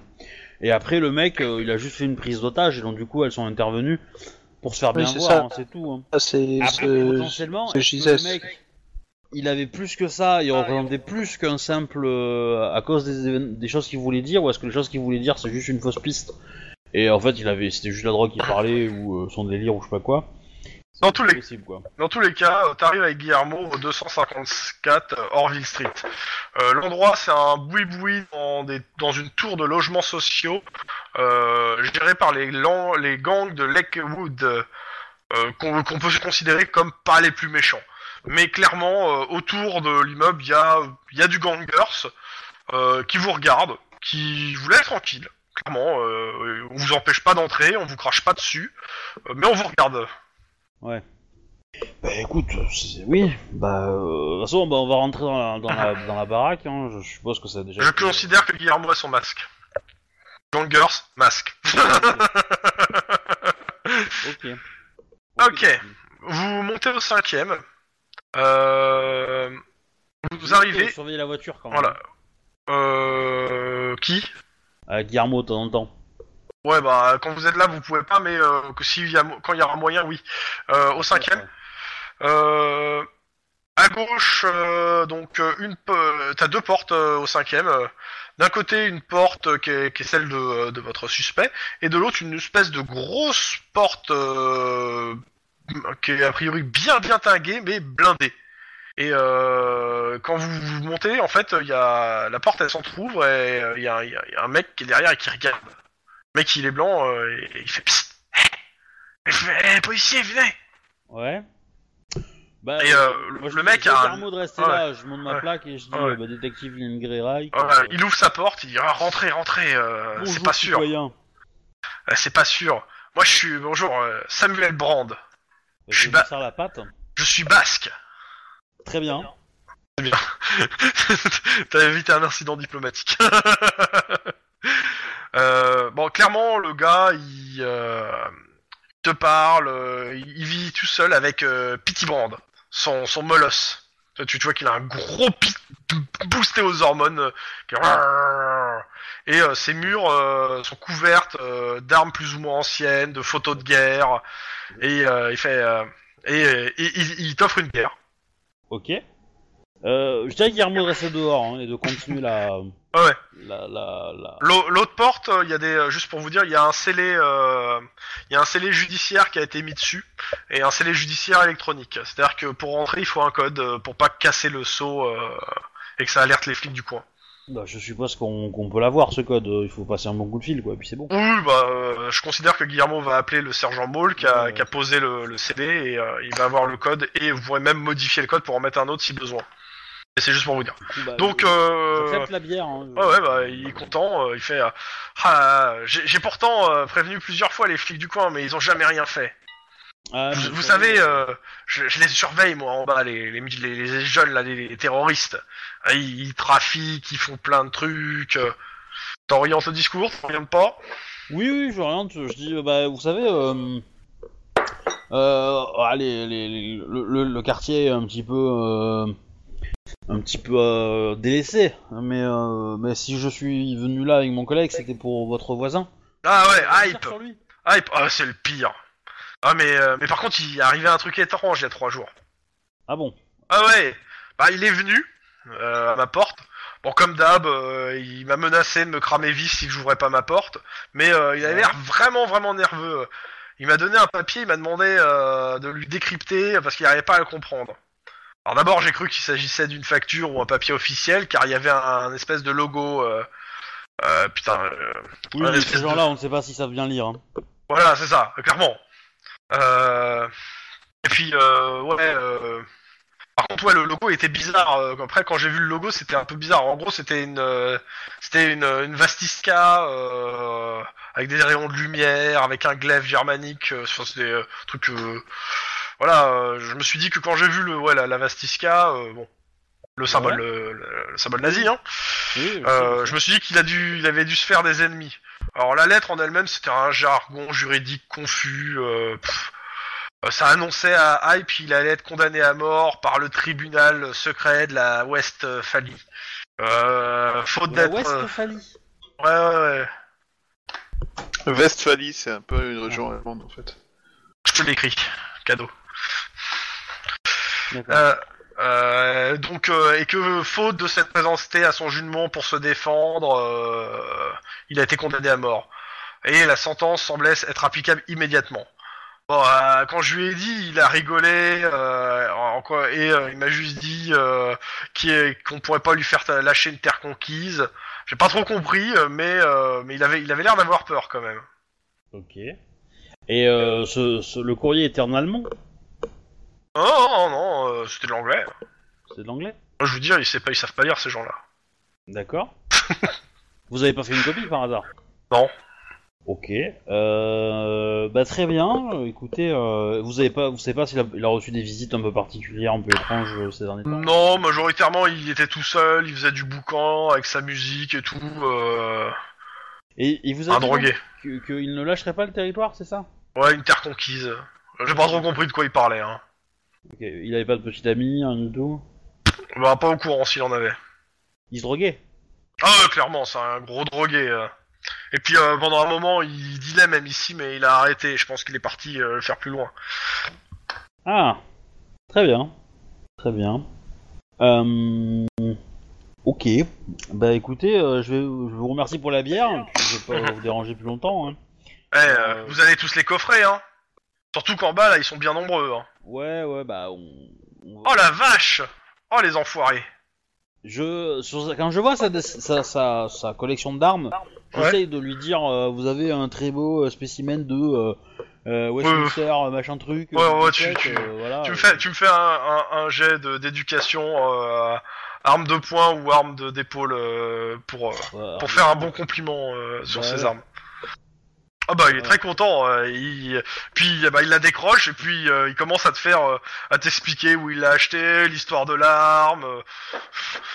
[SPEAKER 1] Et après, le mec, euh, il a juste fait une prise d'otage, et donc du coup, elles sont intervenues pour se faire
[SPEAKER 4] Oui,
[SPEAKER 1] bien voir, hein, c'est tout. hein.
[SPEAKER 4] Ah, c'est
[SPEAKER 1] potentiellement, que
[SPEAKER 4] Jesus.
[SPEAKER 1] le mec, il avait plus que ça, il représentait plus qu'un simple euh, à cause des, des choses qu'il voulait dire, ou est-ce que les choses qu'il voulait dire c'est juste une fausse piste? Et en fait, il avait, c'était juste la drogue qui parlait ou euh, son délire ou je sais pas quoi.
[SPEAKER 2] Dans tous les-
[SPEAKER 1] possible, quoi.
[SPEAKER 2] Dans tous les cas, euh, t'arrives avec Guillermo au 254 euh, Orville Street. Euh, L'endroit, c'est un boui-boui dans, des- dans une tour de logements sociaux euh, géré par les, lan- les gangs de Lakewood, euh, qu'on qu'on peut considérer comme pas les plus méchants. Mais clairement, euh, autour de l'immeuble, il y a, il y a du gangers euh, qui vous regarde, qui vous laisse tranquille. Clairement, euh, on vous empêche pas d'entrer, on vous crache pas dessus, euh, mais on vous regarde.
[SPEAKER 1] Bah écoute, c'est- oui, bah euh, de toute façon, bah, on va rentrer dans la, dans la, dans la baraque, hein, je suppose que ça a déjà
[SPEAKER 2] Je
[SPEAKER 1] été-
[SPEAKER 2] considère que Guillermo a son masque. Gangers, masque. *laughs*
[SPEAKER 1] Ok.
[SPEAKER 2] Ok. Vous montez au cinquième. Euh... Vous arrivez.
[SPEAKER 1] Surveiller la voiture quand même.
[SPEAKER 2] Voilà. Euh... Qui?
[SPEAKER 1] Avec Guillermo de temps en temps.
[SPEAKER 2] Ouais, bah quand vous êtes là, vous pouvez pas, mais euh, que s'il y a mo- quand il y aura moyen, oui. Euh, au cinquième. Euh, à gauche, euh, donc euh, une, euh, t'as deux portes euh, au cinquième. euh. D'un côté, une porte euh, qui est, qui est celle de, euh, de votre suspect, et de l'autre, une espèce de grosse porte euh, qui est a priori bien bien tinguée, mais blindée. Et euh, quand vous, vous montez, en fait, il y a la porte, elle s'entrouvre et euh, il y, a, y un mec qui est derrière et qui regarde. Le mec, il est blanc euh, et, il fait psst. Il fait, Eh, policier, venez
[SPEAKER 1] Ouais. Bah,
[SPEAKER 2] Et, euh,
[SPEAKER 1] moi,
[SPEAKER 2] le mec
[SPEAKER 1] je dis
[SPEAKER 2] a un-
[SPEAKER 1] de rester là, je monte ma
[SPEAKER 2] Ouais.
[SPEAKER 1] plaque et je dis
[SPEAKER 2] Ouais.
[SPEAKER 1] bah, détective.
[SPEAKER 2] Voilà, il ouvre sa porte, il dit ah, rentrez, rentrez, c'est pas sûr.
[SPEAKER 1] citoyen.
[SPEAKER 2] C'est pas sûr. Moi, je suis bonjour Samuel Brand. Je suis
[SPEAKER 1] Je
[SPEAKER 2] ba-
[SPEAKER 1] me serre la patte.
[SPEAKER 2] Je suis basque.
[SPEAKER 1] Très bien. *laughs*
[SPEAKER 2] T'as évité un incident diplomatique. *laughs* Euh, bon, clairement, le gars, il euh, te parle, euh, il vit tout seul avec euh, Pity Brand, son, son molosse. Tu, tu vois qu'il a un gros pit boosté aux hormones. qui- Et euh, ses murs euh, sont couvertes euh, d'armes plus ou moins anciennes, de photos de guerre. Et euh, il fait... euh, et, et il, il t'offre une bière.
[SPEAKER 1] Ok. Euh, je dirais qu'il y a de rester dehors hein, et de continuer la, *laughs*
[SPEAKER 2] Ah ouais.
[SPEAKER 1] la, la, la...
[SPEAKER 2] L'au- L'autre porte, il y a des, juste pour vous dire, il y a un scellé, euh, il y a un scellé judiciaire qui a été mis dessus et un scellé judiciaire électronique. C'est-à-dire que pour rentrer, il faut un code pour pas casser le seau euh, et que ça alerte les flics du coin.
[SPEAKER 1] Bah, je suppose qu'on qu'on peut l'avoir ce code. Il faut passer un bon coup de fil, quoi. Et puis c'est bon.
[SPEAKER 2] Oui, bah, euh, je considère que Guillermo va appeler le sergent Maul qui a,
[SPEAKER 1] Ouais.
[SPEAKER 2] qui a posé le, le CD et euh, il va avoir le code et vous pourrez même modifier le code pour en mettre un autre si besoin. Et c'est juste pour vous dire.
[SPEAKER 1] Bah,
[SPEAKER 2] Donc,
[SPEAKER 1] je-
[SPEAKER 2] euh,
[SPEAKER 1] j'accepte la bière. Hein,
[SPEAKER 2] Ouais, ouais, bah, il est content, euh, il fait... euh, Ah, j'ai j'ai pourtant euh, prévenu plusieurs fois les flics du coin, mais ils ont jamais rien fait.
[SPEAKER 1] Ah,
[SPEAKER 2] vous savez, euh, je, je les surveille, moi, en bas, les, les, les, les jeunes, là, les, les terroristes. Ah, Ils, ils trafiquent, ils font plein de trucs. T'orientes le discours, t'orientes pas?
[SPEAKER 1] Oui, oui, je oriente. Je dis, euh, bah, vous savez, euh, euh, ah, les- les- les- le, le- le quartier est un petit peu, euh, un petit peu euh, délaissé. Mais, euh, mais si je suis venu là avec mon collègue, c'était pour votre voisin.
[SPEAKER 2] Ah ouais, hype. Hype Ah, c'est le pire. Ah, mais, euh, mais par contre, il est arrivé un truc étrange il y a trois jours.
[SPEAKER 1] Ah bon?
[SPEAKER 2] Ah ouais Bah il est venu euh, à ma porte. Bon comme d'hab, euh, il m'a menacé de me cramer vif si j'ouvrais pas ma porte, mais il avait l'air vraiment vraiment nerveux. Il m'a donné un papier, il m'a demandé de lui décrypter parce qu'il n'arrivait pas à le comprendre. Alors d'abord j'ai cru qu'il s'agissait d'une facture ou un papier officiel car il y avait un, un espèce de logo. putain, euh,
[SPEAKER 1] Oui, mais ces gens-là, on ne sait pas si ça vient lire. hein.
[SPEAKER 2] voilà, c'est ça, clairement. Euh... Et puis, euh, ouais. Euh... Par contre, ouais, le logo était bizarre. Après, quand j'ai vu le logo, c'était un peu bizarre. En gros, c'était une, euh, c'était une, une Vastiska euh, avec des rayons de lumière, avec un glaive germanique. euh, Enfin, c'était euh, truc. euh, Voilà, je me suis dit que quand j'ai vu le, ouais, la, la Vastiska, euh, bon, le symbole,
[SPEAKER 1] Ouais.
[SPEAKER 2] le, le- le symbole nazi, hein.
[SPEAKER 1] Oui,
[SPEAKER 2] Euh, je me suis dit qu'il a dû, il avait dû se faire des ennemis. Alors la lettre en elle-même, c'était un jargon juridique confus. euh, pff. Euh, ça annonçait à Hype qu'il allait être condamné à mort par le tribunal secret de la Westphalie. Euh, faute
[SPEAKER 1] la
[SPEAKER 2] d'être. euh,
[SPEAKER 1] Westphalie.
[SPEAKER 2] Ouais, ouais, ouais.
[SPEAKER 3] Westphalie, c'est un peu une région allemande en fait.
[SPEAKER 2] Je te l'écris. Cadeau. Euh, euh, donc, euh, et que faute de cette présenté à son jugement pour se défendre, euh, il a été condamné à mort. Et la sentence semblait être applicable immédiatement. Bon, euh, quand je lui ai dit, il a rigolé, euh, en quoi, et euh, il m'a juste dit qu'on pourrait pas lui faire lâcher une terre conquise. J'ai pas trop compris, mais mais il avait il avait l'air d'avoir peur quand même.
[SPEAKER 1] Ok. Et ce, ce- le courrier était allemand?
[SPEAKER 2] Non, non, non, euh, c'était de l'anglais.
[SPEAKER 1] C'est de l'anglais
[SPEAKER 2] Moi, je vous dis, ils savent pas, ils savent pas lire ces gens-là.
[SPEAKER 1] D'accord. *laughs* Vous avez pas fait une copie par hasard
[SPEAKER 2] Non.
[SPEAKER 1] Ok. Euh, bah très bien. Euh, Écoutez, euh, vous avez pas, vous savez pas s'il a, il a reçu des visites un peu particulières, un peu étranges euh, ces derniers temps
[SPEAKER 2] Non, majoritairement, il était tout seul, il faisait du boucan avec sa musique et tout. Euh...
[SPEAKER 1] Et il vous a
[SPEAKER 2] Un
[SPEAKER 1] dit
[SPEAKER 2] drogué.
[SPEAKER 1] donc que- qu'il ne lâcherait pas le territoire, c'est ça?
[SPEAKER 2] Ouais, une terre conquise. J'ai pas trop compris de quoi il parlait. Hein.
[SPEAKER 1] Ok. Il avait pas de petit ami, rien du tout.
[SPEAKER 2] Bah, pas au courant s'il en avait.
[SPEAKER 1] Il se droguait.
[SPEAKER 2] Ah ouais, clairement, c'est un gros drogué. euh. Et puis euh, pendant un moment, il dilait même ici, mais il a arrêté. Je pense qu'il est parti euh, le faire plus loin.
[SPEAKER 1] Ah. Très bien. Très bien. Euh... Ok. Bah écoutez, euh, je, vais, je vous remercie pour la bière. Je vais pas vous déranger plus longtemps. Hein.
[SPEAKER 2] Eh, Euh. vous allez tous les coffrer, hein. Surtout qu'en bas, là, ils sont bien nombreux. Hein.
[SPEAKER 1] Ouais, ouais, bah on. on-
[SPEAKER 2] Oh la vache Oh les enfoirés
[SPEAKER 1] Je, sur- quand je vois sa, sa, sa, sa collection d'armes, j'essaye de lui dire euh, vous avez un très beau euh, spécimen de euh, euh, Westminster, euh, machin truc.
[SPEAKER 2] Ouais, ouais, tu- tu-
[SPEAKER 1] euh, voilà,
[SPEAKER 2] Tu me fais, tu me fais un, un, un jet de- d'éducation, euh, arme de poing ou arme de d'épaule euh, pour, euh,
[SPEAKER 1] ouais,
[SPEAKER 2] pour faire un bon compliment euh, sur
[SPEAKER 1] Ouais,
[SPEAKER 2] ces armes. Ah bah il est très content. euh, il... Puis bah, il la décroche et puis euh, il commence à te faire, euh, à t'expliquer où il l'a acheté, l'histoire de l'arme. euh.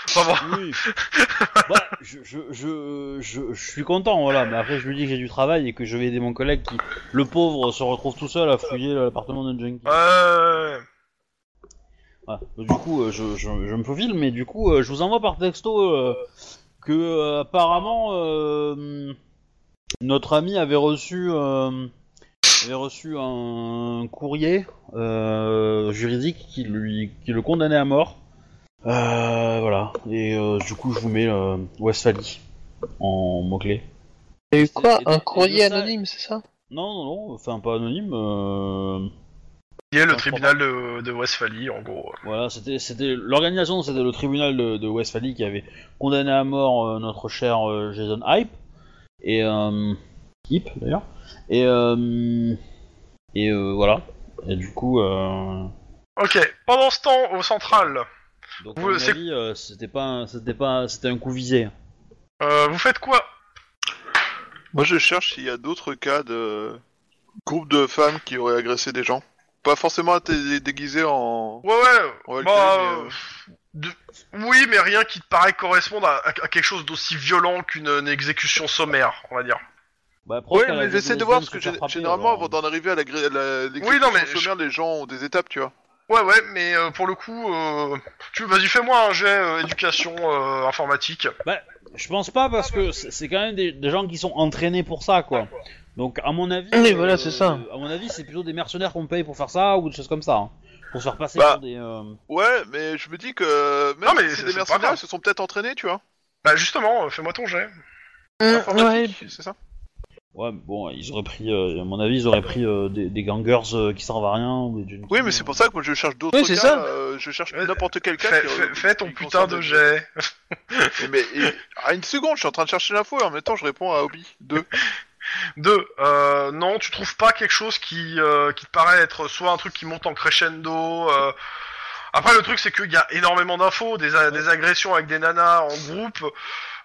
[SPEAKER 2] Enfin bon.
[SPEAKER 1] Oui. bah, je, je, je, je, je suis content, voilà. Mais après, je lui dis que j'ai du travail et que je vais aider mon collègue qui, le pauvre, se retrouve tout seul à fouiller l'appartement de Junkie.
[SPEAKER 2] Euh...
[SPEAKER 1] Voilà. Du coup, euh, je, je, je me faufile, mais du coup, euh, je vous envoie par texto euh, que euh, apparemment euh, notre ami avait reçu euh, avait reçu un courrier euh, juridique qui lui qui le condamnait à mort. Euh, voilà. Et euh, du coup, je vous mets euh, Westphalie en mot clé.
[SPEAKER 4] Il y a eu quoi
[SPEAKER 1] Et- et-
[SPEAKER 4] Un
[SPEAKER 1] et
[SPEAKER 4] courrier anonyme, c'est ça?
[SPEAKER 1] Non, non, non. Enfin, pas anonyme. euh,
[SPEAKER 2] Il y a le
[SPEAKER 1] Enfin,
[SPEAKER 2] tribunal de, de Westphalie en gros.
[SPEAKER 1] Voilà, c'était c'était l'organisation, c'était le tribunal de, de Westphalie qui avait condamné à mort euh, notre cher euh, Jason Hype et euh, Hip d'ailleurs et euh, et euh, voilà et du coup euh,
[SPEAKER 2] Ok. Pendant ce temps au central,
[SPEAKER 1] donc
[SPEAKER 2] Vous,
[SPEAKER 1] à mon
[SPEAKER 2] c'est-
[SPEAKER 1] avis, euh, c'était pas un- c'était pas c'était un coup visé.
[SPEAKER 2] euh, vous faites quoi?
[SPEAKER 3] Moi, je cherche s'il y a d'autres cas de groupes de femmes qui auraient agressé des gens. Pas forcément dé- déguisées en.
[SPEAKER 2] Ouais ouais.
[SPEAKER 3] Ouais,
[SPEAKER 2] bah,
[SPEAKER 3] mais,
[SPEAKER 2] euh, de- Oui, mais rien qui te paraît correspondre à, à- à quelque chose d'aussi violent qu'une une exécution sommaire, on va dire.
[SPEAKER 1] Bah, a
[SPEAKER 3] mais j'essaie de voir parce que généralement,
[SPEAKER 1] alors.
[SPEAKER 3] avant d'en arriver à la, la l'exécution
[SPEAKER 2] Oui, non, mais je-
[SPEAKER 3] sommaire, les gens ont des étapes, tu vois.
[SPEAKER 2] Ouais ouais, mais euh, pour le coup, euh, tu vas-y fais-moi un jet euh, éducation euh, informatique.
[SPEAKER 1] Je pense pas parce que c'est c'est quand même des, des gens qui sont entraînés pour ça quoi. Donc à mon avis,
[SPEAKER 4] Oui, voilà, c'est ça.
[SPEAKER 1] À mon avis, c'est plutôt des mercenaires qu'on paye pour faire ça ou des choses comme ça, hein. Pour se faire passer
[SPEAKER 3] Bah,
[SPEAKER 1] pour des. euh,
[SPEAKER 3] Ouais, mais je me dis que même
[SPEAKER 2] Non, mais
[SPEAKER 3] si
[SPEAKER 2] c'est-
[SPEAKER 3] c'est des
[SPEAKER 2] pas
[SPEAKER 3] mercenaires,
[SPEAKER 2] grave.
[SPEAKER 3] ils se sont peut-être entraînés, tu vois.
[SPEAKER 2] Bah justement, euh, fais-moi ton jet.
[SPEAKER 4] Ouais,
[SPEAKER 3] Informatique, c'est ça
[SPEAKER 1] Ouais, bon, ils auraient pris, euh, à mon avis, ils auraient pris euh, des, des gangers euh, qui servent à rien ou des
[SPEAKER 3] Oui, mais c'est pour ça que moi je cherche d'autres
[SPEAKER 4] Oui, c'est
[SPEAKER 3] cas.
[SPEAKER 4] ça.
[SPEAKER 3] euh, je cherche
[SPEAKER 2] Ouais,
[SPEAKER 3] n'importe quel cas.
[SPEAKER 2] Fais,
[SPEAKER 3] qui-
[SPEAKER 2] fais- fais ton
[SPEAKER 3] qui
[SPEAKER 2] putain
[SPEAKER 3] concerne
[SPEAKER 2] de
[SPEAKER 3] des-
[SPEAKER 2] jet.
[SPEAKER 3] Mais, *laughs* mais- et- ah, une seconde, je suis en train de chercher l'info et en même temps je réponds à Obi. Deux. *laughs*
[SPEAKER 2] Deux, euh, non, tu trouves pas quelque chose qui, euh, qui te paraît être soit un truc qui monte en crescendo. euh, Après, le truc, c'est qu'il y a énormément d'infos, des, agressions avec des nanas en groupe.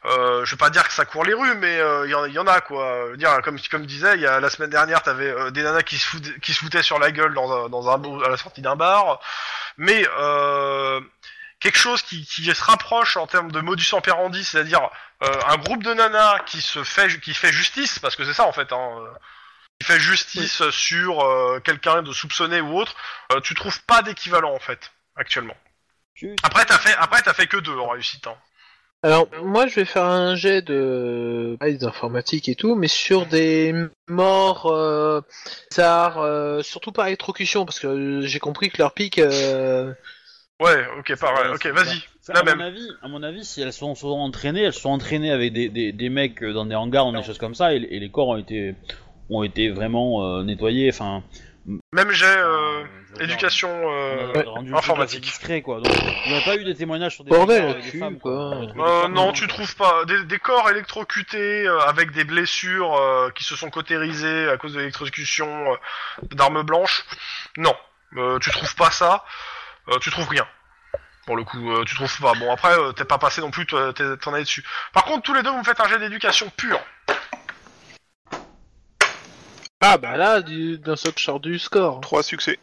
[SPEAKER 2] Euh, je vais pas dire que ça court les rues, mais il y, en- a quoi. Dire, comme comme disais, il y a la semaine dernière, t'avais euh, des nanas qui se foutaient, qui se foutaient sur la gueule dans dans un à la sortie d'un bar. Mais quelque chose qui, qui se rapproche en termes de modus operandi, c'est-à-dire euh, un groupe de nanas qui se fait qui fait justice, parce que c'est ça en fait, hein, euh, qui fait justice sur euh, quelqu'un de soupçonné ou autre. euh, tu trouves pas d'équivalent en fait actuellement. Après t'as fait après t'as fait que deux en réussite. Hein.
[SPEAKER 4] Alors, moi, je vais faire un jet de ah, d'informatique et tout, mais sur des morts euh, bizarres, euh, surtout par électrocution, parce que j'ai compris que leur pic.
[SPEAKER 2] Ouais, ok, pareil. Ok, vas-y.
[SPEAKER 1] ça.
[SPEAKER 2] La
[SPEAKER 1] à
[SPEAKER 2] même.
[SPEAKER 1] mon avis, à mon avis, si elles sont, sont entraînées, elles sont entraînées avec des, des, des mecs dans des hangars, dans des choses comme ça, et, et les corps ont été ont été vraiment euh, nettoyés. Enfin,
[SPEAKER 2] Même jet euh,
[SPEAKER 1] euh,
[SPEAKER 2] éducation.
[SPEAKER 1] on
[SPEAKER 2] Euh... informatique.
[SPEAKER 1] discret, quoi. Donc, il n'y a pas eu des témoignages sur des
[SPEAKER 4] Bordel,
[SPEAKER 1] avec
[SPEAKER 4] cul,
[SPEAKER 1] des femmes,
[SPEAKER 4] quoi.
[SPEAKER 1] quoi.
[SPEAKER 2] Euh, non, tu trouves pas des, des corps électrocutés euh, avec des blessures euh, qui se sont cautérisées à cause de l'électrocution euh, d'armes blanches. Non, euh, tu trouves pas ça. Euh, tu trouves rien. Pour le coup, euh, tu trouves pas. Bon après, euh, t'es pas passé non plus, t'en es dessus. Par contre, tous les deux, vous me faites un jet d'éducation pur.
[SPEAKER 4] Ah bah là, du- d'un seul sort du score.
[SPEAKER 3] Trois succès.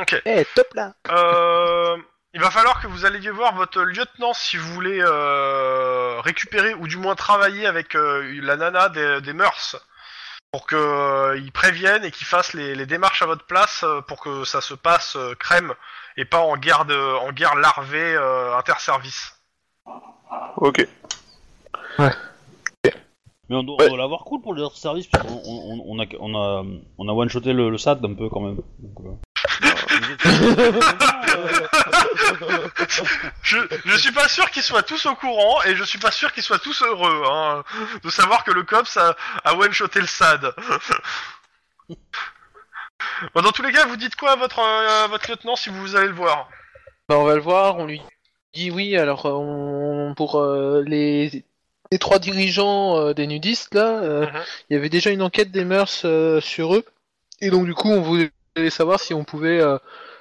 [SPEAKER 2] Ok.
[SPEAKER 4] Eh, top là
[SPEAKER 2] Euh, il va falloir que vous alliez voir votre lieutenant si vous voulez euh, récupérer ou du moins travailler avec euh, la nana des, des mœurs pour que euh, il prévienne et qu'il fasse les, les démarches à votre place euh, pour que ça se passe euh, crème et pas en guerre de, en guerre larvée euh, interservice.
[SPEAKER 3] Ok.
[SPEAKER 1] Mais on doit,
[SPEAKER 3] Ouais.
[SPEAKER 1] l'avoir cool pour le service, parce qu'on on, on a, on a, on a one-shoté le, le SAD un peu quand même. Donc, euh, *laughs*
[SPEAKER 2] Je, je suis pas sûr qu'ils soient tous au courant et je suis pas sûr qu'ils soient tous heureux hein, de savoir que le cops a, a one-shoté le SAD. *laughs* Bon, dans tous les cas, vous dites quoi à votre, euh, votre lieutenant si vous allez le voir?
[SPEAKER 4] Bah, on va le voir, on lui dit oui, alors euh, on... pour euh, les... les trois dirigeants euh, des nudistes, là,
[SPEAKER 2] Mhm.
[SPEAKER 4] il y avait déjà une enquête des mœurs sur eux, et donc du coup on voulait savoir si on pouvait euh,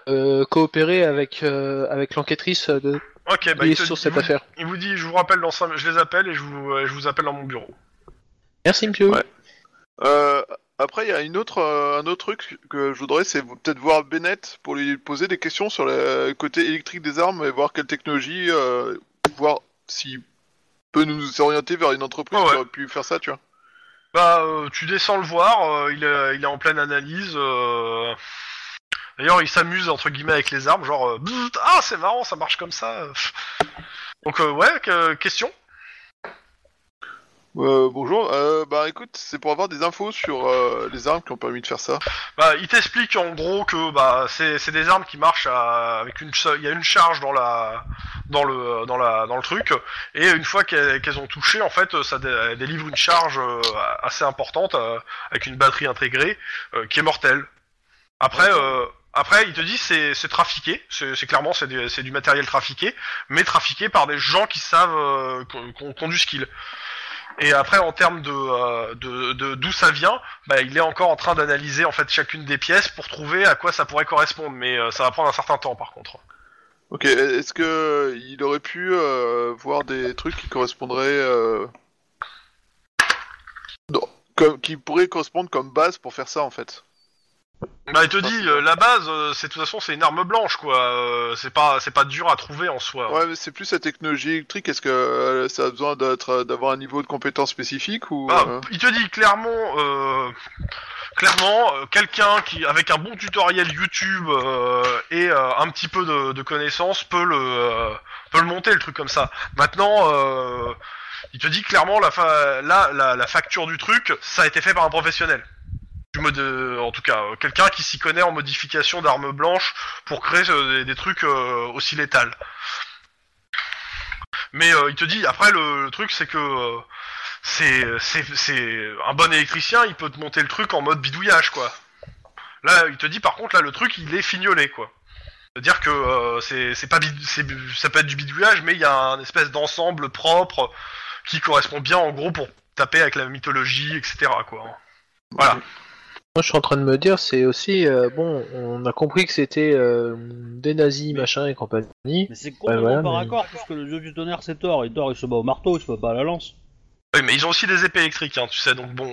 [SPEAKER 4] euh, coopérer avec, euh, avec l'enquêtrice de...
[SPEAKER 2] Ok, bah il, te-
[SPEAKER 4] sur
[SPEAKER 2] il
[SPEAKER 4] cette
[SPEAKER 2] vous,
[SPEAKER 4] affaire.
[SPEAKER 2] il vous dit, je vous rappelle dans 5 je les appelle et je vous, je vous appelle dans mon bureau.
[SPEAKER 4] Merci monsieur.
[SPEAKER 3] Ouais. Euh, après, il y a une autre, euh, un autre truc que je voudrais, c'est peut-être voir Bennett pour lui poser des questions sur le côté électrique des armes et voir quelle technologie, euh, voir s'il peut nous orienter vers une entreprise
[SPEAKER 2] ouais.
[SPEAKER 3] qui aurait pu faire ça, tu vois.
[SPEAKER 2] Bah, euh, tu descends le voir, euh, il, est, il est en pleine analyse. euh. D'ailleurs, il s'amuse entre guillemets avec les armes, genre euh, ah c'est marrant, ça marche comme ça. Donc euh, ouais, que- question?
[SPEAKER 3] Euh, bonjour, euh, bah écoute, c'est pour avoir des infos sur euh, les armes qui ont permis de faire ça.
[SPEAKER 2] Bah, il t'explique en gros que bah c'est c'est des armes qui marchent à- avec une il y a une charge dans la dans le dans la dans le truc et une fois qu'elles qu'elles ont touché en fait ça dé- délivre une charge euh, assez importante euh, avec une batterie intégrée euh, qui est mortelle. Après euh, après il te dit c'est c'est trafiqué, c'est c'est clairement c'est du, c'est du matériel trafiqué mais trafiqué par des gens qui savent euh, qu'on qu'on- qu'on du skill. Et après, en termes de euh, de- d'où ça vient, bah, il est encore en train d'analyser en fait chacune des pièces pour trouver à quoi ça pourrait correspondre, mais euh, ça va prendre un certain temps par contre.
[SPEAKER 3] Ok, est-ce que il aurait pu euh, voir des trucs qui correspondraient, euh... qui pourraient correspondre comme base pour faire ça en fait?
[SPEAKER 2] Bah, il te dit euh, la base, euh, c'est de toute façon c'est une arme blanche quoi. euh, c'est pas c'est pas dur à trouver en soi.
[SPEAKER 3] Ouais, mais c'est plus la technologie électrique. Est-ce que euh, ça a besoin d'être, d'avoir un niveau de compétence spécifique ou
[SPEAKER 2] Bah,
[SPEAKER 3] euh,
[SPEAKER 2] il te dit clairement, euh, clairement, euh, quelqu'un qui, avec un bon tutoriel YouTube euh, et euh, un petit peu de, de connaissances, peut le, euh, peut le monter le truc comme ça. Maintenant, euh, il te dit clairement la, fa là, la, la facture du truc, ça a été fait par un professionnel. Euh, en tout cas, euh, quelqu'un qui s'y connaît en modification d'armes blanches pour créer euh, des, trucs aussi létals. Mais il te dit, après le, truc c'est que c'est c'est un bon électricien, il peut te monter le truc en mode bidouillage quoi. Là, il te dit par contre là le truc il est fignolé quoi. C'est-à-dire que c'est pas ça peut être du bidouillage mais il y a un espèce d'ensemble propre qui correspond bien en gros pour taper avec la mythologie etc quoi. Voilà.
[SPEAKER 4] Moi, je suis en train de me dire, c'est aussi euh, bon. On a compris que c'était euh, des nazis, machin et compagnie.
[SPEAKER 1] Mais c'est complètement
[SPEAKER 4] voilà,
[SPEAKER 1] par
[SPEAKER 4] mais-
[SPEAKER 1] accord, puisque le dieu du tonnerre c'est Thor, et Thor il se bat au marteau, il se bat pas à la lance.
[SPEAKER 2] Oui mais ils ont aussi des épées électriques hein, tu sais donc bon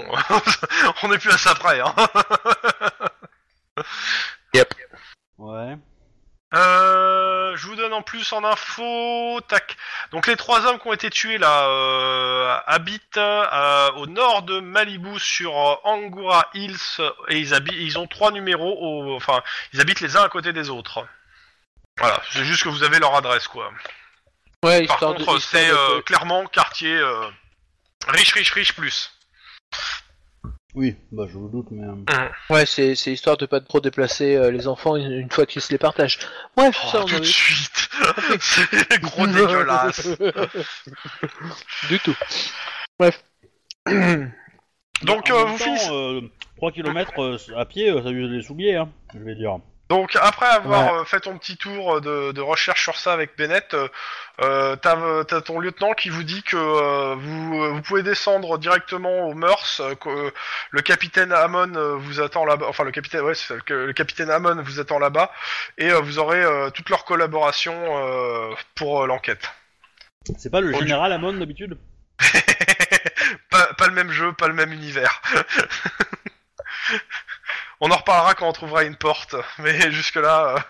[SPEAKER 2] *laughs* on est plus à ça près hein. *laughs*
[SPEAKER 1] Ouais.
[SPEAKER 2] Euh, je vous donne en plus en info, tac. Donc les trois hommes qui ont été tués là euh, habitent euh, au nord de Malibu sur Angora Hills et ils habitent, ils ont trois numéros, au, enfin ils habitent les uns à côté des autres. Voilà, c'est juste que vous avez leur adresse quoi.
[SPEAKER 4] Ouais,
[SPEAKER 2] Par contre, c'est
[SPEAKER 4] de-
[SPEAKER 2] clairement quartier riche, riche, riche plus.
[SPEAKER 1] Oui, bah je le doute, mais. euh,
[SPEAKER 4] Ouais, c'est c'est histoire de pas trop déplacer euh, les enfants une, une fois qu'ils se les partagent. Bref,
[SPEAKER 2] Oh,
[SPEAKER 4] ça on
[SPEAKER 2] tout de
[SPEAKER 4] avait-
[SPEAKER 2] suite, *laughs* *laughs* c'est gros *laughs* dégueulasse.
[SPEAKER 4] du tout. Bref.
[SPEAKER 2] Donc
[SPEAKER 1] en
[SPEAKER 2] euh, vous
[SPEAKER 1] temps,
[SPEAKER 2] finissez.
[SPEAKER 1] euh, 3 km à pied, euh, ça use les souliers, hein, je vais dire.
[SPEAKER 2] Donc après avoir
[SPEAKER 4] Ouais.
[SPEAKER 2] euh, fait ton petit tour de, de recherche sur ça avec Bennett, euh, euh, t'as euh, t'as ton lieutenant qui vous dit que euh, vous, euh, vous pouvez descendre directement aux mœurs, euh, que euh, le capitaine Hammond euh, vous attend là-bas, enfin le capitaine, ouais, c'est que le capitaine Hammond vous attend là-bas, et euh, vous aurez euh, toute leur collaboration euh, pour euh, l'enquête.
[SPEAKER 1] C'est pas le général Amon d'habitude? *laughs*
[SPEAKER 2] Pas, pas le même jeu, pas le même univers. *laughs* On en reparlera quand on trouvera une porte, *laughs* mais jusque-là, euh,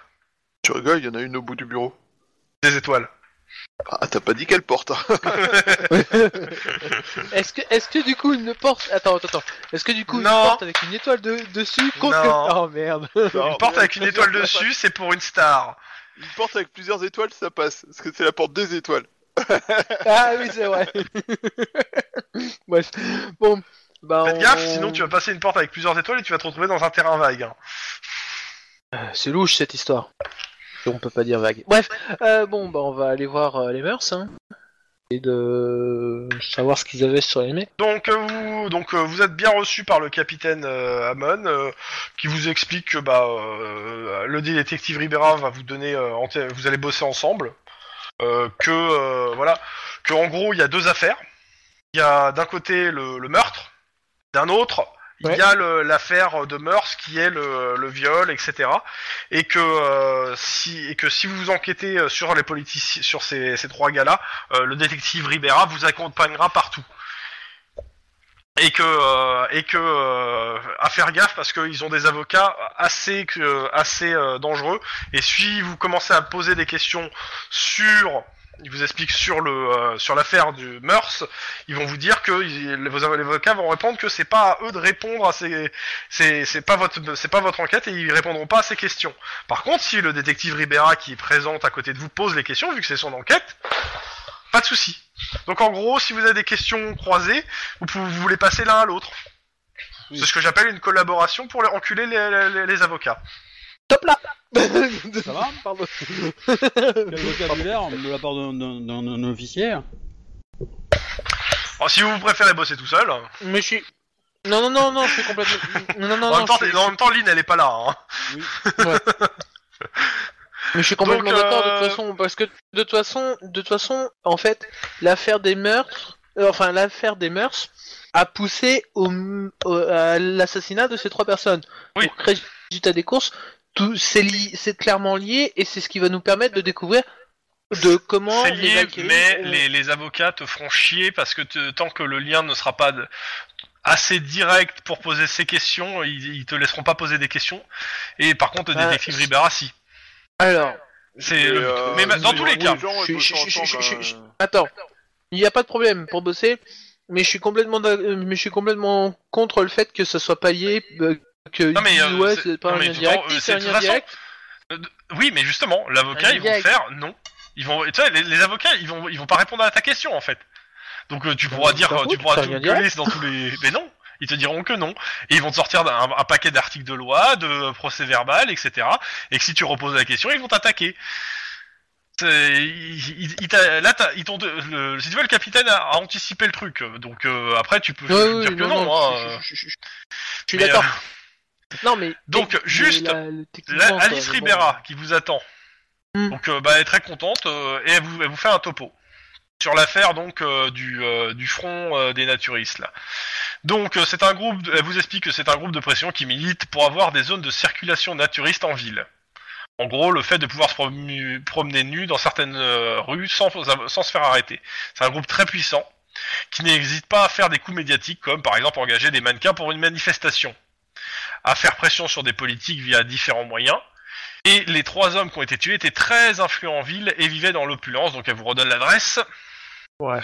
[SPEAKER 3] Tu rigoles, il y en a une au bout du bureau.
[SPEAKER 2] des étoiles.
[SPEAKER 3] Ah, t'as pas dit quelle porte hein *laughs*
[SPEAKER 4] Est-ce que, est-ce que du coup une porte, attends, attends, attends. Est-ce que du coup
[SPEAKER 2] Non.
[SPEAKER 4] une porte avec une étoile de- dessus contre
[SPEAKER 2] Non.
[SPEAKER 4] Oh merde.
[SPEAKER 2] Une porte avec une étoile dessus, c'est pour une star.
[SPEAKER 3] Une porte avec plusieurs étoiles, ça passe. Parce que c'est la porte des étoiles.
[SPEAKER 4] Ah oui, c'est vrai. *laughs* Bref. Bon. Bah,
[SPEAKER 2] Faites
[SPEAKER 4] on-
[SPEAKER 2] gaffe, sinon tu vas passer une porte avec plusieurs étoiles et tu vas te retrouver dans un terrain vague. hein.
[SPEAKER 4] C'est louche cette histoire. On peut pas dire vague. Bref, euh, bon, bah on va aller voir euh, les mœurs, hein. Et de savoir ce qu'ils avaient sur les mecs.
[SPEAKER 2] Donc euh, vous, donc euh, vous êtes bien reçu par le capitaine euh, euh, qui vous explique que bah euh, le détective Ribera va vous donner, euh, vous allez bosser ensemble, euh, que euh, voilà, que en gros il y a deux affaires. Il y a d'un côté le, le meurtre, d'un autre il
[SPEAKER 4] Ouais.
[SPEAKER 2] y a l'affaire de Meurs qui est le, le viol, etc. Et que euh, si et que si vous enquêtez euh, sur les politiciens, sur ces, ces trois gars-là, euh, le détective Ribera vous accompagnera partout. et que euh, et que à faire gaffe parce qu'ils ont des avocats assez assez dangereux et si vous commencez à poser des questions sur ils vous expliquent sur le euh, sur l'affaire du Meurs, ils vont vous dire que ils- vos avocats vont répondre que c'est pas à eux de répondre à ces c'est c'est pas votre c'est pas votre enquête et ils répondront pas à ces questions. Par contre, si le détective Ribera qui est présente à côté de vous pose les questions vu que c'est son enquête, pas de souci. Donc en gros, si vous avez des questions croisées, vous pouvez vous les passer l'un à l'autre.
[SPEAKER 1] Oui.
[SPEAKER 2] C'est ce que j'appelle une collaboration pour les enculer les, les- les avocats.
[SPEAKER 4] Top là
[SPEAKER 1] Ça va *laughs*
[SPEAKER 4] Pardon.
[SPEAKER 1] Quel vocabulaire de la part d'un- d'un d'un- d'un officier
[SPEAKER 2] Alors, si vous préférez bosser tout seul,
[SPEAKER 4] Mais je suis... Non, non, non, non, je suis complètement... Non, non, non,
[SPEAKER 2] en, même
[SPEAKER 4] non,
[SPEAKER 2] temps,
[SPEAKER 4] je suis-
[SPEAKER 2] en même temps, Lynn, elle est pas là. Hein.
[SPEAKER 1] Oui. *laughs*
[SPEAKER 4] Mais je suis complètement
[SPEAKER 2] Donc,
[SPEAKER 4] d'accord de
[SPEAKER 2] euh,
[SPEAKER 4] toute façon, parce que de toute façon, de toute façon, en fait, l'affaire des meurtres, euh, enfin l'affaire des mœurs, a poussé au, au- à l'assassinat de ces trois personnes.
[SPEAKER 2] Oui.
[SPEAKER 4] Donc, résultat des courses, tout c'est li- c'est clairement lié et c'est ce qui va nous permettre de découvrir de comment
[SPEAKER 2] C'est
[SPEAKER 4] les
[SPEAKER 2] lié,
[SPEAKER 4] Valkyries
[SPEAKER 2] mais
[SPEAKER 4] ont-
[SPEAKER 2] les, les avocats te feront chier parce que te- tant que le lien ne sera pas de- assez direct pour poser ces questions, ils, ils te laisseront pas poser des questions. Et par contre, le
[SPEAKER 4] Ah,
[SPEAKER 2] détective
[SPEAKER 4] c'est-
[SPEAKER 2] Ribera, si.
[SPEAKER 4] Alors,
[SPEAKER 2] C'est
[SPEAKER 3] Et,
[SPEAKER 2] le but.
[SPEAKER 3] euh,
[SPEAKER 2] Mais ma- dans tous les cas,
[SPEAKER 3] les
[SPEAKER 4] je-
[SPEAKER 3] euh,
[SPEAKER 4] attends, il n'y a pas de problème pour bosser, mais je suis complètement, euh, mais je suis complètement contre le fait que ça soit pas lié, euh, que
[SPEAKER 2] Non, mais, euh,
[SPEAKER 4] ouais
[SPEAKER 2] c'est-
[SPEAKER 4] pas
[SPEAKER 2] non,
[SPEAKER 4] un lien direct, c'est un lien
[SPEAKER 2] façon-
[SPEAKER 4] direct.
[SPEAKER 2] Oui, mais justement, l'avocat, ils vont faire non. Ils vont, tu sais, les, les avocats, ils vont, ils vont pas répondre à ta question en fait. Donc euh, tu pourras
[SPEAKER 4] Bah,
[SPEAKER 2] dire, euh,
[SPEAKER 4] fous,
[SPEAKER 2] tu pourras tout gueuler dans tous les, mais non, ils te diront que non. Et ils vont te sortir un, un paquet d'articles de loi, de procès verbal, etc. Et que si tu reposes la question, ils vont t'attaquer. Là, ils le, si tu veux, le capitaine a, a anticipé le truc. Donc euh, après, tu peux
[SPEAKER 4] Ouais,
[SPEAKER 2] dire
[SPEAKER 4] oui,
[SPEAKER 2] que
[SPEAKER 4] non,
[SPEAKER 2] non.
[SPEAKER 4] non,
[SPEAKER 2] hein,
[SPEAKER 4] je, je- je- je- je suis d'accord.
[SPEAKER 2] euh,
[SPEAKER 4] Non, mais.
[SPEAKER 2] Donc,
[SPEAKER 4] mais
[SPEAKER 2] juste,
[SPEAKER 4] la-
[SPEAKER 2] La- Alice. Ribera qui vous attend.
[SPEAKER 4] Hmm.
[SPEAKER 2] Donc euh, bah, elle est très contente euh, et elle vous, elle vous fait un topo sur l'affaire donc euh, du, euh, du front euh, des naturistes là. Donc euh, c'est un groupe, de- elle vous explique que c'est un groupe de pression qui milite pour avoir des zones de circulation naturiste en ville. En gros, le fait de pouvoir se promu- promener nu dans certaines euh, rues sans, sans se faire arrêter. C'est un groupe très puissant qui n'hésite pas à faire des coups médiatiques comme par exemple engager des mannequins pour une manifestation, à faire pression sur des politiques via différents moyens. Et les trois hommes qui ont été tués étaient très influents en ville et vivaient dans l'opulence, donc elle vous redonne l'adresse.
[SPEAKER 4] Ouais.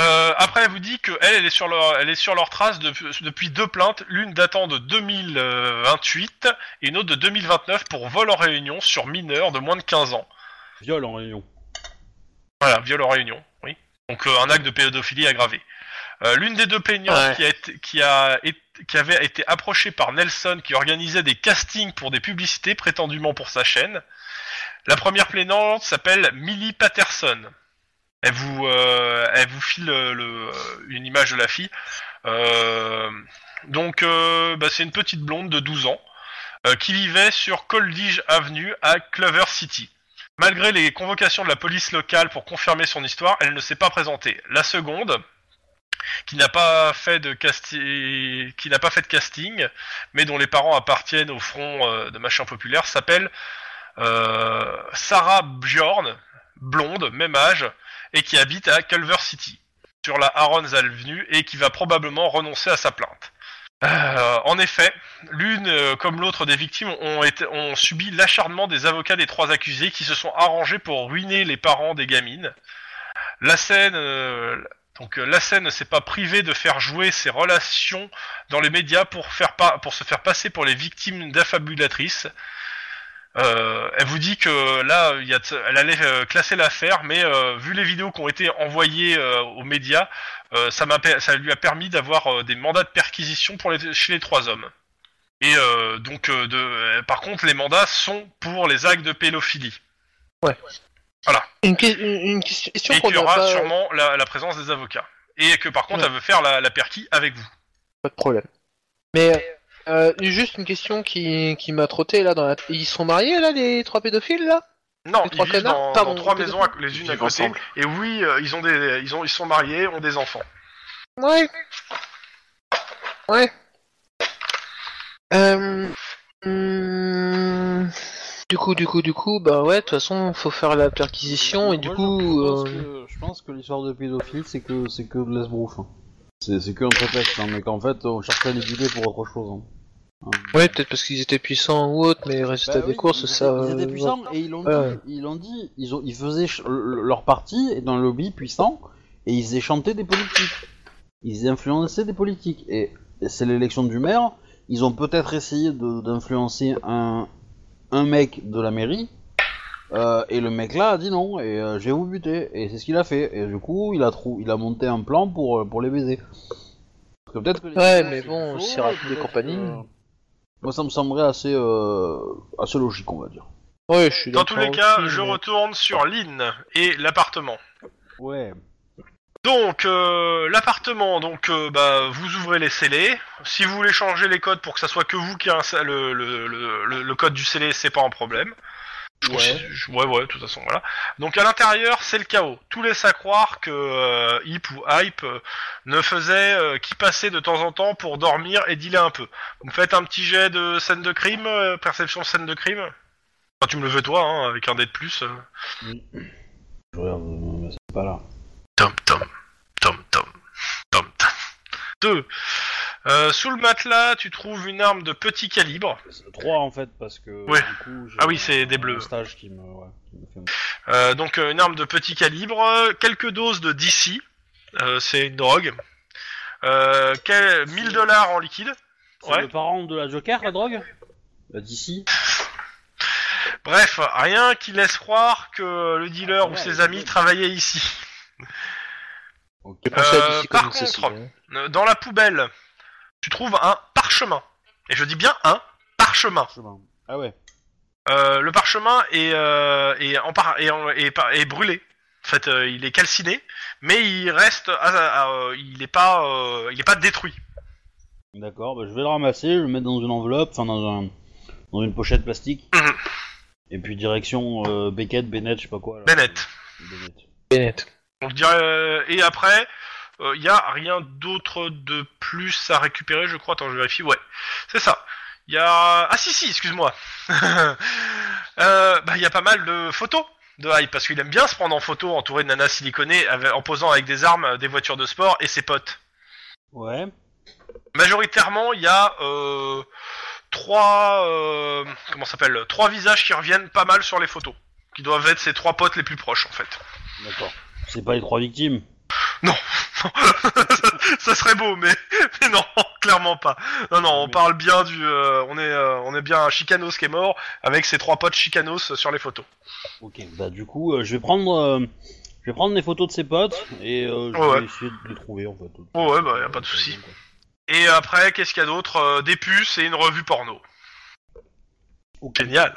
[SPEAKER 2] Euh, après, elle vous dit que elle, elle est sur leur, elle est sur leur trace de- depuis deux plaintes, l'une datant de 2028 et une autre de 2029 pour vol en réunion sur mineurs de moins de 15 ans.
[SPEAKER 1] Viol en réunion.
[SPEAKER 2] Voilà, viol en réunion, oui. Donc euh, un acte de pédophilie aggravé. Euh, L'une des deux plaignantes
[SPEAKER 4] Ouais.
[SPEAKER 2] qui, a été, qui, a été- qui avait été approchée par Nelson qui organisait des castings pour des publicités prétendument pour sa chaîne. La première plaignante s'appelle Millie Patterson. Elle vous, euh, elle vous file euh, le, une image de la fille. Euh, donc, euh, bah, c'est une petite blonde de 12 ans euh, qui vivait sur Coldidge Avenue à Clover City. Malgré les convocations de la police locale pour confirmer son histoire, elle ne s'est pas présentée. La seconde, qui n'a pas fait de casting, mais dont les parents appartiennent au front euh, de machin populaire, s'appelle euh, Sarah Bjorn, blonde, même âge, et qui habite à Culver City, sur la Arons Avenue, et qui va probablement renoncer à sa plainte. Euh, en effet, l'une comme l'autre des victimes ont, subi l'acharnement des avocats des trois accusés qui se sont arrangés pour ruiner les parents des gamines. La scène, donc euh, la scène ne s'est pas privée de faire jouer ses relations dans les médias pour faire pour se faire passer pour les victimes d'affabulatrices. Euh, elle vous dit que là, y a elle allait euh, classer l'affaire, mais euh, vu les vidéos qui ont été envoyées euh, aux médias, euh, ça, ça lui a permis d'avoir des mandats de perquisition pour les, chez les trois hommes. Et donc, de, par contre, les mandats sont pour les actes de pédophilie.
[SPEAKER 4] Une, que- une- question
[SPEAKER 2] Et
[SPEAKER 4] qu'on
[SPEAKER 2] qu'il y
[SPEAKER 4] n'a
[SPEAKER 2] aura
[SPEAKER 4] pas...
[SPEAKER 2] sûrement la, la présence des avocats. Et que par contre,
[SPEAKER 4] Ouais.
[SPEAKER 2] elle veut faire la, la perquis avec vous.
[SPEAKER 4] Pas de problème. Mais euh, juste une question qui, qui m'a trotté là dans la... Ils sont mariés là les trois pédophiles là?
[SPEAKER 2] Non,
[SPEAKER 4] Les
[SPEAKER 2] ils
[SPEAKER 4] trois
[SPEAKER 2] vivent
[SPEAKER 4] connards?
[SPEAKER 2] dans,
[SPEAKER 4] Pardon,
[SPEAKER 2] dans trois maisons à- les unes à
[SPEAKER 3] vivent
[SPEAKER 2] côté.
[SPEAKER 3] ensemble.
[SPEAKER 2] Et oui, euh, ils ont des, ils ont, ils sont mariés, ont des enfants.
[SPEAKER 4] Ouais. Ouais. Euh... hum, Du coup, du coup, du coup, bah ouais, de toute façon, faut faire la perquisition et du
[SPEAKER 1] Moi,
[SPEAKER 4] coup,
[SPEAKER 1] je, je pense
[SPEAKER 4] euh,
[SPEAKER 1] que, je pense que l'histoire de pédophile, c'est que c'est que de l'esbrouf. hein. C'est c'est que un prétexte, hein, mais qu'en fait on cherche à l'équiper pour autre chose. hein.
[SPEAKER 4] Ouais, peut-être parce qu'ils étaient puissants ou autre, mais les résultats
[SPEAKER 1] Bah
[SPEAKER 4] des
[SPEAKER 1] oui,
[SPEAKER 4] courses,
[SPEAKER 1] ils
[SPEAKER 4] ça.
[SPEAKER 1] Ils étaient
[SPEAKER 4] euh,
[SPEAKER 1] puissants et ils l'ont
[SPEAKER 4] Ouais.
[SPEAKER 1] dit. Ils l'ont dit. Ils, ont, ils faisaient ch- leur parti dans le lobby puissant et ils faisaient chanter des politiques. Ils influençaient des politiques. Et, et c'est l'élection du maire. Ils ont peut-être essayé de- d'influencer un, un mec de la mairie. euh, et le mec là a dit non et euh, je vais vous buter et c'est ce qu'il a fait et du coup il a trou il a monté un plan pour euh, pour les baiser. Parce que peut-être que les
[SPEAKER 4] Ouais, mais
[SPEAKER 1] c'est
[SPEAKER 4] bon,
[SPEAKER 1] et
[SPEAKER 4] compagnies.
[SPEAKER 1] que- Moi ça me semblerait assez euh, assez logique on va dire.
[SPEAKER 4] Ouais, je suis
[SPEAKER 2] Dans tous les cas,
[SPEAKER 4] aussi,
[SPEAKER 2] je
[SPEAKER 4] mais-
[SPEAKER 2] retourne sur Lynn et l'appartement.
[SPEAKER 1] Ouais.
[SPEAKER 2] Donc euh, l'appartement, donc euh, bah vous ouvrez les scellés. Si vous voulez changer les codes pour que ça soit que vous qui a un- le, le, le, le- code du scellé, c'est pas un problème. Je
[SPEAKER 1] Ouais.
[SPEAKER 2] considère- je- ouais ouais, de toute façon voilà. Donc à l'intérieur, c'est le chaos. Tout laisse à croire que euh, Hip ou Hype euh, ne faisait euh, qu'y passer de temps en temps pour dormir et dealer un peu. Vous me faites un petit jet de scène de crime, euh, perception scène de crime. Enfin, tu me le fais toi, hein, avec un dé de plus. euh.
[SPEAKER 1] Je regarde, mais c'est pas là.
[SPEAKER 2] Tom, tom 2. Euh, sous le matelas, tu trouves une arme de petit calibre.
[SPEAKER 1] 3 en fait, parce que
[SPEAKER 2] ah oui, c'est des bleus. Donc une arme de petit calibre, quelques doses de DC, euh, c'est une drogue, euh, quel... 1000 dollars en liquide.
[SPEAKER 1] C'est le parent de la Joker, la drogue? La DC
[SPEAKER 2] Bref, rien qui laisse croire que le dealer ah,
[SPEAKER 1] ou
[SPEAKER 2] ses amis travaillaient ici. Euh, par contre,
[SPEAKER 4] hein.
[SPEAKER 2] Euh, Dans la poubelle, tu trouves un parchemin. Et je dis bien un parchemin.
[SPEAKER 1] Chemin. Ah ouais.
[SPEAKER 2] Euh, le parchemin est, euh, est, en par- est, en- est par- est brûlé. En fait, euh, il est calciné, mais il reste, à- à- il est pas, euh, il est pas détruit.
[SPEAKER 1] D'accord, bah, je vais le ramasser, je vais le mettre dans une enveloppe, enfin dans, un, dans une pochette plastique.
[SPEAKER 2] Mhm.
[SPEAKER 1] Et puis direction euh, Beckett, Bennett, je sais pas quoi. là.
[SPEAKER 2] Bennett.
[SPEAKER 1] Bennett.
[SPEAKER 4] Bennett.
[SPEAKER 2] On dirait, euh, et après, il y a rien d'autre de plus à récupérer, je crois. Attends, je vérifie. Ouais, c'est ça. Il y a, ah si si, excuse-moi. *laughs* euh, bah il y a pas mal de photos de Hype parce qu'il aime bien se prendre en photo entouré de nanas siliconées avec- en posant avec des armes, euh, des voitures de sport et ses potes.
[SPEAKER 1] Ouais.
[SPEAKER 2] Majoritairement, il y a euh, trois euh, comment s'appelle trois visages qui reviennent pas mal sur les photos, qui doivent être ses trois potes les plus proches en fait.
[SPEAKER 1] D'accord. C'est pas les trois victimes.
[SPEAKER 2] Non, *laughs* ça serait beau, mais, *laughs* mais non, clairement pas. Non, non, on
[SPEAKER 1] Mais-
[SPEAKER 2] parle bien du, euh, on est, euh, on est bien un Chicanos qui est mort avec ses trois potes Chicanos sur les photos.
[SPEAKER 1] Ok, bah du coup, euh, je vais prendre, euh, je vais prendre les photos de ses potes et euh, je
[SPEAKER 2] Ouais.
[SPEAKER 1] vais essayer de les trouver en fait.
[SPEAKER 2] Ouais, ouais, bah, y a pas de souci. Et après, qu'est-ce qu'il y a d'autre Des puces et une revue porno.
[SPEAKER 1] Ok.
[SPEAKER 2] Génial.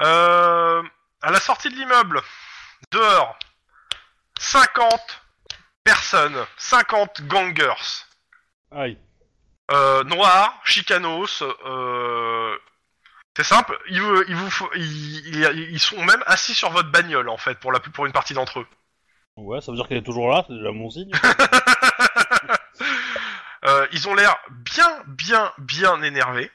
[SPEAKER 2] Euh, à la sortie de l'immeuble, dehors, 50 personnes, 50 gangers.
[SPEAKER 1] Aïe.
[SPEAKER 2] Euh, noirs, chicanos, euh, c'est simple, ils, vous- ils, vous, fo- ils, ils- ils sont même assis sur votre bagnole en fait pour la pour une partie d'entre eux.
[SPEAKER 1] Ouais, ça veut dire qu'elle est toujours là, c'est déjà mon signe. *laughs*
[SPEAKER 2] Euh, ils ont l'air bien, bien, bien énervés.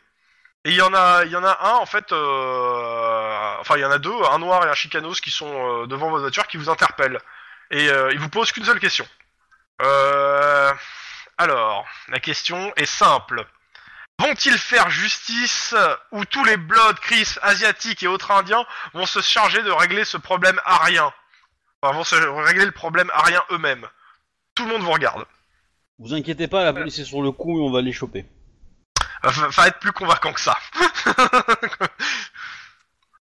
[SPEAKER 2] Et il y en a, il y en a un en fait, euh, enfin il y en a deux, un noir et un chicanos qui sont devant votre voiture qui vous interpellent. Et euh, ils vous posent qu'une seule question. Euh, alors, la question est simple. Vont-ils faire justice ou tous les Blood, Chris, Asiatiques et autres Indiens vont se charger de régler ce problème arien? Enfin, vont se régler le problème arien eux-mêmes. Tout le monde vous regarde.
[SPEAKER 1] Vous inquiétez pas, la police est sur le coup et on va les choper.
[SPEAKER 2] Va- va être plus convaincant que ça. *laughs*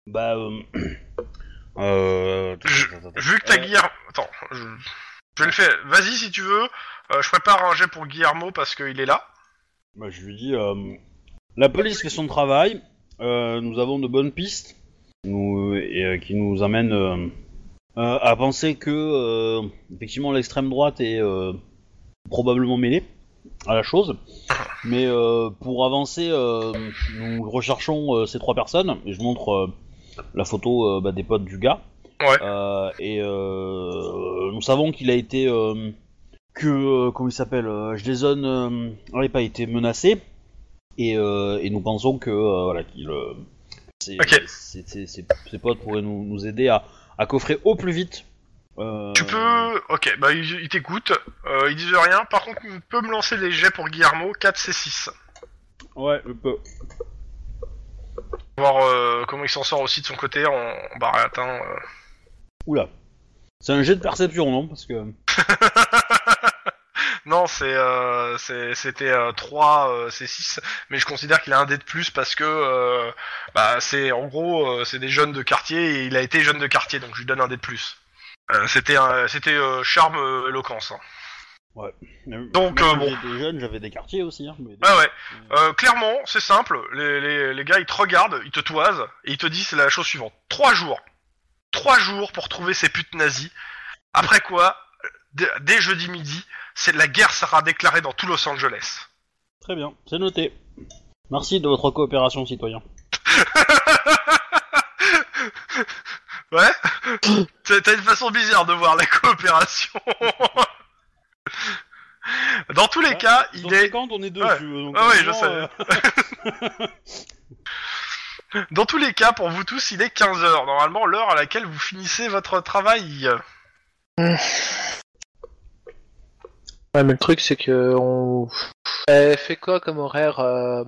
[SPEAKER 1] Bah, euh... *clears throat* euh...
[SPEAKER 2] Je- Vu que t'as
[SPEAKER 1] Euh,
[SPEAKER 2] Guillermo... Attends, je... je le fais. Vas-y si tu veux. Euh, je prépare un jet pour Guillermo parce qu'il est là.
[SPEAKER 1] Bah, je lui dis, euh, la police fait son travail, euh, nous avons de bonnes pistes, nous, et, euh, qui nous amènent euh, euh, à penser que, euh, effectivement, l'extrême droite est euh, probablement mêlée à la chose. Mais euh, pour avancer, euh, nous recherchons euh, ces trois personnes, et je montre euh, la photo euh, bah, des potes du gars.
[SPEAKER 2] Ouais.
[SPEAKER 1] Euh, et euh, nous savons qu'il a été euh, que euh, comment il s'appelle euh, Jason euh, n'aurait pas été menacé et, euh, et nous pensons que euh, voilà qu'il euh, ses,
[SPEAKER 2] Ok.
[SPEAKER 1] ses- ses- ses- ses potes pourraient nous, nous aider à, à coffrer au plus vite Euh,
[SPEAKER 2] Tu peux... Ok, bah il, il t'écoute, euh, il disent rien, par contre il peut me lancer les jets pour Guillermo, 4 C6.
[SPEAKER 1] Ouais, je peux.
[SPEAKER 2] Voir euh, comment il s'en sort aussi de son côté en, en baratin. euh.
[SPEAKER 1] Oula. C'est un jet de perception, non Parce que. *laughs*
[SPEAKER 2] Non, c'est euh, c'est- c'était euh, 3 euh, C6, mais je considère qu'il a un dé de plus parce que euh, bah c'est en gros euh, c'est des jeunes de quartier et il a été jeune de quartier donc je lui donne un dé de plus. Euh, c'était un- c'était euh, charme euh, éloquence. hein. Donc,
[SPEAKER 1] Moi,
[SPEAKER 2] euh,
[SPEAKER 1] quand
[SPEAKER 2] bon.
[SPEAKER 1] J'étais jeune, j'avais des quartiers aussi. Hein, mais
[SPEAKER 2] Ouais ouais. Euh, clairement, c'est simple. Les, les, les gars, ils te regardent, ils te toisent, et ils te disent c'est la chose suivante. Trois jours. Trois jours pour trouver ces putes nazies. Après quoi, dès, dès jeudi midi, c'est la guerre sera déclarée dans tout Los Angeles.
[SPEAKER 1] Très bien, c'est noté. Merci de votre coopération, citoyen. *laughs*
[SPEAKER 2] Ouais t'as une façon bizarre de voir la coopération. *laughs* *laughs* dans tous les cas, il est...
[SPEAKER 1] 50, on est deux,
[SPEAKER 2] Ouais.
[SPEAKER 1] veux, donc,
[SPEAKER 2] Ah oui, je sais.
[SPEAKER 1] euh, *laughs*
[SPEAKER 2] Dans tous les cas, pour vous tous, il est 15h. Normalement, l'heure à laquelle vous finissez votre travail.
[SPEAKER 4] Ouais, mais le truc, c'est que on. Elle fait quoi comme horaire, euh,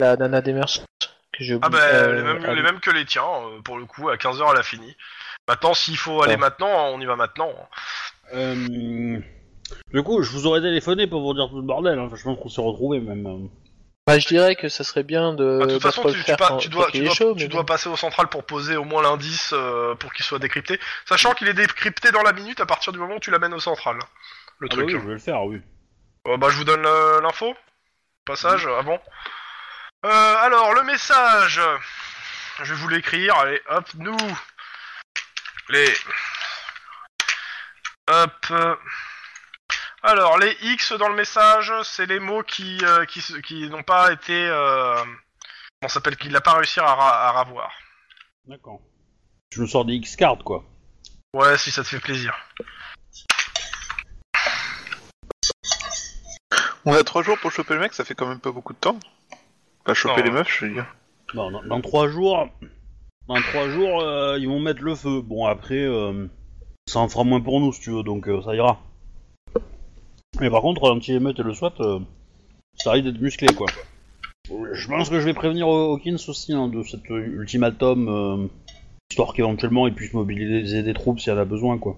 [SPEAKER 4] la nana des mers que j'ai
[SPEAKER 2] Ah bah,
[SPEAKER 4] euh,
[SPEAKER 2] les, mêmes, les mêmes que les tiens, euh, pour le coup, à 15h elle a fini. Maintenant, s'il faut aller
[SPEAKER 4] Ouais.
[SPEAKER 2] maintenant, on y va maintenant.
[SPEAKER 1] euh, Du coup, je vous aurais téléphoné pour vous dire tout le bordel. Hein. Enfin, je pense qu'on s'est retrouvés même. euh.
[SPEAKER 4] Bah, je dirais que ça serait bien de.
[SPEAKER 2] Bah, de toute façon, tu, pas- dois, tu tu
[SPEAKER 4] bon.
[SPEAKER 2] passer au central pour poser au moins l'indice euh, pour qu'il soit décrypté. Sachant qu'il est décrypté dans la minute à partir du moment où tu l'amènes au central. Le
[SPEAKER 1] Ah bah
[SPEAKER 2] truc.
[SPEAKER 1] oui, je vais le faire, oui.
[SPEAKER 2] Euh, bah, je vous donne euh, l'info. Passage, avant. Euh, alors, le message. Je vais vous l'écrire. Allez, hop, nous. Les. Hop. Alors, les X dans le message, c'est les mots qui, euh, qui, se- qui n'ont pas été. Euh, comment ça s'appelle Qu'il n'a pas réussi à, ra- à ravoir.
[SPEAKER 1] D'accord. Je me sors des X-cards, quoi.
[SPEAKER 2] Ouais, si ça te fait plaisir.
[SPEAKER 3] On a trois jours pour choper le mec, ça fait quand même pas beaucoup de temps. Pas choper
[SPEAKER 2] Non.
[SPEAKER 3] les meufs, je veux dire.
[SPEAKER 1] Bon, dans, dans trois jours, dans trois jours, euh, ils vont mettre le feu. Bon, après, euh, ça en fera moins pour nous, si tu veux, donc euh, ça ira. Mais par contre, l'anti-émeute et le SWAT, euh, ça risque d'être musclé, quoi. Je pense que je vais prévenir Hawkins aussi hein, de cet ultimatum, euh, histoire qu'éventuellement il puisse mobiliser des troupes s'il y en a besoin, quoi.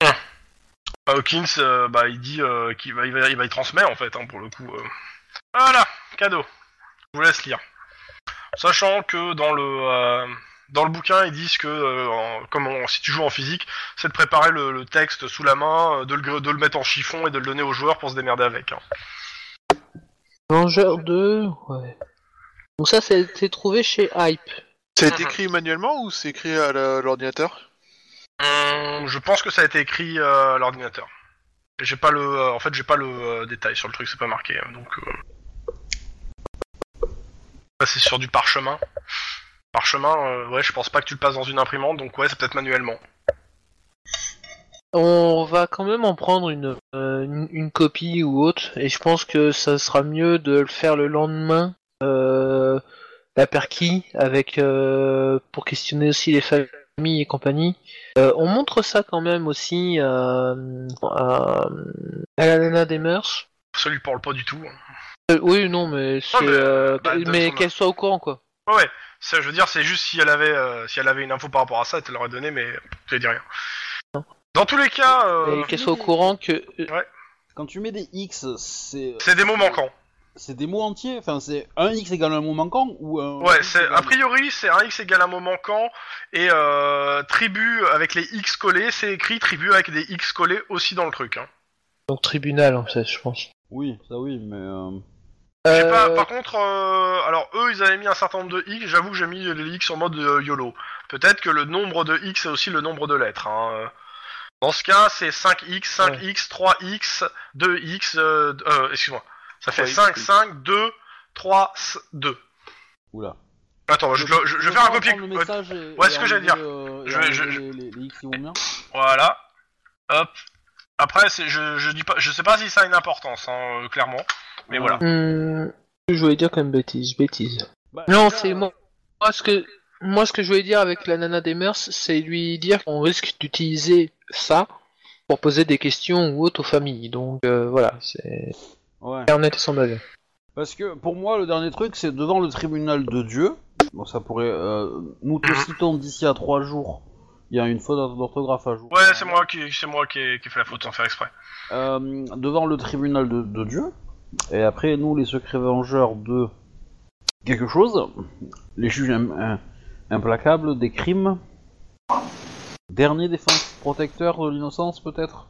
[SPEAKER 2] Bah, Hawkins, euh, bah, il dit qu'il va, il va, il va y transmettre en fait, hein, pour le coup. euh. Voilà, cadeau. Je vous laisse lire. Sachant que dans le dans le bouquin, ils disent que euh, en- comme on- si tu joues en physique, c'est de préparer le, le texte sous la main, euh, de le, de le mettre en chiffon et de le donner aux joueurs pour se démerder avec. hein.
[SPEAKER 4] Vengeur 2, ouais. Donc ça, c'est trouvé chez Hype.
[SPEAKER 3] C'est écrit manuellement ou c'est écrit à l'ordinateur?
[SPEAKER 2] Hum, je pense que ça a été écrit euh, à l'ordinateur. J'ai pas le, euh, en fait, j'ai pas le euh, détail sur le truc, c'est pas marqué. hein, donc, euh... c'est sur du parchemin. Parchemin, euh, ouais, je pense pas que tu le passes dans une imprimante, donc ouais, c'est peut-être manuellement.
[SPEAKER 4] On va quand même en prendre une, euh, une, une copie ou autre, et je pense que ça sera mieux de le faire le lendemain, euh, la perquis, avec euh, pour questionner aussi les familles et compagnie. On montre ça quand même aussi à, à la nana des mœurs.
[SPEAKER 2] Ça lui parle pas du tout.
[SPEAKER 4] oui, non, mais c'est,
[SPEAKER 2] mais,
[SPEAKER 4] euh,
[SPEAKER 2] bah,
[SPEAKER 4] mais qu'elle soit au courant quoi.
[SPEAKER 2] Ouais, ouais. Ça, je veux dire, c'est juste si elle avait, euh, si elle avait une info par rapport à ça, elle te l'aurait donné, mais tu lui dit rien.
[SPEAKER 4] Non.
[SPEAKER 2] Dans tous les cas, euh,
[SPEAKER 4] Et qu'elle soit au courant que. euh,
[SPEAKER 1] Quand tu mets des X, c'est
[SPEAKER 2] c'est des mots manquants.
[SPEAKER 1] c'est des mots entiers? Enfin, c'est un X égale un mot manquant ou un...
[SPEAKER 2] Ouais, c'est a priori c'est un X égale un mot manquant et euh, tribu avec les X collés, c'est écrit tribu avec des X collés aussi dans le truc. Hein.
[SPEAKER 4] Donc tribunal en fait, je pense.
[SPEAKER 1] Oui, ça oui, mais...
[SPEAKER 2] sais
[SPEAKER 4] Euh,
[SPEAKER 2] pas, par contre, euh, alors eux ils avaient mis un certain nombre de X, j'avoue que j'ai mis les X en mode euh, YOLO. Peut-être que le nombre de X est aussi le nombre de lettres. Hein. Dans ce cas, c'est 5X, 5X, 3X, 2X, euh, excuse-moi. Ça fait
[SPEAKER 3] 3X,
[SPEAKER 2] 5,
[SPEAKER 3] oui.
[SPEAKER 2] 5, 2, 3, 2.
[SPEAKER 1] Oula.
[SPEAKER 2] Attends, je, je- je vais faire un copier. Ouais,
[SPEAKER 1] et
[SPEAKER 2] ce que j'allais dire.
[SPEAKER 1] et
[SPEAKER 2] Je vais-
[SPEAKER 1] enlever
[SPEAKER 2] je-
[SPEAKER 1] Les, les- les X qui vont bien.
[SPEAKER 2] Voilà. Hop. Après, c'est, je, je dis pas, je sais pas si ça a une importance, hein, clairement. Mais voilà.
[SPEAKER 4] Hmm, je voulais dire comme bêtise, bêtise.
[SPEAKER 1] Bah,
[SPEAKER 4] Non, c'est moi. Moi ce que moi ce que je voulais dire avec la nana des mœurs, c'est lui dire qu'on risque d'utiliser ça pour poser des questions ou autres aux familles. Donc euh, voilà, c'est
[SPEAKER 1] Ouais.
[SPEAKER 4] clair, net et sans bavure.
[SPEAKER 1] Parce que pour moi, le dernier truc, c'est devant le tribunal de Dieu. Bon, ça pourrait. euh, nous te citons d'ici à trois jours. Il y a une faute d'orthographe à jour.
[SPEAKER 2] Ouais, c'est moi qui, c'est moi qui ai, qui ai fait la faute sans faire exprès.
[SPEAKER 1] Euh, devant le tribunal de, de Dieu. Et après, nous, les secrets vengeurs de quelque chose. Les juges im- im- implacables des crimes. Dernier défense protecteur de l'innocence, peut-être?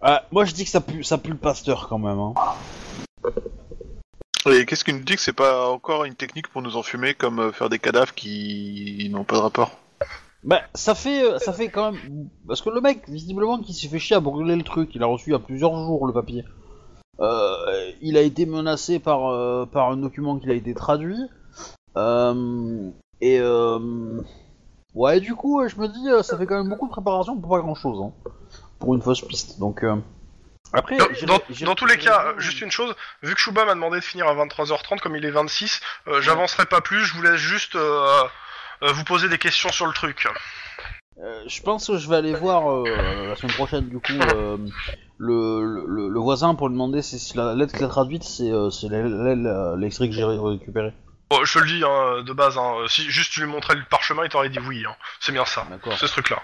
[SPEAKER 1] Ah, Moi, je dis que ça pue, ça pue le pasteur quand même. Hein.
[SPEAKER 3] Et qu'est-ce qui nous dit que c'est pas encore une technique pour nous enfumer comme euh, faire des cadavres qui n'ont pas de rapport?
[SPEAKER 1] Bah, ça fait, euh, ça fait quand même. Parce que le mec, visiblement, qui s'est fait chier à brûler le truc, il a reçu il y a plusieurs jours le papier. Euh, il a été menacé par, euh, par un document qu'il a été traduit. Euh, et. Ouais, du coup, je me dis, ça fait quand même beaucoup de préparation pour pas grand chose. Hein, pour une fausse piste. Donc. Après,
[SPEAKER 2] Dans, tous les cas, juste une chose, vu que Shuba m'a demandé de finir à 23h30, comme il est 26, euh, j'avancerai pas plus, je vous laisse juste euh, euh, vous poser des questions sur le truc.
[SPEAKER 1] Je pense que je vais aller voir la semaine prochaine du coup le, le, le voisin pour lui demander si, si la lettre qu'il a traduite c'est euh, l'extrait que j'ai ré- récupéré.
[SPEAKER 2] Bon, je te le dis hein, de base, hein, si juste tu lui montrais le parchemin, il t'aurait dit oui. Hein. C'est bien ça, c'est ce truc-là.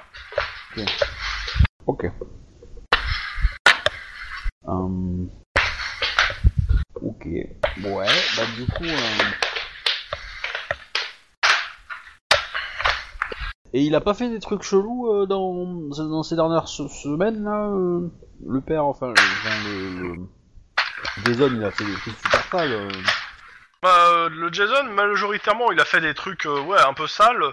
[SPEAKER 1] Ok. Ok. Ouais. Bah du coup. euh, Et il a pas fait des trucs chelous euh, dans, dans ces dernières se- semaines là euh, Le père, enfin, le. Jason, il a fait des trucs super sales. euh.
[SPEAKER 2] Bah, le Jason, majoritairement, il a fait des trucs ouais un peu sales.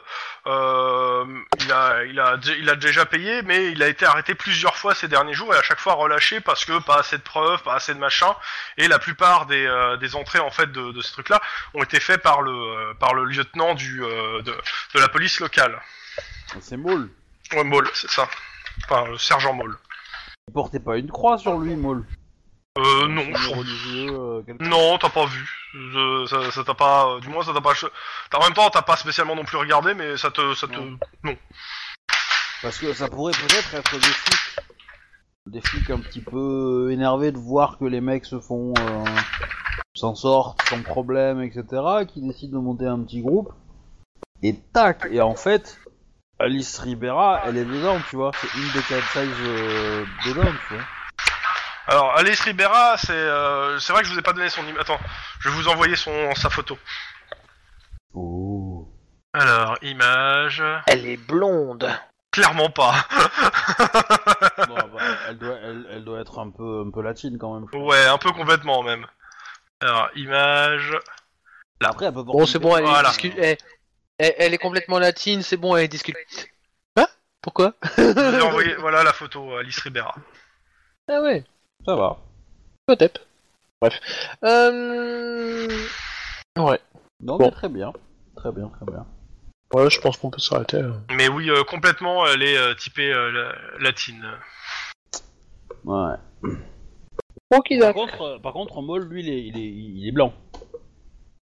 [SPEAKER 2] Il a, il a, il a déjà payé, mais il a été arrêté plusieurs fois ces derniers jours et à chaque fois relâché parce que pas assez de preuves, pas assez de machin. Et la plupart des, des entrées en fait de, de ces trucs-là ont été faits par le, par le lieutenant du, de la police locale.
[SPEAKER 1] C'est Maul.
[SPEAKER 2] Ouais, Maul, c'est ça. Enfin, le sergent Maul.
[SPEAKER 1] Il portait pas une croix sur lui, Maul.
[SPEAKER 2] Euh, non, je
[SPEAKER 1] religieux, euh,
[SPEAKER 2] Non, t'as pas vu. Je- ça ça t'a pas. euh, Du moins, ça t'a pas. t'as- En même temps, t'as pas spécialement non plus regardé, mais ça te, ça te.
[SPEAKER 1] Non. Parce que ça pourrait peut-être être des flics. Des flics un petit peu énervés de voir que les mecs se font. euh, s'en sortent sans problème, etc. Qui décident de monter un petit groupe. Et tac Et en fait, Alice Ribera, elle est dedans, tu vois. C'est une des quatre size euh, dedans, tu vois.
[SPEAKER 2] Alors, Alice Ribera, c'est, euh, c'est vrai que je vous ai pas donné son. im- Attends, je vais vous envoyer son sa photo.
[SPEAKER 1] Oh.
[SPEAKER 2] Alors, image.
[SPEAKER 4] Elle est blonde.
[SPEAKER 2] Clairement pas.
[SPEAKER 1] Bon, bah, elle, doit, elle, elle doit être un peu, un peu latine quand même.
[SPEAKER 2] ouais, un peu complètement même. Alors, image.
[SPEAKER 1] Après, elle peut porter
[SPEAKER 4] Bon, c'est bon, elle,
[SPEAKER 2] Voilà.
[SPEAKER 4] discu- elle, elle- elle est complètement latine, c'est bon, elle est discute. Hein Pourquoi?
[SPEAKER 2] Vous. *laughs* Voilà la photo, Alice Ribera.
[SPEAKER 4] Ah ouais,
[SPEAKER 1] Ça va.
[SPEAKER 4] peut-être. Bref. Euh... Ouais.
[SPEAKER 1] Non,
[SPEAKER 4] Bon.
[SPEAKER 1] mais très bien. Très bien, très bien.
[SPEAKER 4] Ouais, je pense qu'on peut s'arrêter. là.
[SPEAKER 2] Mais oui, euh, complètement, elle est euh, typée euh, la- latine.
[SPEAKER 1] Ouais.
[SPEAKER 4] Ok,
[SPEAKER 1] Par
[SPEAKER 4] d'accord.
[SPEAKER 1] contre, euh, par contre, Maul, lui, il est, il est, il est blanc.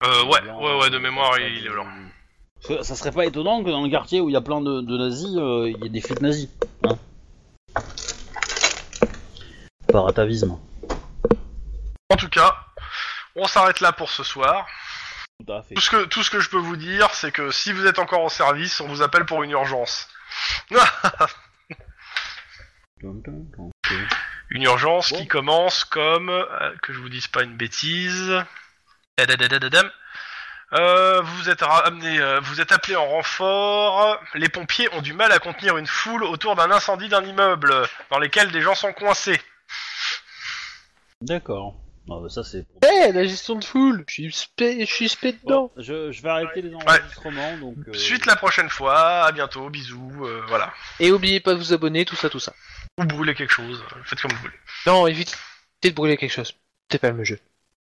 [SPEAKER 2] Euh, ouais,
[SPEAKER 1] Blanc,
[SPEAKER 2] ouais, ouais, de mémoire, il est blanc.
[SPEAKER 1] Parce que Ça serait pas étonnant que dans le quartier où il y a plein de, de nazis, euh, il y ait des flics nazis. Hein Par atavisme.
[SPEAKER 2] En tout cas, on s'arrête là pour ce soir.
[SPEAKER 1] Tout à fait.
[SPEAKER 2] Tout ce que, tout ce que je peux vous dire, c'est que si vous êtes encore en service, on vous appelle pour une urgence. *laughs* Une urgence
[SPEAKER 1] Bon.
[SPEAKER 2] qui commence comme euh, que je vous dise pas une bêtise. Euh, vous êtes ramené, euh, vous êtes appelé en renfort. Les pompiers ont du mal à contenir une foule autour d'un incendie d'un immeuble dans lequel des gens sont coincés.
[SPEAKER 1] D'accord. Non, bah ça c'est.
[SPEAKER 4] Eh, la gestion de foule Je suis spé, je suis spé dedans
[SPEAKER 1] Bon, je, je vais arrêter les enregistrements, donc. euh,
[SPEAKER 2] Suite la prochaine fois. À bientôt. Bisous. euh, voilà.
[SPEAKER 4] Et oubliez pas de vous abonner, tout ça, tout ça.
[SPEAKER 2] Ou brûler quelque chose. Faites comme vous voulez.
[SPEAKER 4] Non, évitez de brûler quelque chose. C'est pas le jeu.